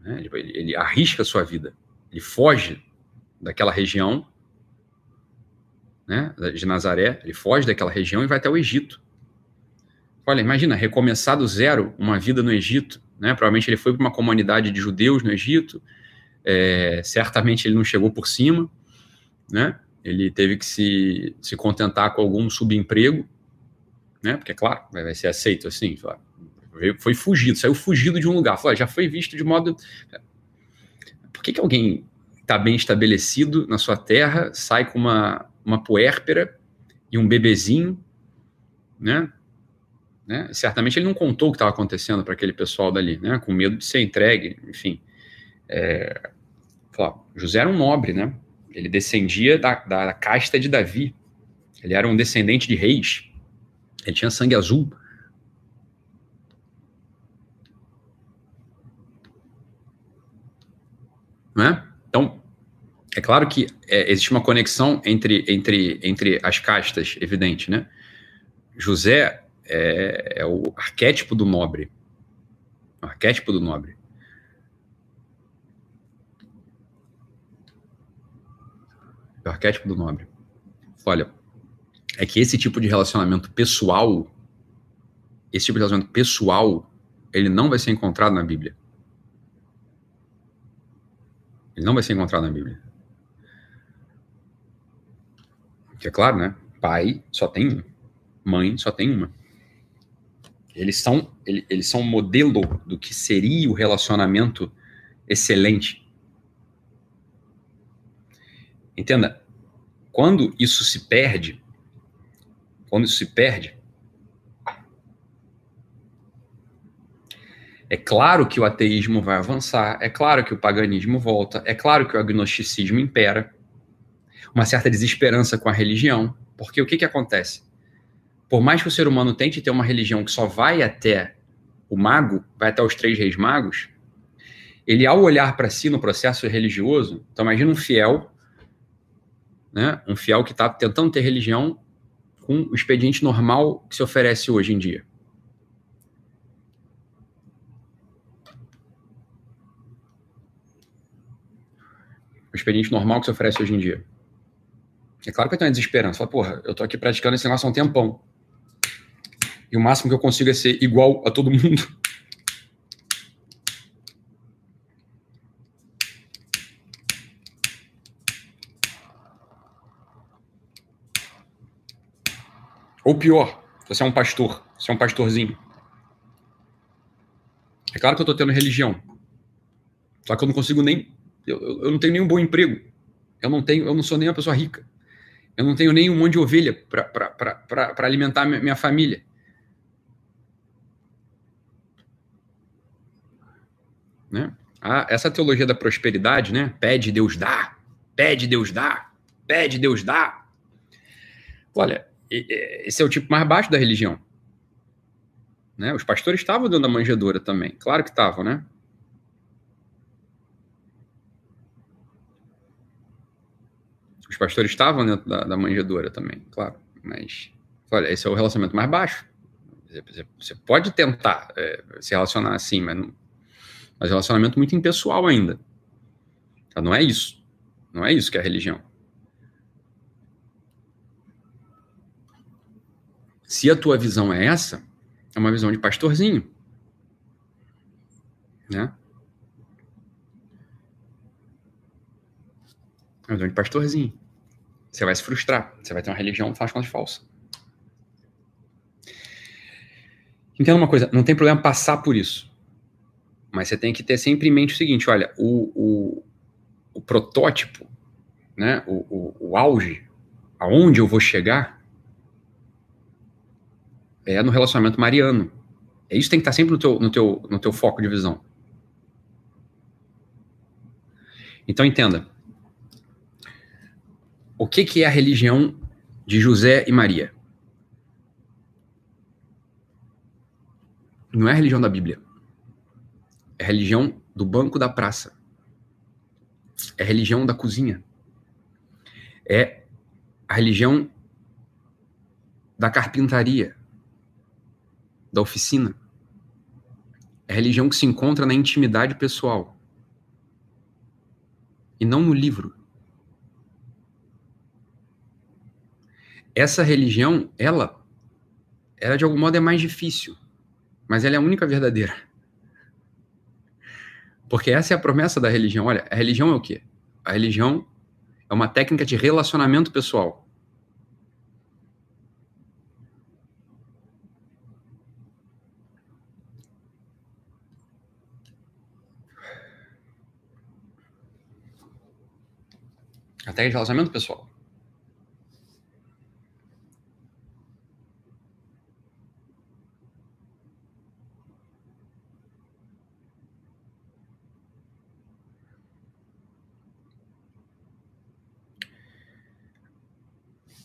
Né? Ele, ele arrisca a sua vida ele foge daquela região, né, de Nazaré, ele foge daquela região e vai até o Egito. Olha, imagina, recomeçar do zero uma vida no Egito, né? Provavelmente ele foi para uma comunidade de judeus no Egito, é, certamente ele não chegou por cima, né? Ele teve que se, se contentar com algum subemprego, né? Porque, claro, vai, ser aceito assim, foi fugido, saiu fugido de um lugar, já foi visto de modo por que, que alguém está bem estabelecido na sua terra, sai com uma, uma puérpera e um bebezinho, né? Né? Certamente ele não contou o que estava acontecendo para aquele pessoal dali, né? Com medo de ser entregue, enfim. É, José era um nobre, né? Ele descendia da, da casta de Davi. Ele era um descendente de reis. Ele tinha sangue azul. Né? Então, É claro que é, existe uma conexão entre, entre, entre as castas, evidente, né? José é, é o arquétipo do nobre. O arquétipo do nobre. É o arquétipo do nobre. Olha, é que esse tipo de relacionamento pessoal, esse tipo de relacionamento pessoal, ele não vai ser encontrado na Bíblia. Ele não vai ser encontrado na Bíblia. Que é claro, né? Pai só tem um. Mãe só tem uma. Eles são, eles são um modelo do que seria o relacionamento excelente. Entenda, quando isso se perde, quando isso se perde, é claro que o ateísmo vai avançar, é claro que o paganismo volta, é claro que o agnosticismo impera, uma certa desesperança com a religião, porque o que, que acontece? Por mais que o ser humano tente ter uma religião que só vai até o mago, vai até os três reis magos, ele, ao olhar para si no processo religioso, então imagina um fiel, né, um fiel que está tentando ter religião, com o expediente normal que se oferece hoje em dia. O expediente normal que se oferece hoje em dia. É claro que eu tenho uma desesperança. Fala, porra, eu tô aqui praticando esse negócio há um tempão. E o máximo que eu consigo é ser igual a todo mundo. Ou pior, você é um pastor, você é um pastorzinho. É claro que eu estou tendo religião. Só que eu não consigo nem. Eu, eu não tenho nenhum bom emprego. Eu não tenho, eu não sou nem uma pessoa rica. Eu não tenho nem um monte de ovelha para alimentar minha, minha família. Né? Essa teologia da prosperidade, né? Pede, Deus dá. Pede, Deus dá. Pede, Deus dá. Olha, esse é o tipo mais baixo da religião. Né? Os pastores estavam dentro da manjedoura também. Claro que estavam, né? Os pastores estavam dentro da, da manjedoura também, claro. Mas, olha, esse é o relacionamento mais baixo. Você pode tentar é, se relacionar assim, mas, não, mas relacionamento muito impessoal ainda. Tá? Não é isso. Não é isso que é a religião. Se a tua visão é essa, é uma visão de pastorzinho. Né? É uma visão de pastorzinho. Você vai se frustrar. Você vai ter uma religião, faz contas falsa. Entenda uma coisa, não tem problema passar por isso. Mas você tem que ter sempre em mente o seguinte: olha, o, o, o protótipo, né, o, o, o auge, aonde eu vou chegar, é no relacionamento mariano. É isso que tem que estar sempre no teu, no teu, no teu foco de visão. Então entenda. O que, que é a religião de José e Maria? Não é a religião da Bíblia. É religião do banco da praça. É religião da cozinha. É a religião da carpintaria da oficina. É a religião que se encontra na intimidade pessoal e não no livro. Essa religião, ela, ela de algum modo é mais difícil, mas ela é a única verdadeira. Porque essa é a promessa da religião. Olha, a religião é o quê? A religião é uma técnica de relacionamento pessoal. Até de relacionamento pessoal.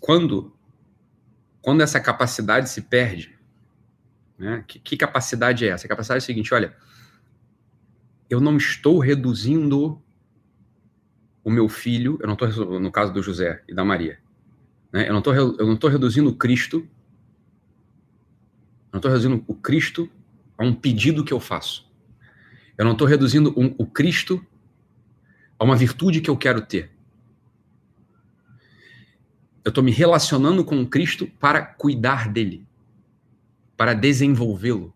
Quando, quando essa capacidade se perde, né? Que, que capacidade é essa? A capacidade é a seguinte: olha, eu não estou reduzindo o meu filho, eu não estou no caso do José e da Maria, né? eu não estou eu não estou reduzindo o Cristo, eu não estou reduzindo o Cristo a um pedido que eu faço. Eu não estou reduzindo um, o Cristo a uma virtude que eu quero ter. Eu estou me relacionando com Cristo para cuidar dele, para desenvolvê-lo,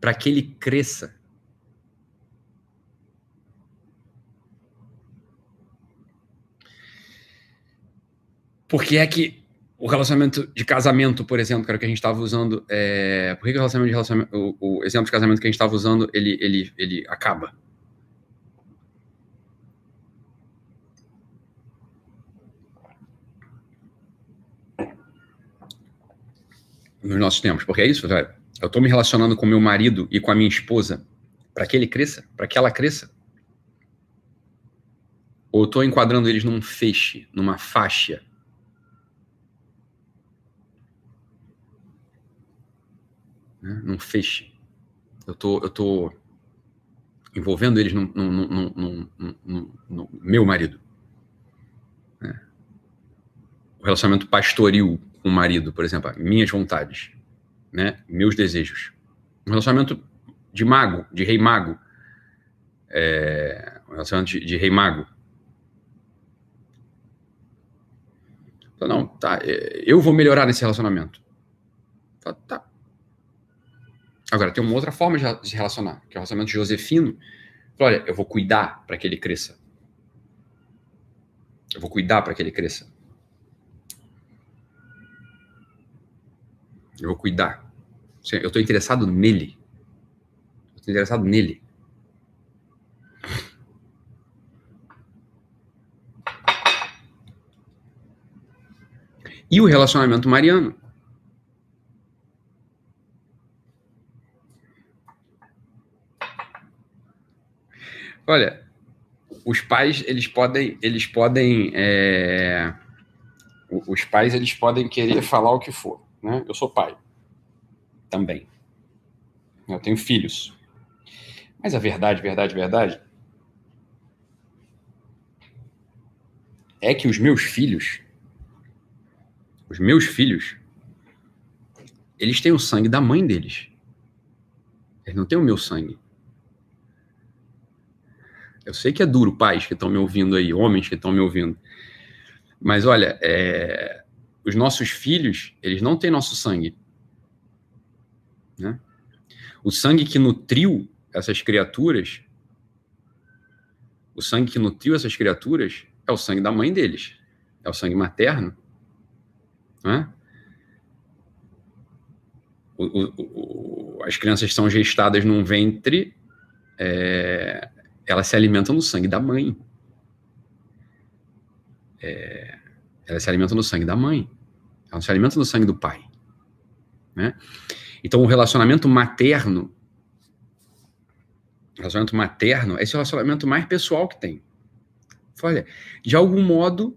para que ele cresça. Porque é que o relacionamento de casamento, por exemplo, que era o que a gente estava usando, é... por que, que o relacionamento de relacionamento, o, o, exemplo de casamento que a gente estava usando, ele, ele, ele acaba? Nos nossos tempos, porque é isso, velho. Eu estou me relacionando com meu marido e com a minha esposa para que ele cresça, para que ela cresça. Ou estou enquadrando eles num feixe, numa faixa né? num feixe. Eu tô, eu tô envolvendo eles no, meu marido. Né? O relacionamento pastoril com o marido, por exemplo, minhas vontades, né? meus desejos. Um relacionamento de mago, de rei mago. É, um relacionamento de, de rei mago. Não, tá, é, eu vou melhorar nesse relacionamento. Tá, tá, Agora, tem uma outra forma de se relacionar, que é o relacionamento josefino. Olha, eu vou cuidar para que ele cresça. Eu vou cuidar para que ele cresça. Eu vou cuidar. Eu estou interessado nele. Estou interessado nele. E o relacionamento mariano. Olha, os pais eles podem eles podem é... os pais eles podem querer falar o que for, né? Eu sou pai também. Eu tenho filhos. Mas a verdade, verdade, verdade é que os meus filhos os meus filhos eles têm o sangue da mãe deles. Eles não têm o meu sangue. Eu sei que é duro, pais que estão me ouvindo aí, homens que estão me ouvindo. Mas olha, é... os nossos filhos, eles não têm nosso sangue. Né? O sangue que nutriu essas criaturas, o sangue que nutriu essas criaturas é o sangue da mãe deles, é o sangue materno. Né? O, o, o, as crianças são gestadas num ventre é, elas se alimentam no sangue da mãe. É, elas se alimentam no sangue da mãe. Elas se alimentam no sangue do pai. Né? Então, o relacionamento materno, relacionamento materno é esse relacionamento mais pessoal que tem. Olha, de algum modo,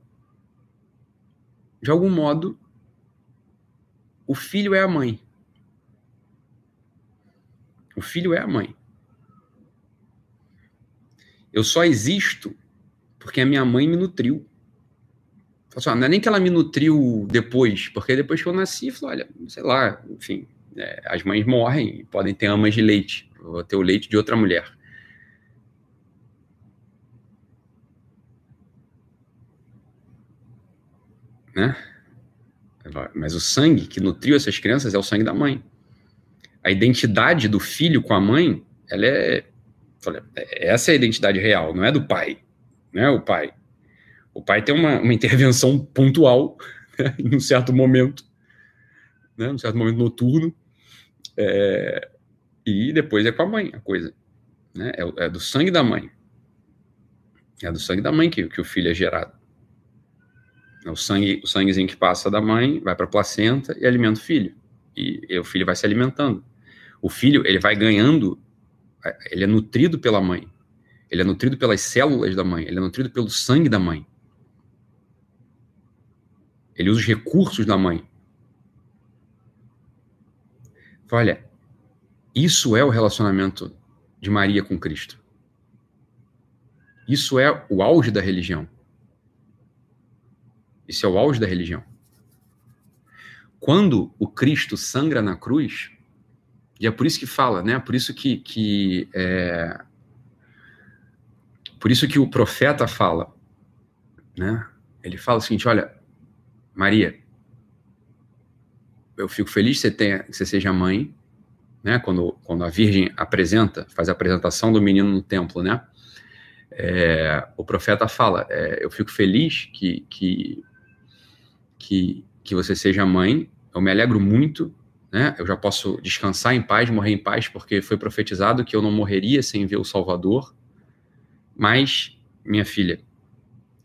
de algum modo, o filho é a mãe. O filho é a mãe. Eu só existo porque a minha mãe me nutriu. Assim, não é nem que ela me nutriu depois, porque depois que eu nasci, falou, olha, sei lá, enfim, é, as mães morrem, podem ter amas de leite, vou ter o leite de outra mulher. Né? Mas o sangue que nutriu essas crianças é o sangue da mãe. A identidade do filho com a mãe, ela é Falei, essa é a identidade real, não é do pai, né? O pai. O pai tem uma, uma intervenção pontual né, em um certo momento, né? Num certo momento noturno, é, e depois é com a mãe a coisa, né? É, é, do sangue da mãe. É do sangue da mãe que, que o filho é gerado. É o sangue, o sanguezinho que passa da mãe vai para a placenta e alimenta o filho. E, e o filho vai se alimentando. O filho ele vai ganhando ele é nutrido pela mãe. Ele é nutrido pelas células da mãe. Ele é nutrido pelo sangue da mãe. Ele usa os recursos da mãe. Olha, isso é o relacionamento de Maria com Cristo. Isso é o auge da religião. Isso é o auge da religião. Quando o Cristo sangra na cruz, e é por isso que fala, né? Por isso que, que é, por isso que o profeta fala, né? Ele fala o seguinte: olha, Maria, eu fico feliz que você, tenha, que você seja mãe, né? Quando, quando a Virgem apresenta, faz a apresentação do menino no templo, né? É, o profeta fala: é, eu fico feliz que, que, que, que você seja mãe, eu me alegro muito, né? Eu já posso descansar em paz, morrer em paz, porque foi profetizado que eu não morreria sem ver o Salvador. Mas, minha filha,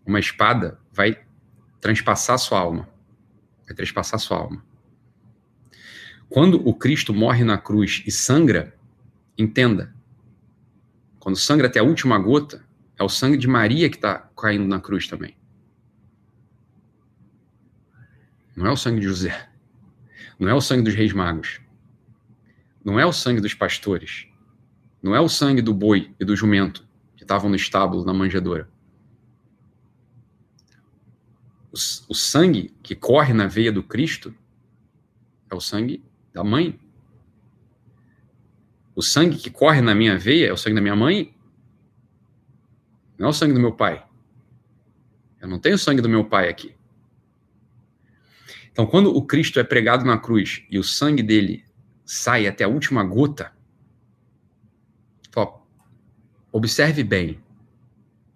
uma espada vai transpassar sua alma. Vai transpassar sua alma. Quando o Cristo morre na cruz e sangra, entenda. Quando sangra até a última gota, é o sangue de Maria que está caindo na cruz também. Não é o sangue de José. Não é o sangue dos reis magos. Não é o sangue dos pastores. Não é o sangue do boi e do jumento que estavam no estábulo, na manjedoura. O, sangue que corre na veia do Cristo é o sangue da mãe. O sangue que corre na minha veia é o sangue da minha mãe, não é o sangue do meu pai. Eu não tenho o sangue do meu pai aqui. Então, quando o Cristo é pregado na cruz e o sangue dele sai até a última gota, Observe bem,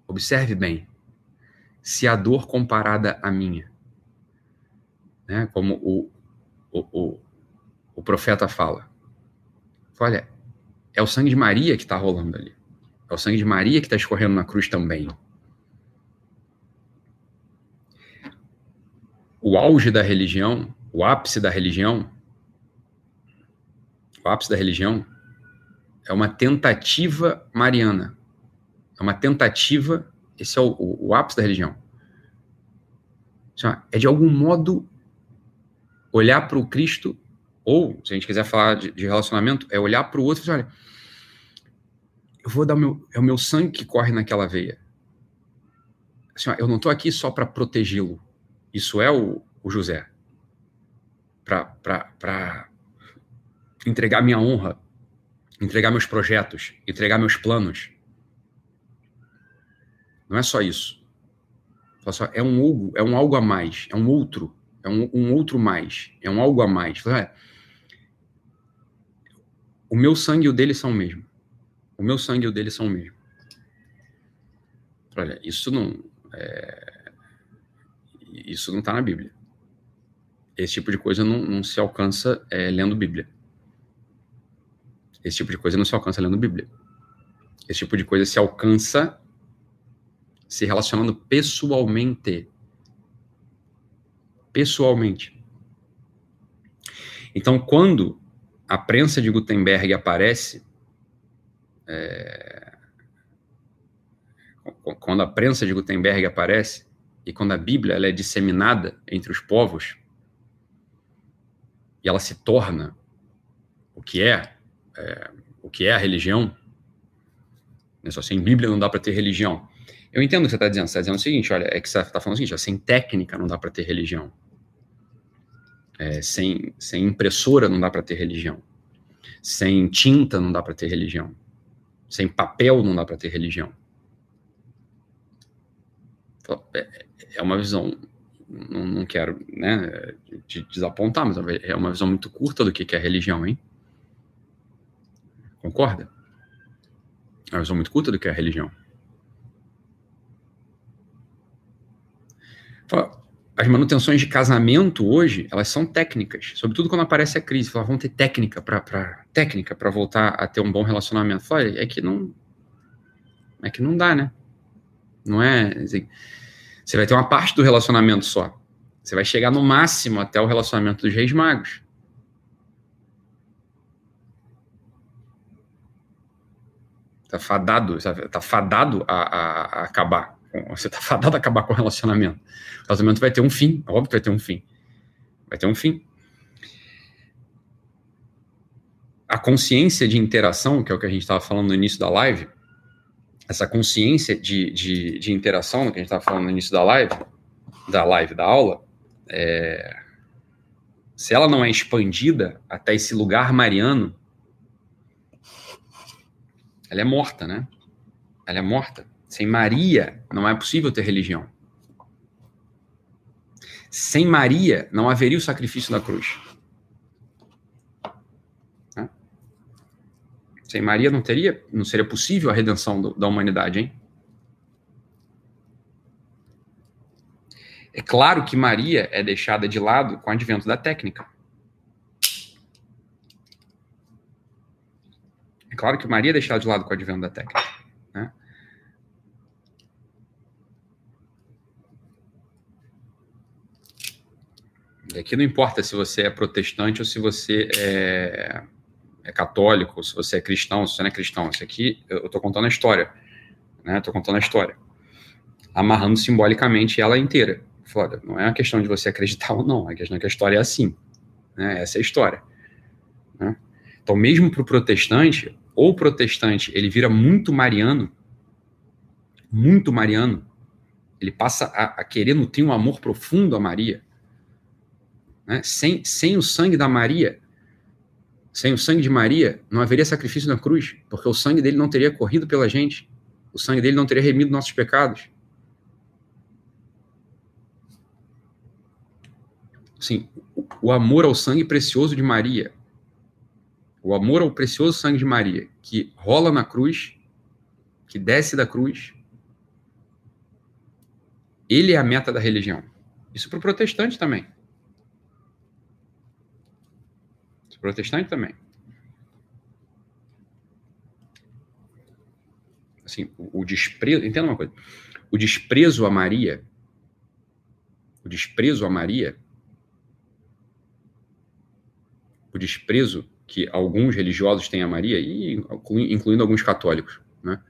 observe bem, se a dor comparada à minha, né, como o, o, o, o profeta fala, olha, é o sangue de Maria que está rolando ali, é o sangue de Maria que está escorrendo na cruz também. O auge da religião, o ápice da religião, o ápice da religião é uma tentativa mariana. É uma tentativa, esse é o, o, o ápice da religião. É de algum modo olhar para o Cristo, ou, se a gente quiser falar de, de relacionamento, é olhar para o outro e falar, olha, eu vou dar meu, é o meu sangue que corre naquela veia. Assim, ó, eu não estou aqui só para protegê-lo. Isso é o, o José. Para entregar minha honra entregar meus projetos, entregar meus planos. Não é só isso. É um algo, é um algo a mais, é um outro, é um, um outro mais, é um algo a mais. É, o meu sangue e o dele são o mesmo. O meu sangue e o dele são o mesmo. Olha, isso não é, isso não está na Bíblia. Esse tipo de coisa não, não se alcança é, lendo Bíblia. Esse tipo de coisa não se alcança lendo Bíblia. Esse tipo de coisa se alcança se relacionando pessoalmente. Pessoalmente. Então, quando a prensa de Gutenberg aparece, é... quando a prensa de Gutenberg aparece e quando a Bíblia ela é disseminada entre os povos e ela se torna o que é é, o que é a religião, né, só sem Bíblia não dá para ter religião. Eu entendo o que você está dizendo. Você está dizendo o seguinte: olha, é que você está falando o seguinte: ó, sem técnica não dá para ter religião. É, sem, sem impressora não dá para ter religião. Sem tinta não dá para ter religião. Sem papel não dá para ter religião. É, é uma visão, não, não quero né, te desapontar, mas é uma visão muito curta do que é religião, hein? Concorda? É uma visão muito curta do que é religião. As manutenções de casamento hoje, elas são técnicas, sobretudo quando aparece a crise. Fala, vão ter técnica para técnica para voltar a ter um bom relacionamento. Fala, é que não é que não dá, né? Não é, assim, você vai ter uma parte do relacionamento só. Você vai chegar no máximo até o relacionamento dos reis magos. Tá fadado, tá fadado a, a, a acabar. Você tá fadado a acabar com o relacionamento. O relacionamento vai ter um fim, óbvio que vai ter um fim. Vai ter um fim. A consciência de interação, que é o que a gente estava falando no início da live, essa consciência de, de, de interação, que a gente estava falando no início da live, da live, da aula, é, se ela não é expandida até esse lugar mariano, ela é morta, né? Ela é morta. Sem Maria, não é possível ter religião. Sem Maria, não haveria o sacrifício da cruz. Sem Maria, não teria, não seria possível a redenção do, da humanidade, hein? É claro que Maria é deixada de lado com o advento da técnica. É claro que Maria é deixada de lado com o advento da técnica. Né? E aqui não importa se você é protestante ou se você é, é católico, se você é cristão, se você não é cristão. Isso aqui eu estou contando a história. Estou né? contando a história. Amarrando simbolicamente ela inteira. Foda. Não é uma questão de você acreditar ou não, a questão é que a história é assim. Né? Essa é a história. Né? Então, mesmo para o protestante, ou protestante ele vira muito mariano, muito mariano, ele passa a, a querer nutrir um amor profundo a Maria. Né? Sem, sem o sangue da Maria, sem o sangue de Maria, não haveria sacrifício na cruz, porque o sangue dele não teria corrido pela gente, o sangue dele não teria remido nossos pecados. Sim, o amor ao sangue precioso de Maria, o amor ao precioso sangue de Maria, que rola na cruz, que desce da cruz, ele é a meta da religião. Isso para o protestante também. Isso para o protestante também. Assim, o, o desprezo. Entenda uma coisa. O desprezo a Maria. O desprezo a Maria o desprezo que alguns religiosos têm a Maria, e incluindo alguns católicos, né?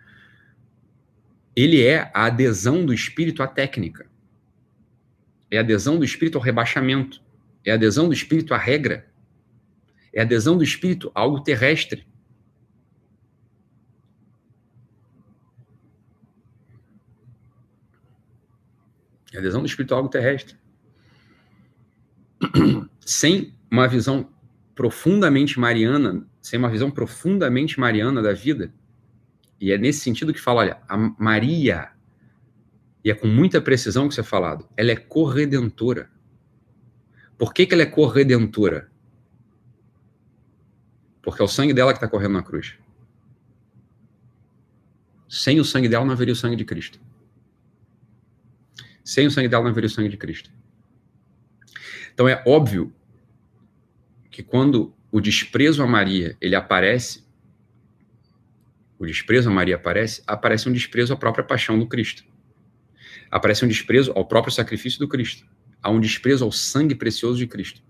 ele é a adesão do espírito à técnica, é a adesão do espírito ao rebaixamento, é a adesão do espírito à regra, é adesão do espírito a algo terrestre. É adesão do espírito a algo terrestre. Sem uma visão profundamente mariana, sem uma visão profundamente mariana da vida. E é nesse sentido que fala, olha, a Maria, e é com muita precisão que você é falado, ela é corredentora. Por que, que ela é corredentora? Porque é o sangue dela que está correndo na cruz. Sem o sangue dela não haveria o sangue de Cristo. Sem o sangue dela não haveria o sangue de Cristo. Então é óbvio que quando o desprezo a Maria ele aparece, o desprezo a Maria aparece, aparece um desprezo à própria paixão do Cristo. Aparece um desprezo ao próprio sacrifício do Cristo. Há um desprezo ao sangue precioso de Cristo.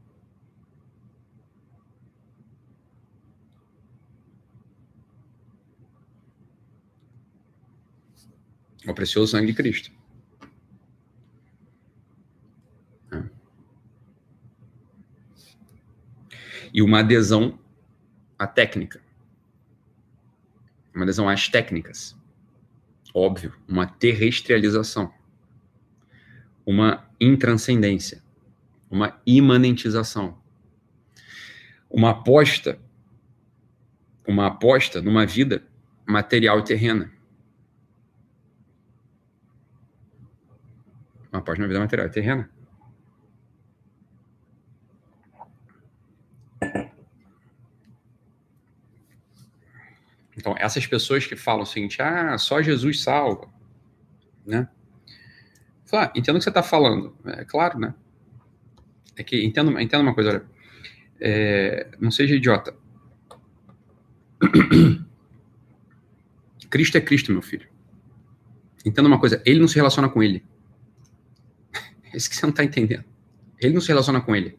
Ao precioso sangue de Cristo. e uma adesão à técnica. Uma adesão às técnicas. Óbvio, uma terrestrialização. Uma intranscendência. Uma imanentização. Uma aposta uma aposta numa vida material e terrena. Aposta numa vida material e terrena. Então, essas pessoas que falam o seguinte, ah, só Jesus salva, né? Fala, ah, entendo o que você está falando. É claro, né? É que, entendo, entendo uma coisa, olha, é, não seja idiota. Cristo é Cristo, meu filho. Entenda uma coisa, ele não se relaciona com ele. Isso que você não está entendendo. Ele não se relaciona com ele.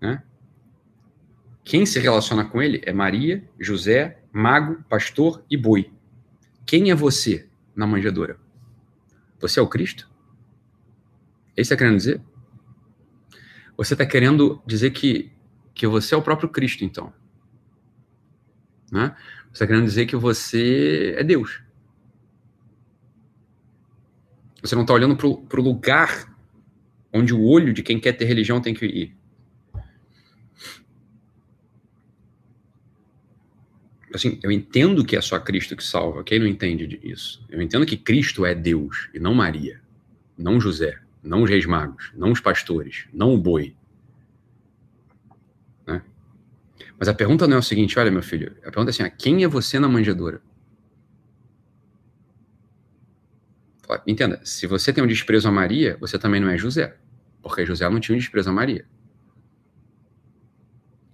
Né? Quem se relaciona com ele é Maria, José, mago, pastor e boi. Quem é você na manjedoura? Você é o Cristo? É isso está querendo dizer? Você está querendo dizer que, que você é o próprio Cristo, então. Né? Você está querendo dizer que você é Deus. Você não está olhando para o lugar onde o olho de quem quer ter religião tem que ir. Assim, eu entendo que é só Cristo que salva. Quem não entende isso? Eu entendo que Cristo é Deus e não Maria, não José, não os reis magos, não os pastores, não o boi. Né? Mas a pergunta não é o seguinte: olha, meu filho, a pergunta é assim: quem é você na manjedoura? Entenda, se você tem um desprezo a Maria, você também não é José, porque José não tinha um desprezo a Maria.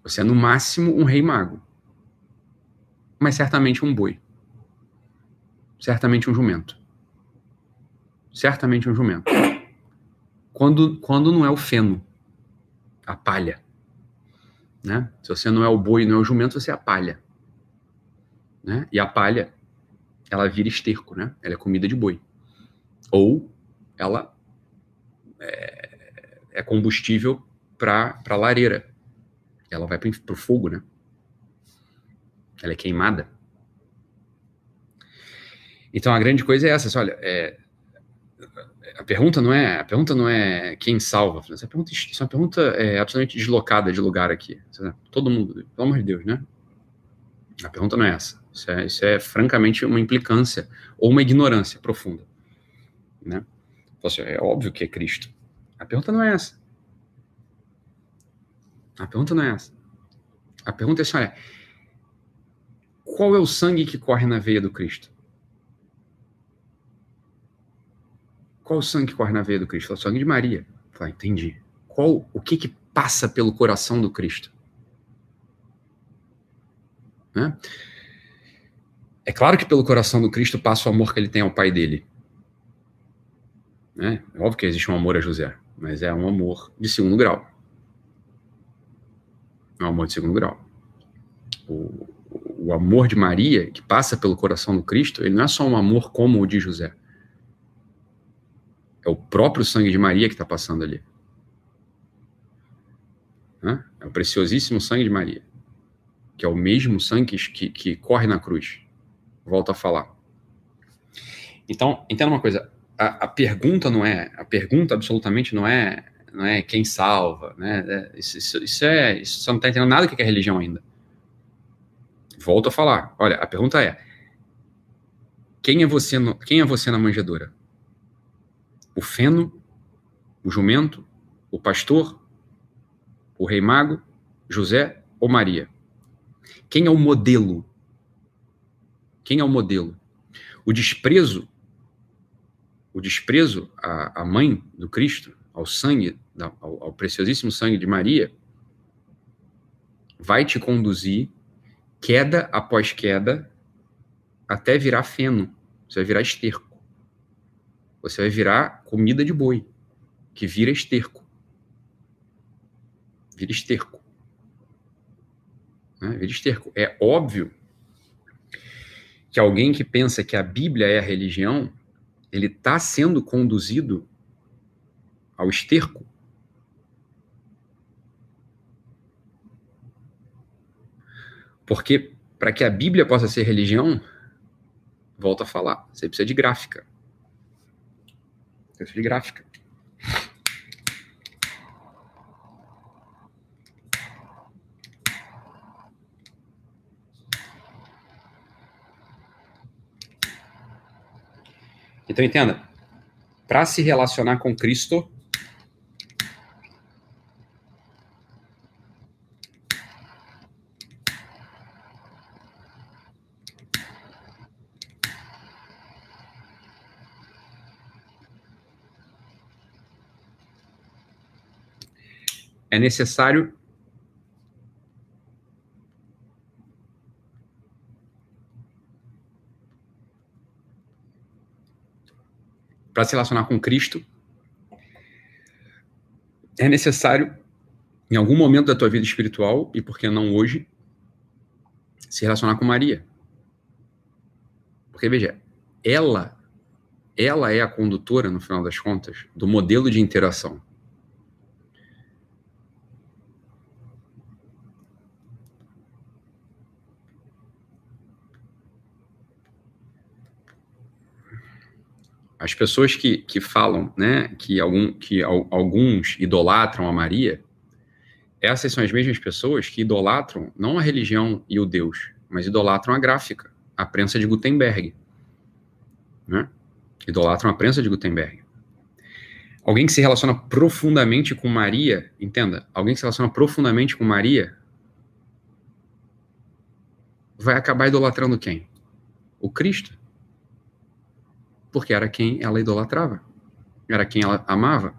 Você é, no máximo, um rei mago. Mas certamente um boi. Certamente um jumento. Certamente um jumento. Quando, quando não é o feno, a palha. Né? Se você não é o boi, não é o jumento, você é a palha. Né? E a palha, ela vira esterco, né? Ela é comida de boi ou ela é, é combustível para a lareira. Ela vai para o fogo, né? Ela é queimada. Então a grande coisa é essa, olha, é, a pergunta não é a pergunta não é quem salva, essa pergunta, essa pergunta é absolutamente deslocada de lugar aqui. Todo mundo, pelo amor de Deus, né? A pergunta não é essa. Isso é, isso é francamente uma implicância ou uma ignorância profunda né? Assim, é óbvio que é Cristo. A pergunta não é essa. A pergunta não é essa. A pergunta é assim, olha, qual é o sangue que corre na veia do Cristo? Qual é o sangue que corre na veia do Cristo? É o sangue de Maria. Fala, entendi. Qual, o que que passa pelo coração do Cristo? Né? É claro que pelo coração do Cristo passa o amor que ele tem ao Pai dele. Né? É óbvio que existe um amor a José, mas é um amor de segundo grau. É um amor de segundo grau. O, o amor de Maria, que passa pelo coração do Cristo, ele não é só um amor como o de José. É o próprio sangue de Maria que está passando ali. É o preciosíssimo sangue de Maria, que é o mesmo sangue que, que corre na cruz. Volto a falar. Então, entenda uma coisa: a, a, pergunta não é, a pergunta absolutamente não é, não é quem salva, né? É, isso, isso, isso, é, isso você não está entendendo nada do que é religião ainda. Volto a falar. Olha, a pergunta é: quem é você, no, quem é você na manjedoura? O feno, o jumento, o pastor, o rei mago, José ou Maria? Quem é o modelo? Quem é o modelo? O desprezo o desprezo à, à mãe do Cristo, ao sangue, ao, ao preciosíssimo sangue de Maria, vai te conduzir queda após queda até virar feno. Você vai virar esterco. Você vai virar comida de boi, que vira esterco. Vira esterco. Né? Vira esterco. É óbvio que alguém que pensa que a Bíblia é a religião ele está sendo conduzido ao esterco. Porque para que a Bíblia possa ser religião, volta a falar, você precisa de gráfica. Você precisa de gráfica. Então entenda, para se relacionar com Cristo, é necessário para se relacionar com Cristo, é necessário, em algum momento da tua vida espiritual, e por que não hoje, se relacionar com Maria. Porque, veja, ela, ela é a condutora, no final das contas, do modelo de interação. As pessoas que, que falam né, que, algum, que alguns idolatram a Maria, essas são as mesmas pessoas que idolatram não a religião e o Deus, mas idolatram a gráfica, a prensa de Gutenberg. Né? Idolatram a prensa de Gutenberg. Alguém que se relaciona profundamente com Maria, entenda, alguém que se relaciona profundamente com Maria vai acabar idolatrando quem? O Cristo porque era quem ela idolatrava, era quem ela amava.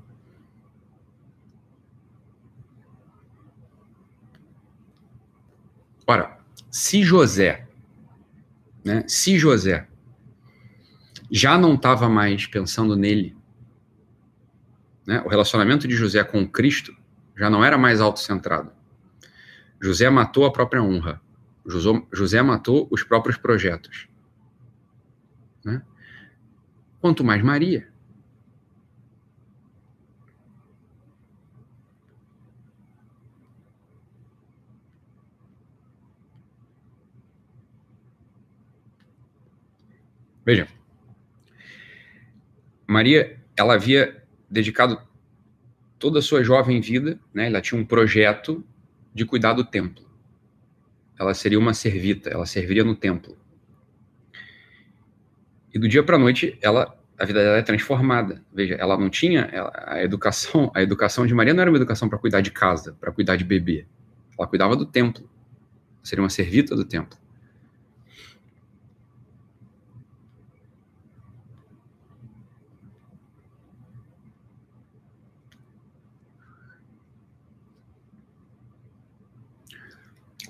Ora, se José, né, se José já não estava mais pensando nele, né, o relacionamento de José com Cristo já não era mais autocentrado. José matou a própria honra. José matou os próprios projetos. Né? Quanto mais Maria. Veja, Maria, ela havia dedicado toda a sua jovem vida, né? Ela tinha um projeto de cuidar do templo. Ela seria uma servita, ela serviria no templo. E do dia para a noite, ela a vida dela é transformada. Veja, ela não tinha ela, a educação, a educação de Maria não era uma educação para cuidar de casa, para cuidar de bebê. Ela cuidava do templo. Seria uma servita do templo.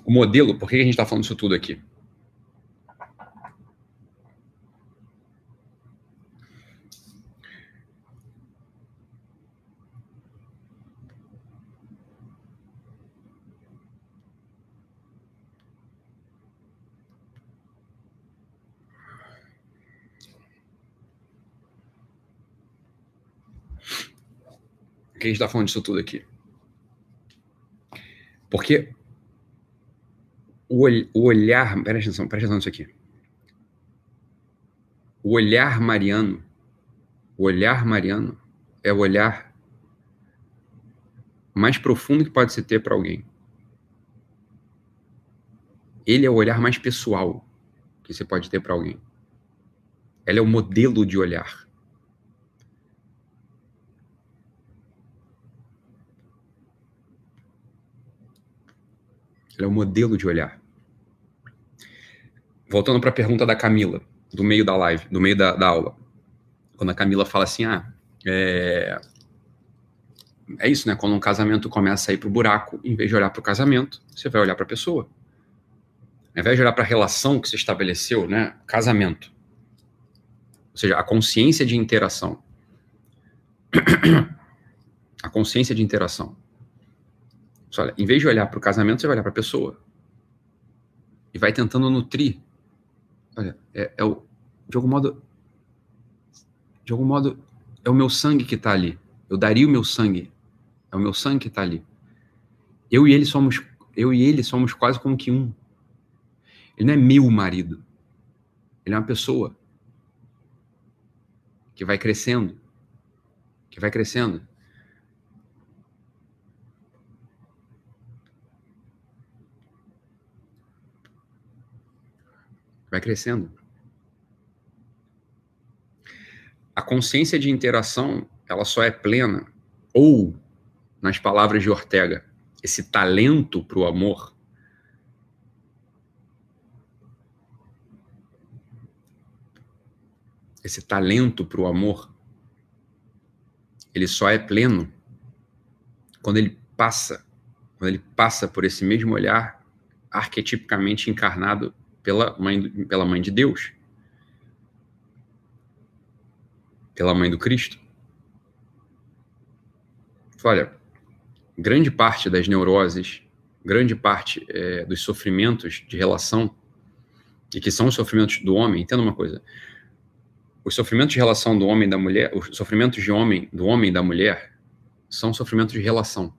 O modelo, por que a gente está falando isso tudo aqui? Que a gente está falando disso tudo aqui? Porque o, o olhar. Presta atenção, presta atenção nisso aqui. O olhar mariano, o olhar mariano é o olhar mais profundo que pode se ter para alguém. Ele é o olhar mais pessoal que você pode ter para alguém. Ela é o modelo de olhar. Ela é o modelo de olhar. Voltando para a pergunta da Camila, do meio da live, do meio da, da aula. Quando a Camila fala assim, ah, é, é isso, né? Quando um casamento começa a ir para o buraco, em vez de olhar para o casamento, você vai olhar para a pessoa. Ao invés de olhar para a relação que se estabeleceu, né? Casamento. Ou seja, a consciência de interação. a consciência de interação. Olha, em vez de olhar para o casamento, você vai olhar para a pessoa. E vai tentando nutrir. Olha, é, é, o, de algum modo, de algum modo, é o meu sangue que está ali. Eu daria o meu sangue. É o meu sangue que está ali. Eu e ele somos, eu e ele somos quase como que um. Ele não é meu marido. Ele é uma pessoa que vai crescendo, que vai crescendo. Vai crescendo. A consciência de interação, ela só é plena, ou, nas palavras de Ortega, esse talento para o amor, esse talento para o amor, ele só é pleno quando ele passa, quando ele passa por esse mesmo olhar arquetipicamente encarnado pela mãe, pela mãe de Deus, pela mãe do Cristo. Olha, grande parte das neuroses, grande parte é, dos sofrimentos de relação, e que são os sofrimentos do homem, entenda uma coisa, os sofrimentos de relação do homem e da mulher, os sofrimentos de homem, do homem e da mulher, são sofrimentos de relação.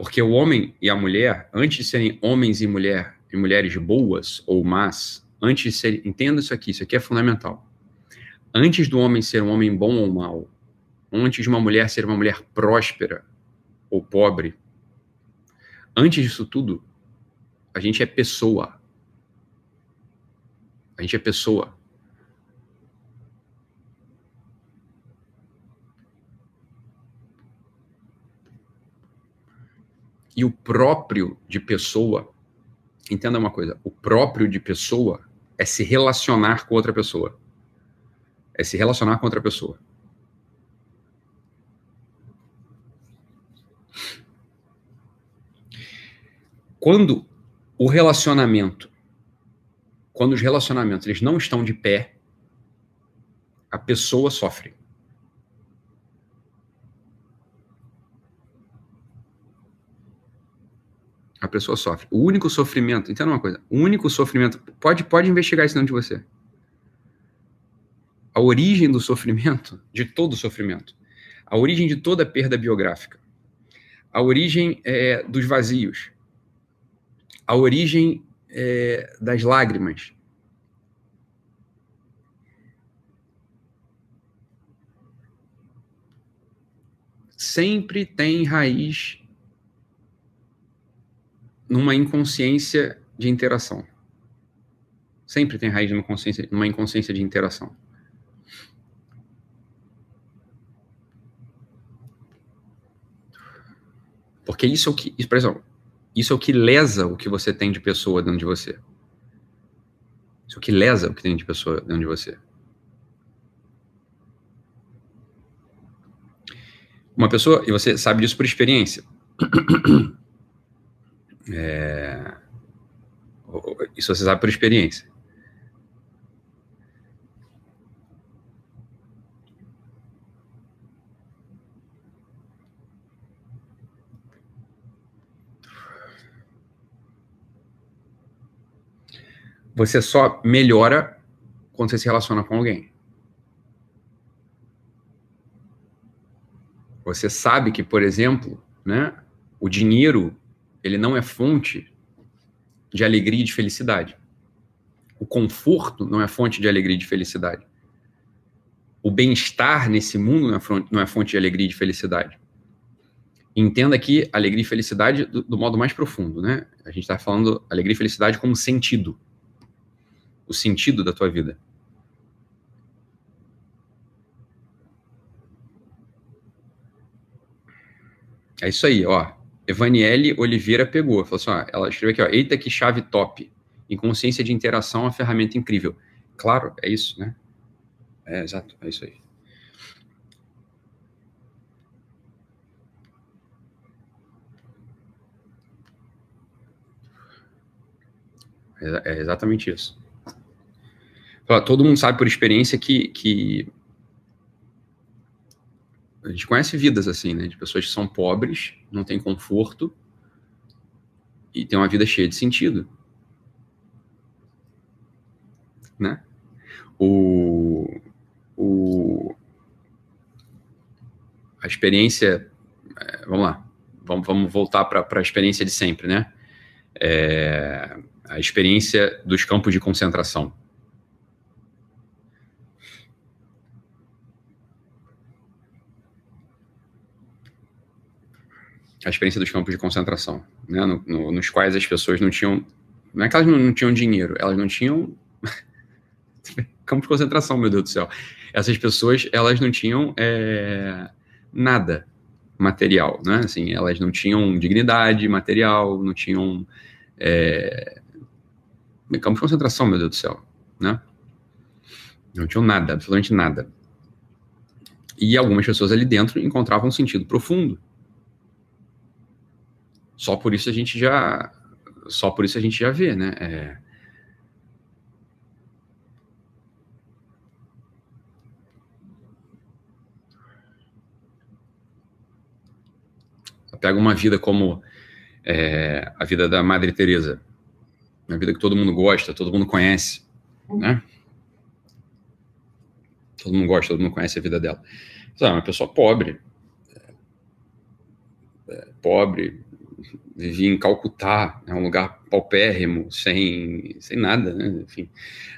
Porque o homem e a mulher, antes de serem homens e mulher, e mulheres boas ou más, antes de ser, entenda isso aqui, isso aqui é fundamental. Antes do homem ser um homem bom ou mau, antes de uma mulher ser uma mulher próspera ou pobre, antes disso tudo, a gente é pessoa. A gente é pessoa. E o próprio de pessoa, entenda uma coisa, o próprio de pessoa é se relacionar com outra pessoa. É se relacionar com outra pessoa. Quando o relacionamento, quando os relacionamentos eles não estão de pé, a pessoa sofre. A pessoa sofre. O único sofrimento, entenda uma coisa, o único sofrimento, pode, pode investigar isso dentro de você. A origem do sofrimento, de todo sofrimento, a origem de toda perda biográfica, a origem é, dos vazios, a origem é, das lágrimas. Sempre tem raiz numa inconsciência de interação. Sempre tem raiz numa, consciência, numa inconsciência de interação. Porque isso é o que, por isso é o que lesa o que você tem de pessoa dentro de você. Isso é o que lesa o que tem de pessoa dentro de você. Uma pessoa, e você sabe disso por experiência. É, isso você sabe por experiência. você só melhora quando você se relaciona com alguém. Você sabe que, por exemplo, né, o dinheiro ele não é fonte de alegria e de felicidade. O conforto não é fonte de alegria e de felicidade. O bem-estar nesse mundo não é, é fonte de alegria e de felicidade. Entenda aqui alegria e felicidade do, do modo mais profundo, né? A gente está falando alegria e felicidade como sentido o sentido da tua vida. É isso aí, ó. Evaniele Oliveira pegou. Falou assim, ó, ela escreveu aqui, ó. Eita, que chave top. Inconsciência de interação é uma ferramenta incrível. Claro, é isso, né? É, exato, é isso aí. É, é exatamente isso. Todo mundo sabe por experiência que, que a gente conhece vidas assim, né? De pessoas que são pobres, não têm conforto e têm uma vida cheia de sentido. Né? O, o, a experiência. É, vamos lá, vamos, vamos voltar para a experiência de sempre, né? É, a experiência dos campos de concentração. A experiência dos campos de concentração, né, no, no, nos quais as pessoas não tinham, não é que elas não, não tinham dinheiro, elas não tinham campo de concentração, meu Deus do céu. Essas pessoas, elas não tinham é, nada material, né? Assim, elas não tinham dignidade material, não tinham é, de concentração, meu Deus do céu, né? Não tinham nada, absolutamente nada. E algumas pessoas ali dentro encontravam um sentido profundo só por isso a gente já só por isso a gente já vê, né? É... Pega uma vida como é, a vida da Madre Teresa, uma vida que todo mundo gosta, todo mundo conhece, né? Todo mundo gosta, todo mundo conhece a vida dela. É uma pessoa pobre, é, pobre, vivia em Calcutá, é um lugar paupérrimo, sem, sem nada, né? Enfim,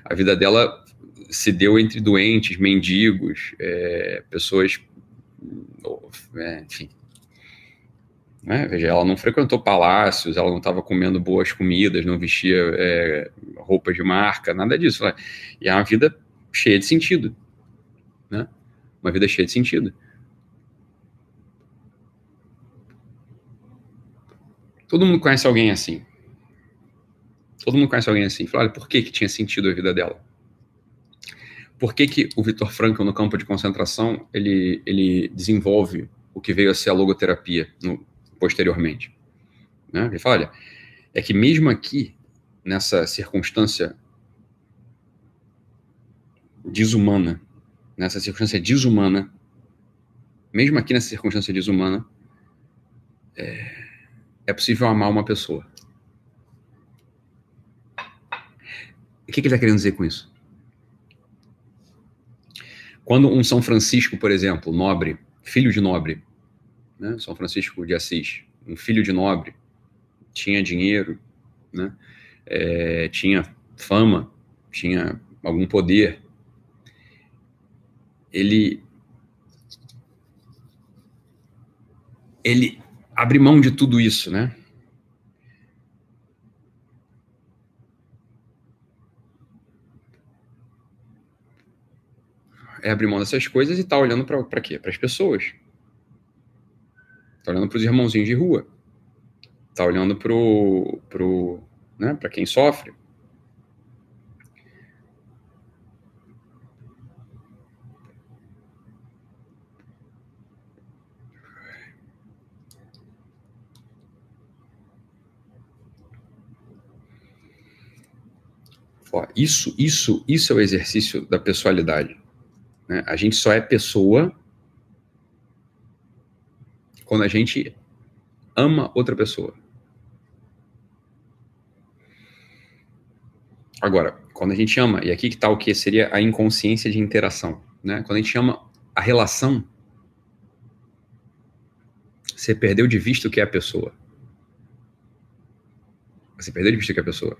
a vida dela se deu entre doentes, mendigos, é, pessoas, é, enfim. Né? Veja, ela não frequentou palácios, ela não estava comendo boas comidas, não vestia é, roupas de marca, nada disso. Né? E é uma vida cheia de sentido, né? Uma vida cheia de sentido. Todo mundo conhece alguém assim. Todo mundo conhece alguém assim. Olha, por que, que tinha sentido a vida dela? Por que, que o Vitor Frankl, no campo de concentração, ele, ele desenvolve o que veio a ser a logoterapia no, posteriormente? Né? Ele fala, olha, é que mesmo aqui, nessa circunstância desumana, nessa circunstância desumana, mesmo aqui nessa circunstância desumana, é, é possível amar uma pessoa. O que, que ele está querendo dizer com isso? Quando um São Francisco, por exemplo, nobre, filho de nobre, né, São Francisco de Assis, um filho de nobre, tinha dinheiro, né, é, tinha fama, tinha algum poder, ele ele abrir mão de tudo isso, né? É abrir mão dessas coisas e tá olhando para quê? Para as pessoas. Tá olhando para os irmãozinhos de rua. Tá olhando pro, pro, né, para quem sofre. Ó, isso, isso, isso é o exercício da pessoalidade. Né? A gente só é pessoa quando a gente ama outra pessoa. Agora, quando a gente ama, e aqui que está o que seria a inconsciência de interação, né? Quando a gente ama a relação, você perdeu de vista o que é a pessoa. Você perdeu de vista o que é a pessoa.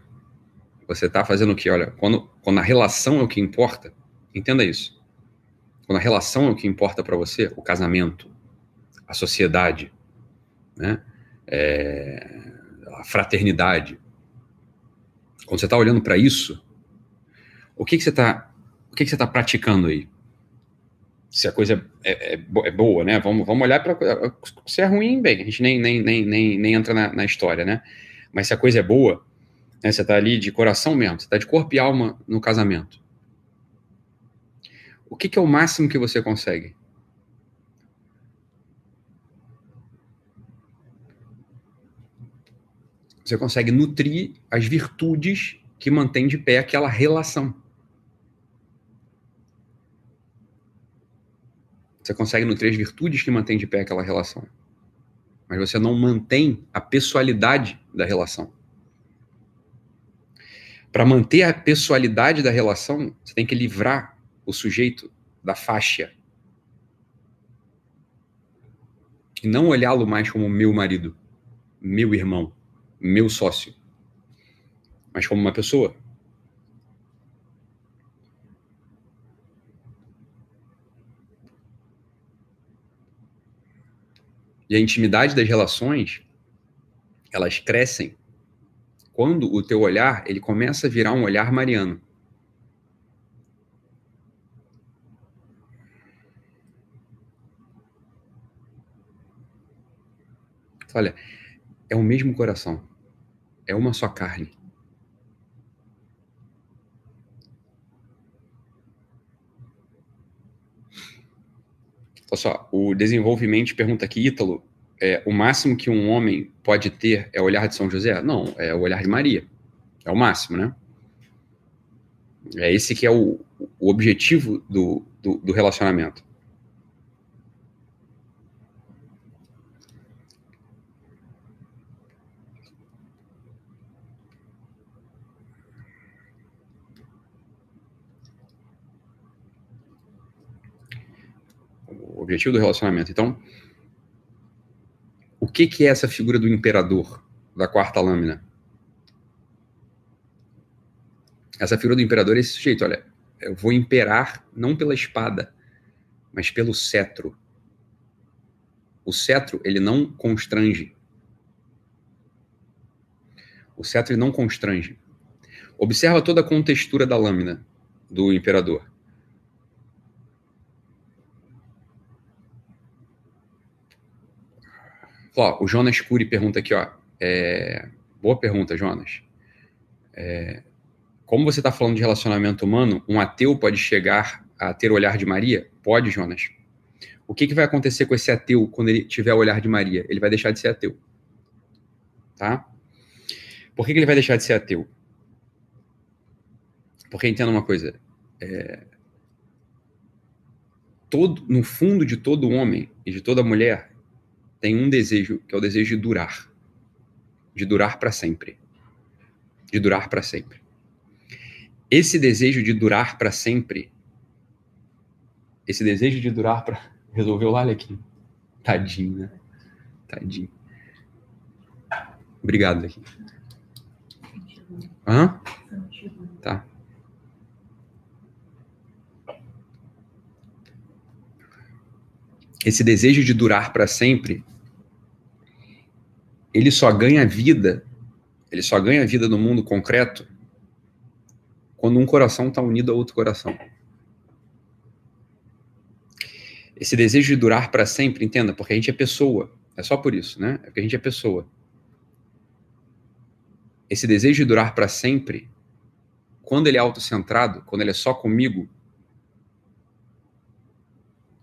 Você está fazendo o que? Olha, quando, quando a relação é o que importa, entenda isso. Quando a relação é o que importa para você, o casamento, a sociedade, né? É, a fraternidade. Quando você está olhando para isso, o que, que você está o que, que você está praticando aí? Se a coisa é, é, é, boa, né? Vamos, vamos olhar para se é ruim, bem, a gente nem, nem, nem, nem, nem entra na, na história, né? Mas se a coisa é boa, né? Você está ali de coração mesmo, você está de corpo e alma no casamento. O que, que é o máximo que você consegue? Você consegue nutrir as virtudes que mantêm de pé aquela relação. Você consegue nutrir as virtudes que mantêm de pé aquela relação. Mas você não mantém a pessoalidade da relação. Para manter a pessoalidade da relação, você tem que livrar o sujeito da faixa. E não olhá-lo mais como meu marido, meu irmão, meu sócio, mas como uma pessoa. E a intimidade das relações, elas crescem quando o teu olhar ele começa a virar um olhar mariano. Olha, é o mesmo coração, é uma só carne. Olha só, o desenvolvimento pergunta aqui, Ítalo, é, o máximo que um homem pode ter é o olhar de São José? Não, é o olhar de Maria. É o máximo, né? É esse que é o, o objetivo do, do, do relacionamento. O objetivo do relacionamento. Então, que, que é essa figura do imperador, da quarta lâmina? Essa figura do imperador é esse sujeito, olha, eu vou imperar não pela espada, mas pelo cetro. O cetro, ele não constrange. O cetro ele não constrange. Observa toda a contextura da lâmina do imperador. Ó, o Jonas Cury pergunta aqui, ó. É... Boa pergunta, Jonas. É... Como você está falando de relacionamento humano, um ateu pode chegar a ter o olhar de Maria? Pode, Jonas. O que, que vai acontecer com esse ateu quando ele tiver o olhar de Maria? Ele vai deixar de ser ateu. Tá? Por que, que ele vai deixar de ser ateu? Porque entenda uma coisa. É... Todo, no fundo de todo homem e de toda mulher tem um desejo, que é o desejo de durar. De durar para sempre. De durar para sempre. Esse desejo de durar para sempre, esse desejo de durar para. Resolveu lá, aqui. Tadinho, né? Tadinho. Obrigado, aqui. Hã? Tá. Esse desejo de durar para sempre ele só ganha vida, ele só ganha vida no mundo concreto quando um coração está unido a outro coração. Esse desejo de durar para sempre, entenda, porque a gente é pessoa. É só por isso, né? É porque a gente é pessoa. Esse desejo de durar para sempre, quando ele é autocentrado, quando ele é só comigo,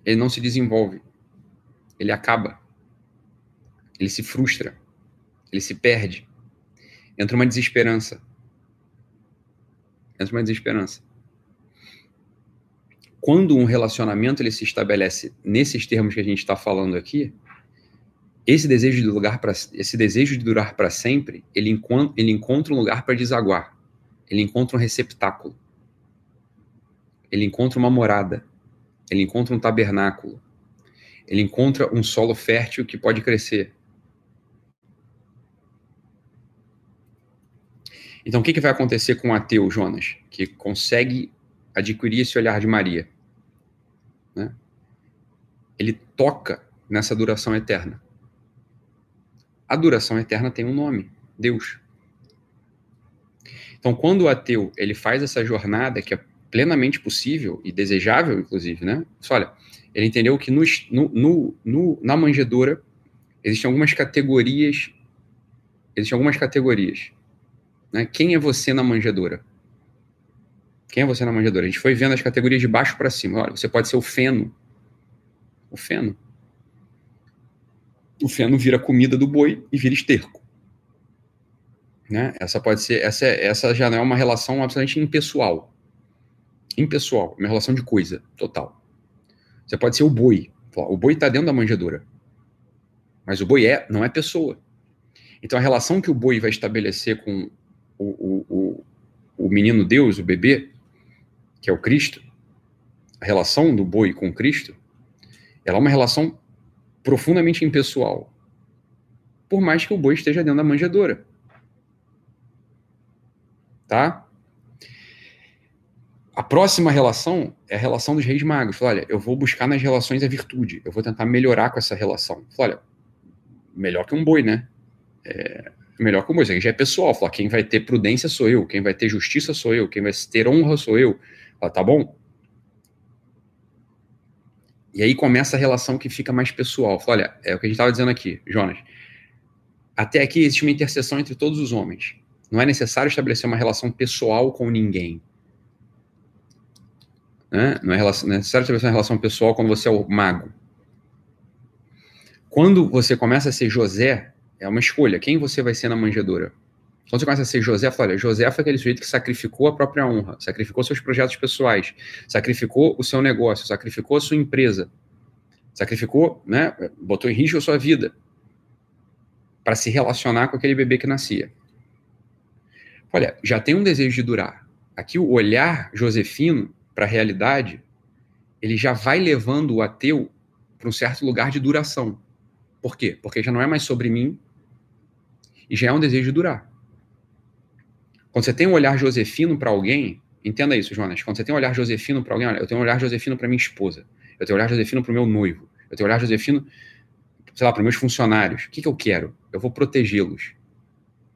ele não se desenvolve. Ele acaba. Ele se frustra ele se perde. Entra uma desesperança. Entra uma desesperança. Quando um relacionamento ele se estabelece nesses termos que a gente está falando aqui, esse desejo de lugar para esse desejo de durar para sempre, ele, encontra, ele encontra um lugar para desaguar. Ele encontra um receptáculo. Ele encontra uma morada. Ele encontra um tabernáculo. Ele encontra um solo fértil que pode crescer. Então, o que, que vai acontecer com o ateu, Jonas, que consegue adquirir esse olhar de Maria? Né? Ele toca nessa duração eterna. A duração eterna tem um nome, Deus. Então, quando o ateu ele faz essa jornada que é plenamente possível e desejável, inclusive, né? Olha, ele entendeu que no, no, no, na manjedoura existem algumas categorias, existem algumas categorias né? Quem é você na manjedoura? Quem é você na manjedoura? A gente foi vendo as categorias de baixo para cima. Olha, você pode ser o feno. O feno. O feno vira comida do boi e vira esterco. Né? Essa pode ser, essa, essa já não é uma relação absolutamente impessoal. Impessoal, uma relação de coisa, total. Você pode ser o boi. O boi está dentro da manjedoura. Mas o boi é, não é pessoa. Então a relação que o boi vai estabelecer com o, o, o menino Deus, o bebê, que é o Cristo, a relação do boi com Cristo, ela é uma relação profundamente impessoal. Por mais que o boi esteja dentro da manjedoura. Tá? A próxima relação é a relação dos reis magos. Fala, olha, eu vou buscar nas relações a virtude. Eu vou tentar melhorar com essa relação. Fala, olha, melhor que um boi, né? É, melhor que o Moisés, já é pessoal, fala, quem vai ter prudência sou eu, quem vai ter justiça sou eu, quem vai ter honra sou eu. Tá bom? E aí começa a relação que fica mais pessoal. Olha, é o que a gente estava dizendo aqui, Jonas. Até aqui existe uma interseção entre todos os homens. Não é necessário estabelecer uma relação pessoal com ninguém. Né? Não é necessário estabelecer uma relação pessoal quando você é o mago. Quando você começa a ser José, é uma escolha. Quem você vai ser na manjedoura? Quando você começa a ser José, fala, José foi aquele sujeito que sacrificou a própria honra, sacrificou seus projetos pessoais, sacrificou o seu negócio, sacrificou a sua empresa, sacrificou, né, botou em risco a sua vida para se relacionar com aquele bebê que nascia. Olha, já tem um desejo de durar. Aqui o olhar josefino para a realidade, ele já vai levando o ateu para um certo lugar de duração. Por quê? Porque já não é mais sobre mim e já é um desejo de durar. Quando você tem um olhar josefino para alguém, entenda isso, Jonas. Quando você tem um olhar josefino para alguém, olha, eu tenho um olhar josefino para minha esposa, eu tenho um olhar josefino para o meu noivo, eu tenho um olhar josefino, sei lá, para meus funcionários. O que, que eu quero? Eu vou protegê-los.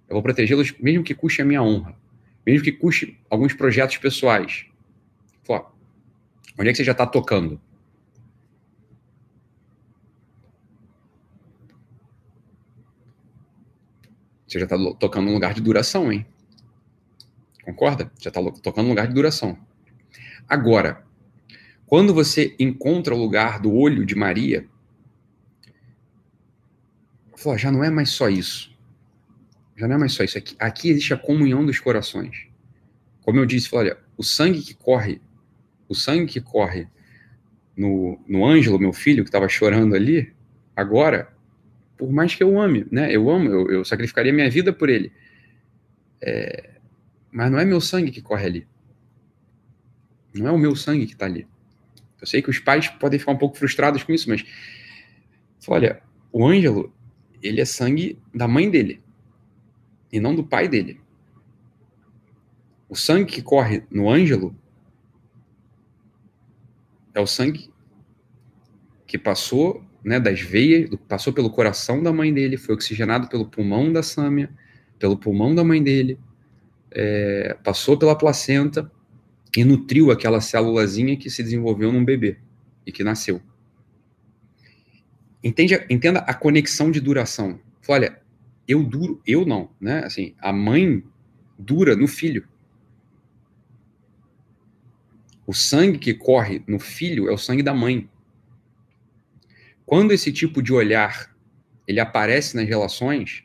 Eu vou protegê-los mesmo que custe a minha honra, mesmo que custe alguns projetos pessoais. Pô, onde é que você já está tocando? Você já está tocando um lugar de duração, hein? Concorda? Já está tocando um lugar de duração. Agora, quando você encontra o lugar do olho de Maria, já não é mais só isso. Já não é mais só isso. Aqui, aqui existe a comunhão dos corações. Como eu disse, olha, o sangue que corre, o sangue que corre no, no Ângelo, meu filho, que estava chorando ali, agora, por mais que eu ame, né? Eu amo, eu, eu sacrificaria minha vida por ele. É, mas não é meu sangue que corre ali. Não é o meu sangue que está ali. Eu sei que os pais podem ficar um pouco frustrados com isso, mas olha, o Ângelo, ele é sangue da mãe dele e não do pai dele. O sangue que corre no Ângelo é o sangue que passou né, das veias, passou pelo coração da mãe dele, foi oxigenado pelo pulmão da Sâmia, pelo pulmão da mãe dele, é, passou pela placenta e nutriu aquela célulazinha que se desenvolveu num bebê e que nasceu. Entende, entenda a conexão de duração. Olha, eu duro, eu não, né? Assim, a mãe dura no filho. O sangue que corre no filho é o sangue da mãe. Quando esse tipo de olhar ele aparece nas relações,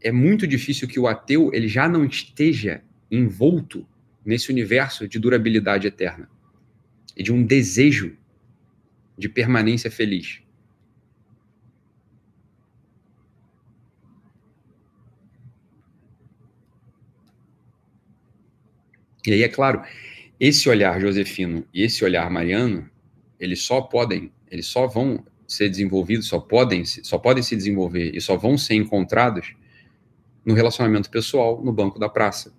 é muito difícil que o ateu ele já não esteja envolto nesse universo de durabilidade eterna e de um desejo de permanência feliz. E aí, é claro, esse olhar josefino e esse olhar mariano, eles só podem, eles só vão ser desenvolvidos, só podem, só podem se desenvolver e só vão ser encontrados no relacionamento pessoal, no banco da praça,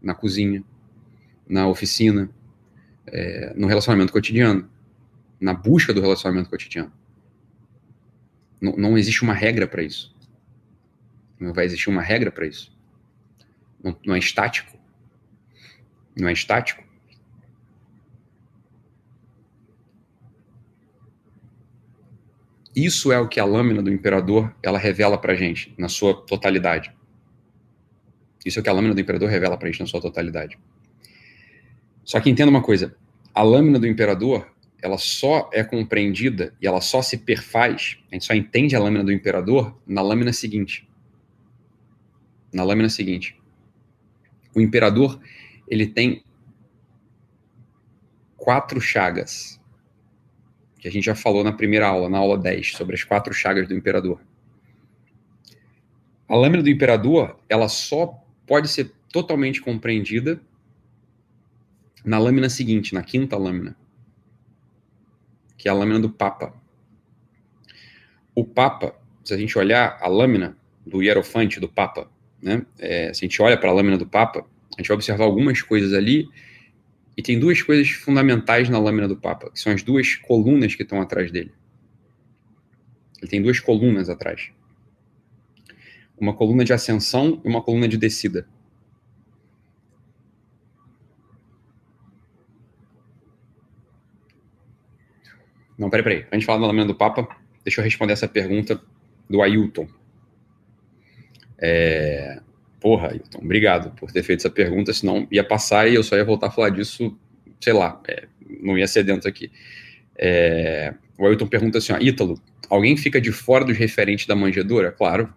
na cozinha, na oficina, é, no relacionamento cotidiano, na busca do relacionamento cotidiano. Não, não existe uma regra para isso. Não vai existir uma regra para isso. Não, não é estático. Não é estático. Isso é o que a lâmina do imperador ela revela para gente na sua totalidade. Isso é o que a lâmina do imperador revela para gente na sua totalidade. Só que entenda uma coisa: a lâmina do imperador ela só é compreendida e ela só se perfaz, a gente só entende a lâmina do imperador na lâmina seguinte. Na lâmina seguinte. O imperador, ele tem quatro chagas, que a gente já falou na primeira aula, na aula 10, sobre as quatro chagas do imperador. A lâmina do imperador, ela só pode ser totalmente compreendida na lâmina seguinte, na quinta lâmina, que é a lâmina do Papa. O Papa, se a gente olhar a lâmina do hierofante do Papa, né, é, se a gente olha para a lâmina do Papa, a gente vai observar algumas coisas ali, e tem duas coisas fundamentais na lâmina do Papa, que são as duas colunas que estão atrás dele. Ele tem duas colunas atrás uma coluna de ascensão e uma coluna de descida. Não, peraí, peraí. Antes de falar da lâmina do Papa, deixa eu responder essa pergunta do Ailton. É... Porra, Ailton, obrigado por ter feito essa pergunta, senão ia passar e eu só ia voltar a falar disso, sei lá, é, não ia ser dentro aqui. É... O Ailton pergunta assim, ó, Ítalo, alguém fica de fora dos referentes da manjedoura? Claro,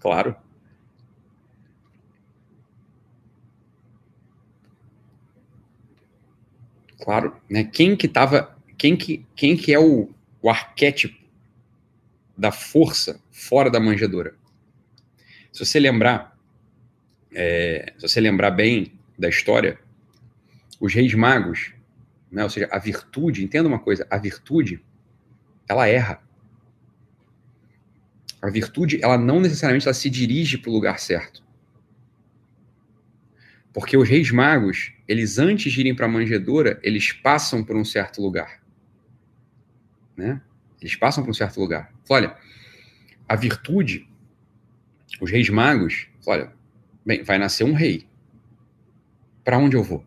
Claro. Claro, né? Quem que tava, quem que, quem que é o, o arquétipo da força fora da manjedoura? Se você lembrar, é, se você lembrar bem da história, os reis magos, né, ou seja, a virtude, entenda uma coisa, a virtude, ela erra. A virtude, ela não necessariamente ela se dirige para o lugar certo. Porque os reis magos, eles antes de irem para a manjedoura, eles passam por um certo lugar. Né? Eles passam por um certo lugar. Olha, a virtude, os reis magos, olha, bem, vai nascer um rei. Para onde eu vou?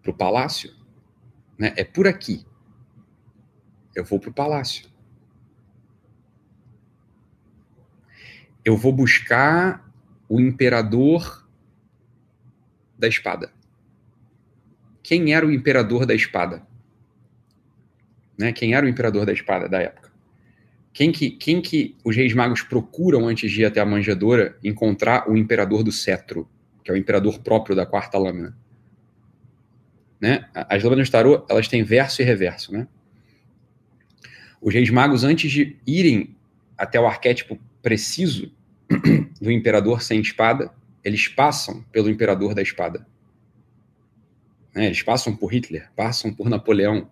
Para o palácio? Né? É por aqui. Eu vou para o palácio. Eu vou buscar o imperador da espada. Quem era o imperador da espada? Né? Quem era o imperador da espada da época? Quem que, quem que os reis magos procuram antes de ir até a manjedoura encontrar o imperador do cetro, que é o imperador próprio da quarta lâmina? Né? As lâminas de tarô, elas têm verso e reverso, né? Os reis magos, antes de irem até o arquétipo preciso do imperador sem espada, eles passam pelo imperador da espada. Né? Eles passam por Hitler, passam por Napoleão.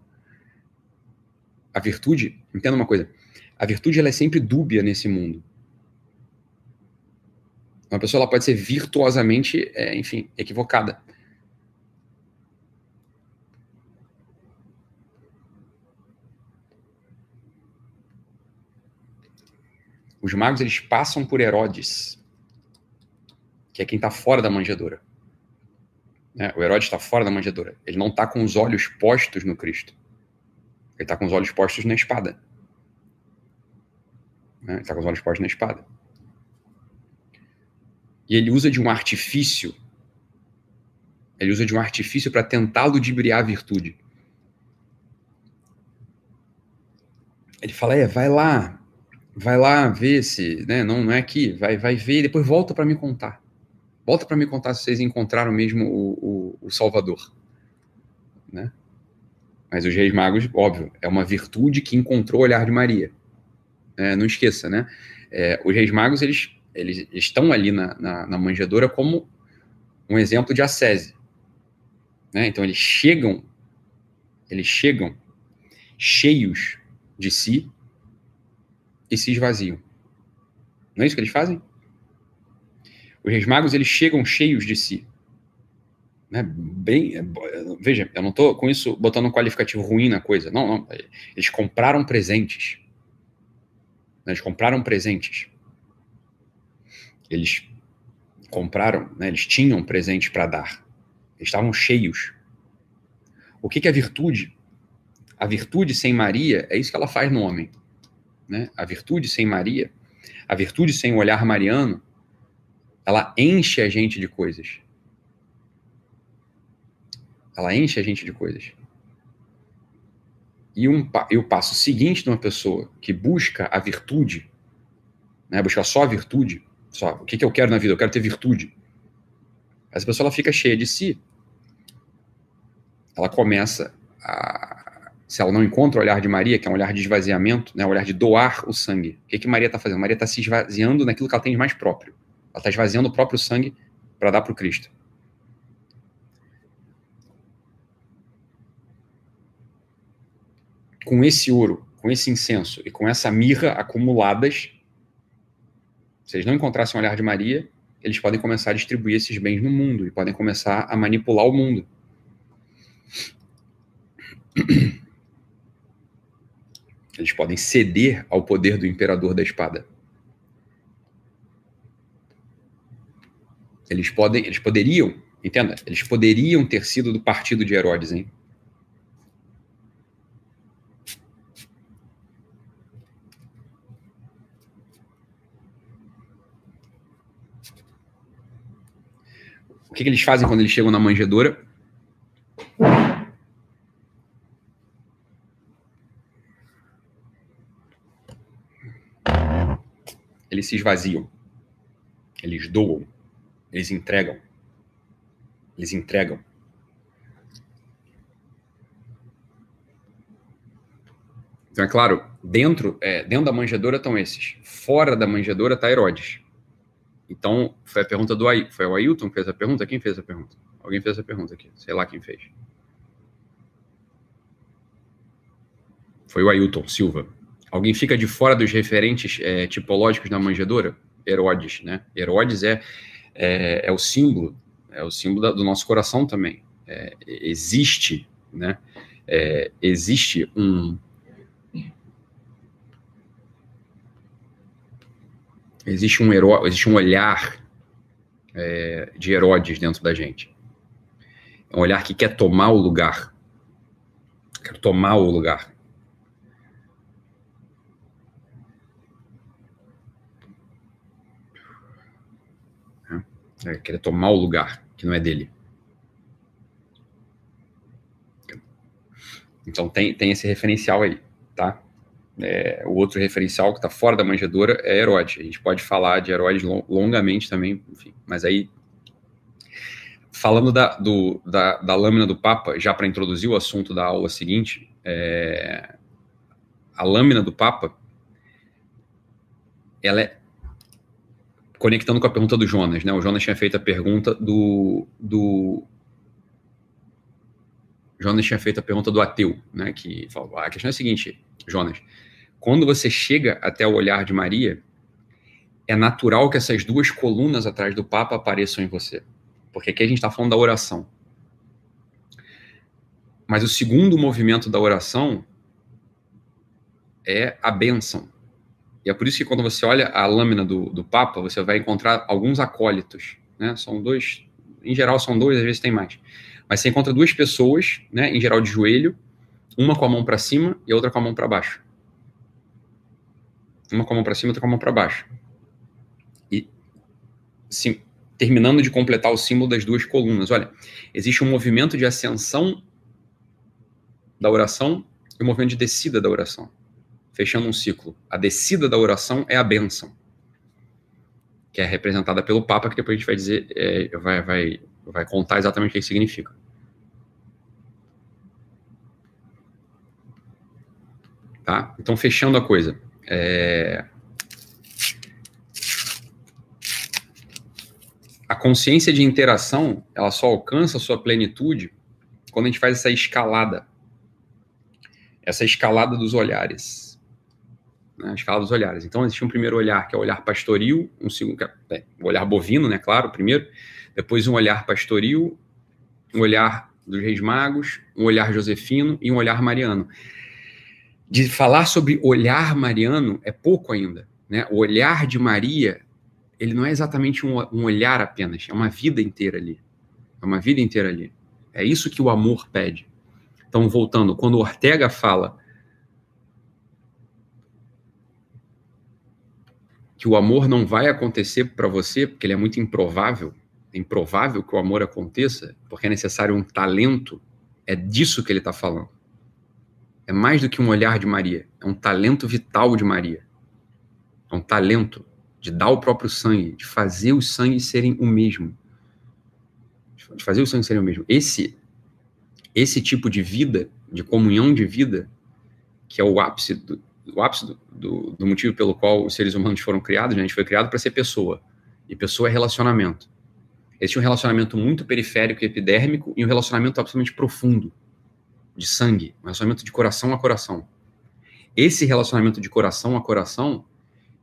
A virtude, entenda uma coisa, a virtude ela é sempre dúbia nesse mundo. Uma pessoa ela pode ser virtuosamente, é, enfim, equivocada. Os magos eles passam por Herodes, que é quem está fora da manjedoura. Né? O Herodes está fora da manjedoura. Ele não está com os olhos postos no Cristo. Ele está com os olhos postos na espada. Né? Ele está com os olhos postos na espada. E ele usa de um artifício. Ele usa de um artifício para tentar ludibriar a virtude. Ele fala: é, vai lá, vai lá ver se, né, não, não é aqui, vai, vai ver e depois volta para me contar. Volta para me contar se vocês encontraram mesmo o, o, o Salvador, né? Mas os Reis Magos, óbvio, é uma virtude que encontrou o olhar de Maria. É, não esqueça, né? É, os Reis Magos, eles, eles estão ali na, na, na manjedoura como um exemplo de ascese. Né? Então, eles chegam, eles chegam cheios de si, e se esvaziam. Não é isso que eles fazem? Os reis magos, eles chegam cheios de si. Né? Bem, veja, eu não estou com isso botando um qualificativo ruim na coisa. Não, não. Eles compraram presentes. Eles compraram presentes. Eles compraram, né? eles tinham presentes para dar. Eles estavam cheios. O que, que é virtude? A virtude sem Maria é isso que ela faz no homem né? A virtude sem Maria, a virtude sem o olhar mariano, ela enche a gente de coisas. Ela enche a gente de coisas. E, um, e o passo seguinte de uma pessoa que busca a virtude, né, busca só a virtude, só o que, que eu quero na vida? Eu quero ter virtude. Essa pessoa ela fica cheia de si. Ela começa a se ela não encontra o olhar de Maria, que é um olhar de esvaziamento, né, um olhar de doar o sangue, o que, que Maria está fazendo? Maria está se esvaziando naquilo que ela tem de mais próprio. Ela está esvaziando o próprio sangue para dar para o Cristo. Com esse ouro, com esse incenso e com essa mirra acumuladas, se eles não encontrassem o olhar de Maria, eles podem começar a distribuir esses bens no mundo e podem começar a manipular o mundo. Eles podem ceder ao poder do imperador da espada. Eles podem, eles poderiam, entenda, eles poderiam ter sido do partido de Herodes, hein? O que, que eles fazem quando eles chegam na manjedoura? eles se esvaziam, eles doam, eles entregam, eles entregam. Então, é claro, dentro, é, dentro da manjedoura estão esses. Fora da manjedoura está Herodes. Então, foi a pergunta do Ailton. Foi o Ailton que fez a pergunta? Quem fez a pergunta? Alguém fez a pergunta aqui. Sei lá quem fez. Foi o Ailton Silva. Alguém fica de fora dos referentes é, tipológicos da manjedoura? Herodes, né? Herodes é, é, é o símbolo, é o símbolo da, do nosso coração também. É, existe, né? É, existe um existe um herói, existe um olhar é, de Herodes dentro da gente. É um olhar que quer tomar o lugar. Quer tomar o lugar. É, querer tomar o lugar que não é dele. Então tem, tem esse referencial aí, tá? É, o outro referencial que está fora da manjedoura é Herodes. A gente pode falar de Herodes longamente também, enfim, mas aí falando da, do, da, da lâmina do Papa, já para introduzir o assunto da aula seguinte, é, a lâmina do Papa, ela é conectando com a pergunta do Jonas, né? O Jonas tinha feito a pergunta do, do Jonas tinha feito a pergunta do ateu, né? Que falou, a questão é a seguinte, Jonas, quando você chega até o olhar de Maria, é natural que essas duas colunas atrás do Papa apareçam em você, porque aqui a gente está falando da oração. Mas o segundo movimento da oração é a bênção. E é por isso que quando você olha a lâmina do, do Papa, você vai encontrar alguns acólitos. Né? São dois, em geral são dois, às vezes tem mais. Mas você encontra duas pessoas, né, em geral de joelho, uma com a mão para cima e a outra com a mão para baixo. Uma com a mão para cima, outra com a mão para baixo. E sim, terminando de completar o símbolo das duas colunas. Olha, existe um movimento de ascensão da oração e um movimento de descida da oração fechando um ciclo. A descida da oração é a bênção, que é representada pelo Papa, que depois a gente vai dizer, é, vai, vai, vai contar exatamente o que significa. Tá? Então, fechando a coisa. É... A consciência de interação, ela só alcança a sua plenitude quando a gente faz essa escalada. Essa escalada dos olhares né, a escala dos olhares. Então, existe um primeiro olhar, que é o olhar pastoril, um segundo, é, é, o olhar bovino, né, claro, primeiro, depois um olhar pastoril, um olhar dos reis magos, um olhar josefino e um olhar mariano. De falar sobre olhar mariano é pouco ainda, né? O olhar de Maria, ele não é exatamente um, um olhar apenas, é uma vida inteira ali. É uma vida inteira ali. É isso que o amor pede. Então, voltando, quando Ortega fala que o amor não vai acontecer para você, porque ele é muito improvável, é improvável que o amor aconteça, porque é necessário um talento, é disso que ele está falando. É mais do que um olhar de Maria, é um talento vital de Maria. É um talento de dar o próprio sangue, de fazer os sangues serem o mesmo. De fazer os sangues serem o mesmo. Esse, esse tipo de vida, de comunhão de vida, que é o ápice do, o ápice do, do, do, motivo pelo qual os seres humanos foram criados, né? a gente foi criado para ser pessoa. E pessoa é relacionamento. Existe um relacionamento muito periférico e epidérmico e um relacionamento absolutamente profundo, de sangue, um relacionamento de coração a coração. Esse relacionamento de coração a coração,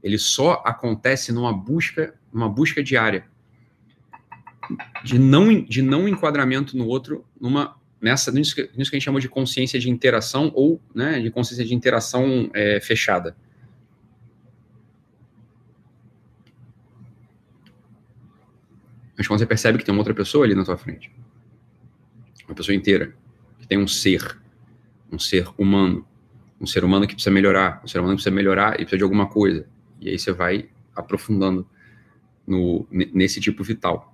ele só acontece numa busca, numa busca diária de não, de não enquadramento no outro, numa nessa nisso que, nisso que a gente chama de consciência de interação ou né, de consciência de interação é, fechada. Mas quando você percebe que tem uma outra pessoa ali na sua frente, uma pessoa inteira, tem um ser, um ser humano, um ser humano que precisa melhorar, um ser humano que precisa melhorar e precisa de alguma coisa. E aí você vai aprofundando no, nesse tipo vital.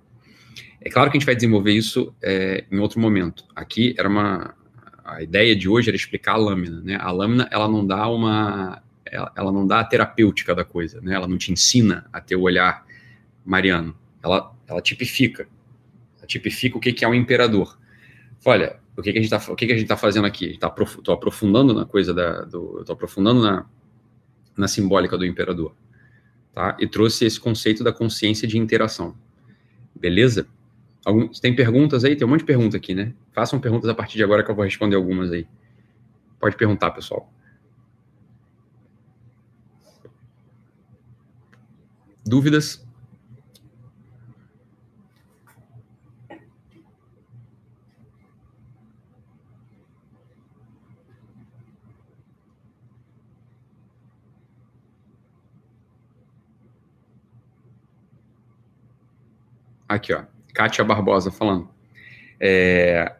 É claro que a gente vai desenvolver isso é, em outro momento. Aqui era uma a ideia de hoje era explicar a lâmina, né? A lâmina ela não dá uma ela, ela, não dá a terapêutica da coisa, né? Ela não te ensina a ter o olhar mariano. Ela ela tipifica. Ela tipifica o que que é um imperador olha, o que, que a gente está tá fazendo aqui? Estou tá aprof aprofundando na coisa da, estou aprofundando na, na simbólica do imperador, tá? E trouxe esse conceito da consciência de interação, beleza? Algum, tem perguntas aí? Tem um monte de pergunta aqui, né? Façam perguntas a partir de agora que eu vou responder algumas aí. Pode perguntar, pessoal. Dúvidas? Aqui, ó. Kátia Barbosa falando. É...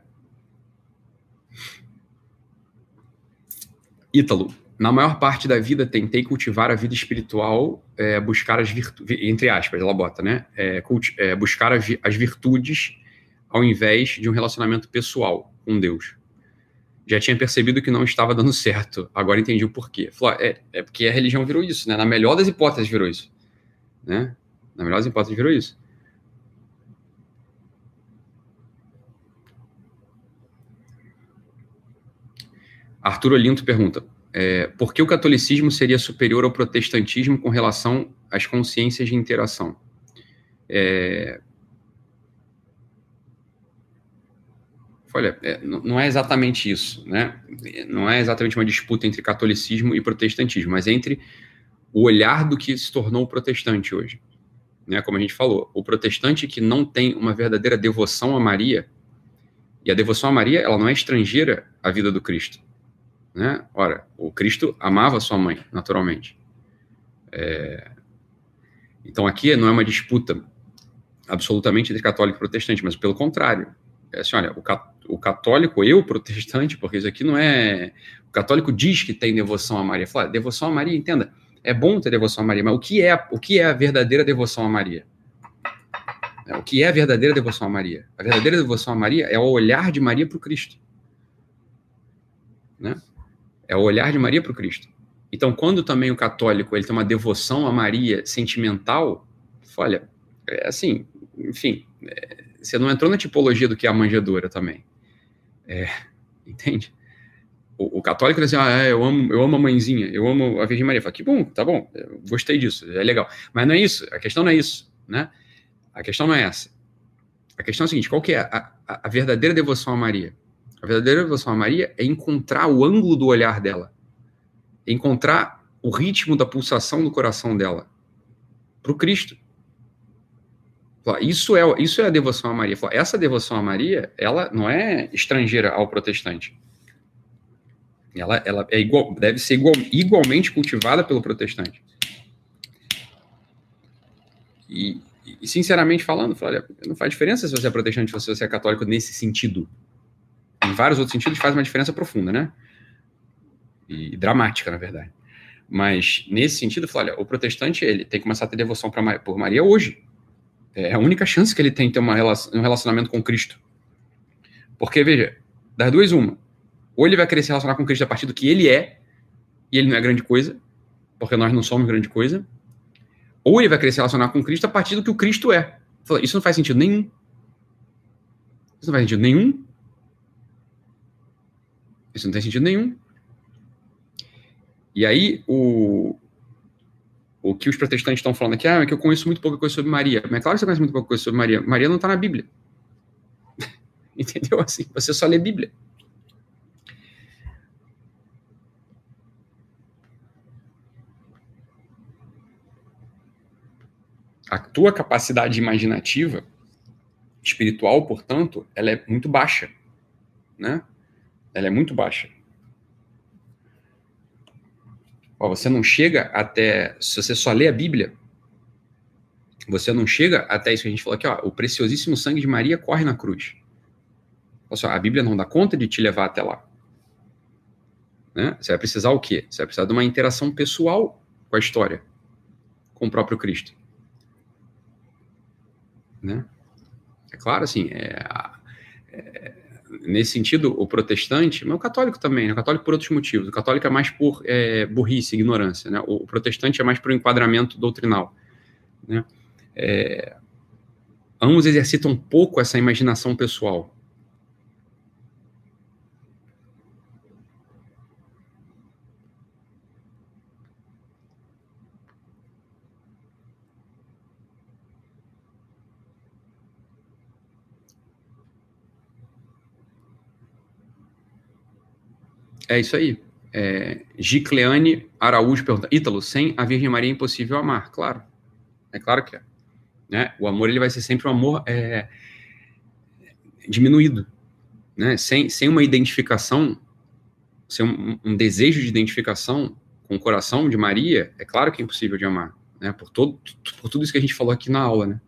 Ítalo, na maior parte da vida tentei cultivar a vida espiritual, é, buscar as virtudes, entre aspas, ela bota, né? É, é, buscar as virtudes ao invés de um relacionamento pessoal com Deus. Já tinha percebido que não estava dando certo, agora entendi o porquê. Falou, é, é porque a religião virou isso, né? Na melhor das hipóteses virou isso, né? Na melhor das hipóteses virou isso. Arthur Olinto pergunta: é, por que o catolicismo seria superior ao protestantismo com relação às consciências de interação? É, olha, é, não é exatamente isso, né? Não é exatamente uma disputa entre catolicismo e protestantismo, mas entre o olhar do que se tornou o protestante hoje. Né? Como a gente falou, o protestante que não tem uma verdadeira devoção a Maria, e a devoção a Maria, ela não é estrangeira à vida do Cristo. Né? Ora, o Cristo amava sua mãe, naturalmente. É... Então aqui não é uma disputa absolutamente entre católico e protestante, mas pelo contrário. É assim, olha, o, o católico, eu protestante, porque isso aqui não é. O católico diz que tem devoção a Maria. Fala, devoção a Maria, entenda, é bom ter devoção a Maria, mas o que é, o que é a verdadeira devoção a Maria? É, o que é a verdadeira devoção a Maria? A verdadeira devoção a Maria é o olhar de Maria para o Cristo. Né? É o olhar de Maria para o Cristo. Então, quando também o católico ele tem uma devoção a Maria sentimental, olha, é assim, enfim, é, você não entrou na tipologia do que é a manjedoura também. É, entende? O, o, católico diz assim, ah, é, eu amo, eu amo a mãezinha, eu amo a Virgem Maria. Fala, que bom, tá bom, gostei disso, é legal. Mas não é isso, a questão não é isso, né? A questão não é essa. A questão é a seguinte, qual que é a, a, a verdadeira devoção a Maria? A verdadeira devoção a Maria é encontrar o ângulo do olhar dela, encontrar o ritmo da pulsação do coração dela para o Cristo. Isso é, isso é a devoção a Maria. Essa devoção a Maria, ela não é estrangeira ao protestante. Ela, ela é igual, deve ser igual, igualmente cultivada pelo protestante. E, e sinceramente falando, não faz diferença se você é protestante ou se você é católico nesse sentido vários outros sentidos, faz uma diferença profunda, né? E dramática, na verdade. Mas, nesse sentido, eu olha, o protestante, ele tem que começar a ter devoção pra, por Maria hoje. É a única chance que ele tem de ter uma um relacionamento com Cristo. Porque, veja, das duas, uma. Ou ele vai querer se relacionar com Cristo a partir do que ele é, e ele não é grande coisa, porque nós não somos grande coisa. Ou ele vai querer se relacionar com Cristo a partir do que o Cristo é. Isso não faz sentido nenhum. Isso não faz sentido nenhum. Isso não tem sentido nenhum. E aí, o, o que os protestantes estão falando aqui, ah, é que eu conheço muito pouca coisa sobre Maria. Mas é claro que você conhece muito pouca coisa sobre Maria. Maria não está na Bíblia. Entendeu? Assim, você só lê Bíblia. A tua capacidade imaginativa, espiritual, portanto, ela é muito baixa, né? Ela é muito baixa. Ó, você não chega até. Se você só lê a Bíblia, você não chega até isso que a gente falou aqui, ó. O preciosíssimo sangue de Maria corre na cruz. Olha só, a Bíblia não dá conta de te levar até lá. Né? Você vai precisar o quê? Você vai precisar de uma interação pessoal com a história, com o próprio Cristo. Né? É claro, assim, é, é nesse sentido, o protestante, mas o católico também, né? o católico por outros motivos. O católico é mais por é, burrice, ignorância. Né? O, o, protestante é mais por enquadramento doutrinal. Né? É, ambos exercitam um pouco essa imaginação pessoal. É isso aí. É, Gicleane Araújo pergunta: Ítalo, sem a Virgem Maria é impossível amar, claro. É claro que é. Né? O amor ele vai ser sempre um amor é, diminuído. Né? Sem, sem uma identificação, sem um, um, desejo de identificação com o coração de Maria, é claro que é impossível de amar. Né? Por, todo, por tudo isso que a gente falou aqui na aula. Né?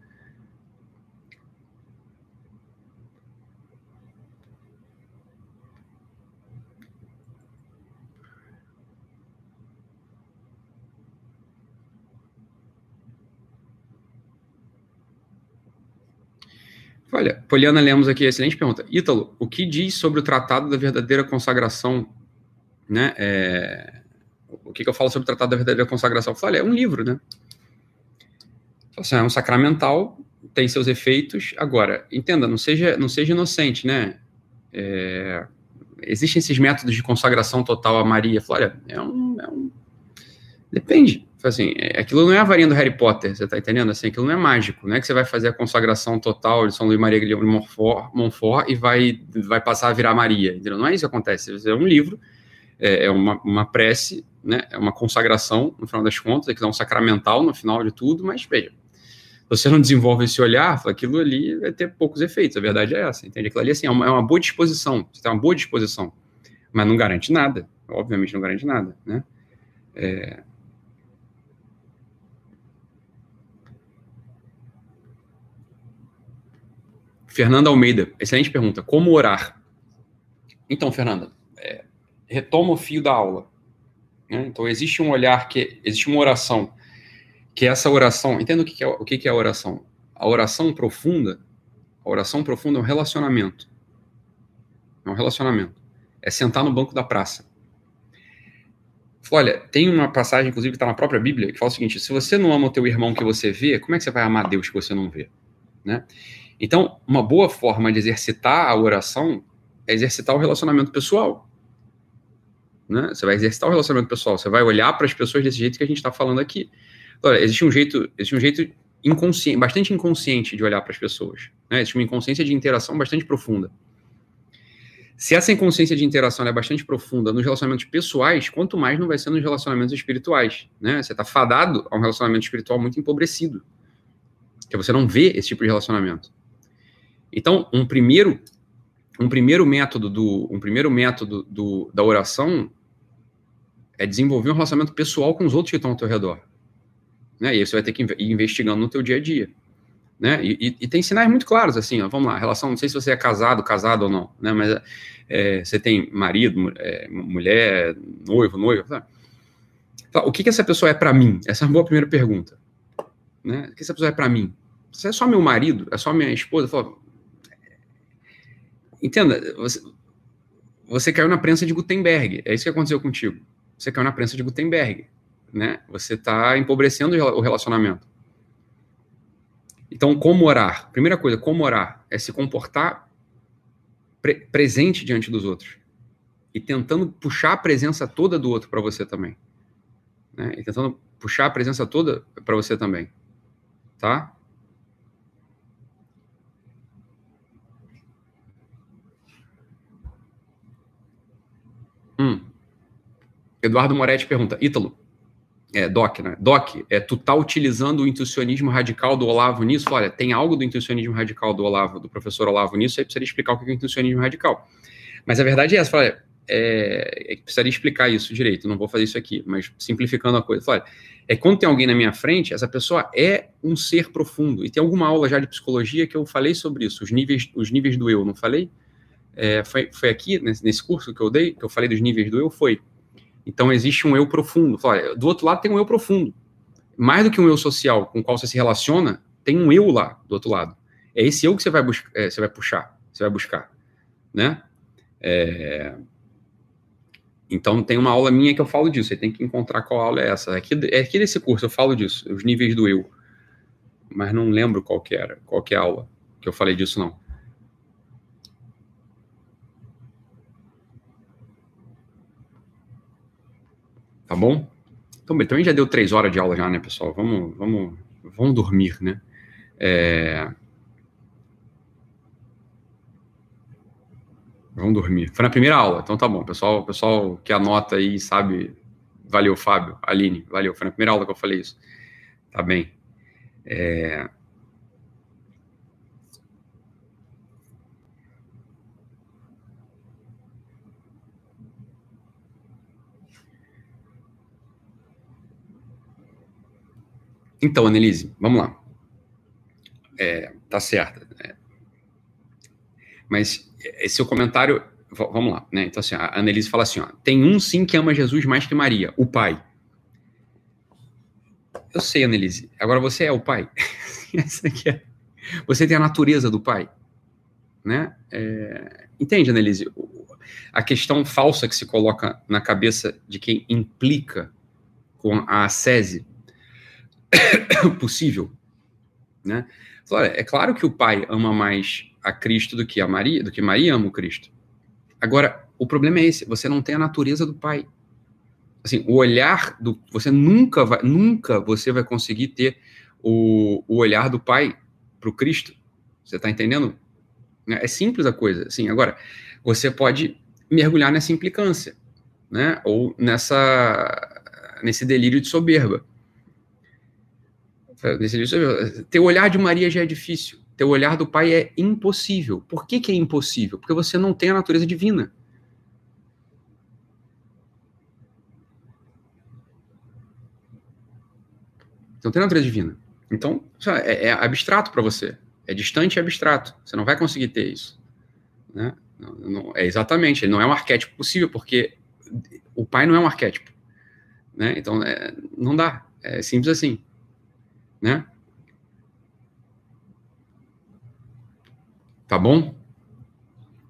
Olha, Poliana Lemos aqui, excelente pergunta. Ítalo, o que diz sobre o Tratado da Verdadeira Consagração? Né? É... O que, que, eu falo sobre o Tratado da Verdadeira Consagração? Eu falei, é um livro, né? Assim, é um sacramental, tem seus efeitos. Agora, entenda, não seja, não seja inocente, né? É... Existem esses métodos de consagração total a Maria. Olha, é um, é um... Depende. Assim, é, aquilo não é a varinha do Harry Potter, você tá entendendo? Assim, aquilo não é mágico, não é que você vai fazer a consagração total de São Luís Maria de Montfort, Montfort e vai, vai passar a virar Maria, entendeu? Não é isso que acontece, é um livro, é, é uma, uma prece, né? é uma consagração, no final das contas, que dá um sacramental no final de tudo, mas veja, você não desenvolve esse olhar, aquilo ali vai ter poucos efeitos, a verdade é essa, entende? Aquilo ali assim, é, uma, é uma boa disposição, você tem uma boa disposição, mas não garante nada, obviamente não garante nada, né? É, Fernanda Almeida, excelente pergunta. Como orar? Então, Fernanda, é, retoma o fio da aula. Né? Então, existe um olhar que. Existe uma oração, que é essa oração. Entenda o que é, o que é a oração. A oração profunda, a oração profunda é um relacionamento. É um relacionamento. É sentar no banco da praça. Olha, tem uma passagem, inclusive, que está na própria Bíblia, que fala o seguinte: se você não ama o teu irmão que você vê, como é que você vai amar Deus que você não vê? Né? Então, uma boa forma de exercitar a oração é exercitar o relacionamento pessoal. Né? Você vai exercitar o relacionamento pessoal, você vai olhar para as pessoas desse jeito que a gente está falando aqui. Olha, existe um jeito, existe um jeito inconsciente, bastante inconsciente de olhar para as pessoas. Né? Existe uma inconsciência de interação bastante profunda. Se essa inconsciência de interação é bastante profunda nos relacionamentos pessoais, quanto mais não vai ser nos relacionamentos espirituais. Né? Você está fadado a um relacionamento espiritual muito empobrecido. Que você não vê esse tipo de relacionamento. Então, um primeiro um primeiro método do um primeiro método do, da oração é desenvolver um relacionamento pessoal com os outros que estão ao teu redor. Né? E aí você vai ter que ir investigando no teu dia a dia. Né? E, e, e tem sinais muito claros, assim, ó, vamos lá, relação, não sei se você é casado, casado ou não, né? mas é, você tem marido, é, mulher, noivo, noiva, tá? o que, que essa pessoa é para mim? Essa é uma boa primeira pergunta. Né? O que essa pessoa é para mim? Se é só meu marido, é só minha esposa, fala, Entenda, você, você caiu na prensa de Gutenberg. É isso que aconteceu contigo. Você caiu na prensa de Gutenberg. Né? Você está empobrecendo o relacionamento. Então, como orar? Primeira coisa, como orar? É se comportar pre presente diante dos outros. E tentando puxar a presença toda do outro para você também. Né? E tentando puxar a presença toda para você também. Tá? Eduardo Moretti pergunta, Ítalo, é, Doc, né? Doc, é, tu tá utilizando o intuicionismo radical do Olavo nisso? Olha, tem algo do intuicionismo radical do Olavo, do professor Olavo nisso, aí precisaria explicar o que é o intuicionismo radical. Mas a verdade é essa, olha, é, é, precisaria explicar isso direito, não vou fazer isso aqui, mas simplificando a coisa. Olha, é quando tem alguém na minha frente, essa pessoa é um ser profundo. E tem alguma aula já de psicologia que eu falei sobre isso, os níveis, os níveis do eu, não falei? é, foi, foi aqui, nesse, nesse, curso que eu dei, que eu falei dos níveis do eu, foi. Então, existe um eu profundo. Do outro lado tem um eu profundo. Mais do que um eu social com o qual você se relaciona, tem um eu lá, do outro lado. É esse eu que você vai, é, você vai puxar, você vai buscar, né? É... Então, tem uma aula minha que eu falo disso. Você tem que encontrar qual aula é essa. Aqui, é aqui desse curso eu falo disso, os níveis do eu. Mas não lembro qual que era, qual que é a aula que eu falei disso, não. Tá bom? Então, também já deu três horas de aula já, né, pessoal? Vamos, vamos, vamos dormir, né? É... Vamos dormir. Foi na primeira aula, então tá bom. Pessoal, pessoal que anota aí sabe. Valeu, Fábio, Aline, valeu. Foi na primeira aula que eu falei isso. Tá bem. É... Então, Annelise, vamos lá. É, tá certo. É. Mas esse seu comentário, vamos lá, né? Então, assim, a Annelise fala assim: ó, tem um sim que ama Jesus mais que Maria, o pai. Eu sei, Annelise. Agora você é o pai. é. Você tem a natureza do pai. Né? É... Entende, Annelise? A questão falsa que se coloca na cabeça de quem implica com a ascese possível, né? Olha, é claro que o pai ama mais a Cristo do que a Maria, do que Maria ama o Cristo. Agora, o problema é esse, você não tem a natureza do pai. Assim, o olhar do você nunca vai, nunca você vai conseguir ter o, o olhar do pai para o Cristo. Você está entendendo? É simples a coisa. Assim, agora, você pode mergulhar nessa implicância, né? Ou nessa nesse delírio de soberba. Ter o olhar de Maria já é difícil. Ter o olhar do pai é impossível. Por que, que é impossível? Porque você não tem a natureza divina. Não tem natureza divina. Então, é, é abstrato para você. É distante e abstrato. Você não vai conseguir ter isso. Né? Não, não, é exatamente. Ele não é um arquétipo possível, porque o pai não é um arquétipo. Né? Então, é, não dá. É simples assim né? Tá bom?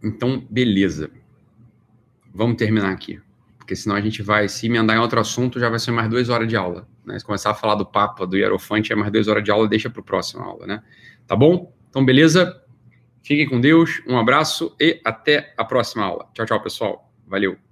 Então, beleza. Vamos terminar aqui. Porque senão a gente vai, se emendar em outro assunto, já vai ser mais duas horas de aula. Né? Se começar a falar do Papa, do Hierofante, é mais duas horas de aula, deixa para o próximo aula, né? Tá bom? Então, beleza? Fiquem com Deus, um abraço e até a próxima aula. Tchau, tchau, pessoal. Valeu.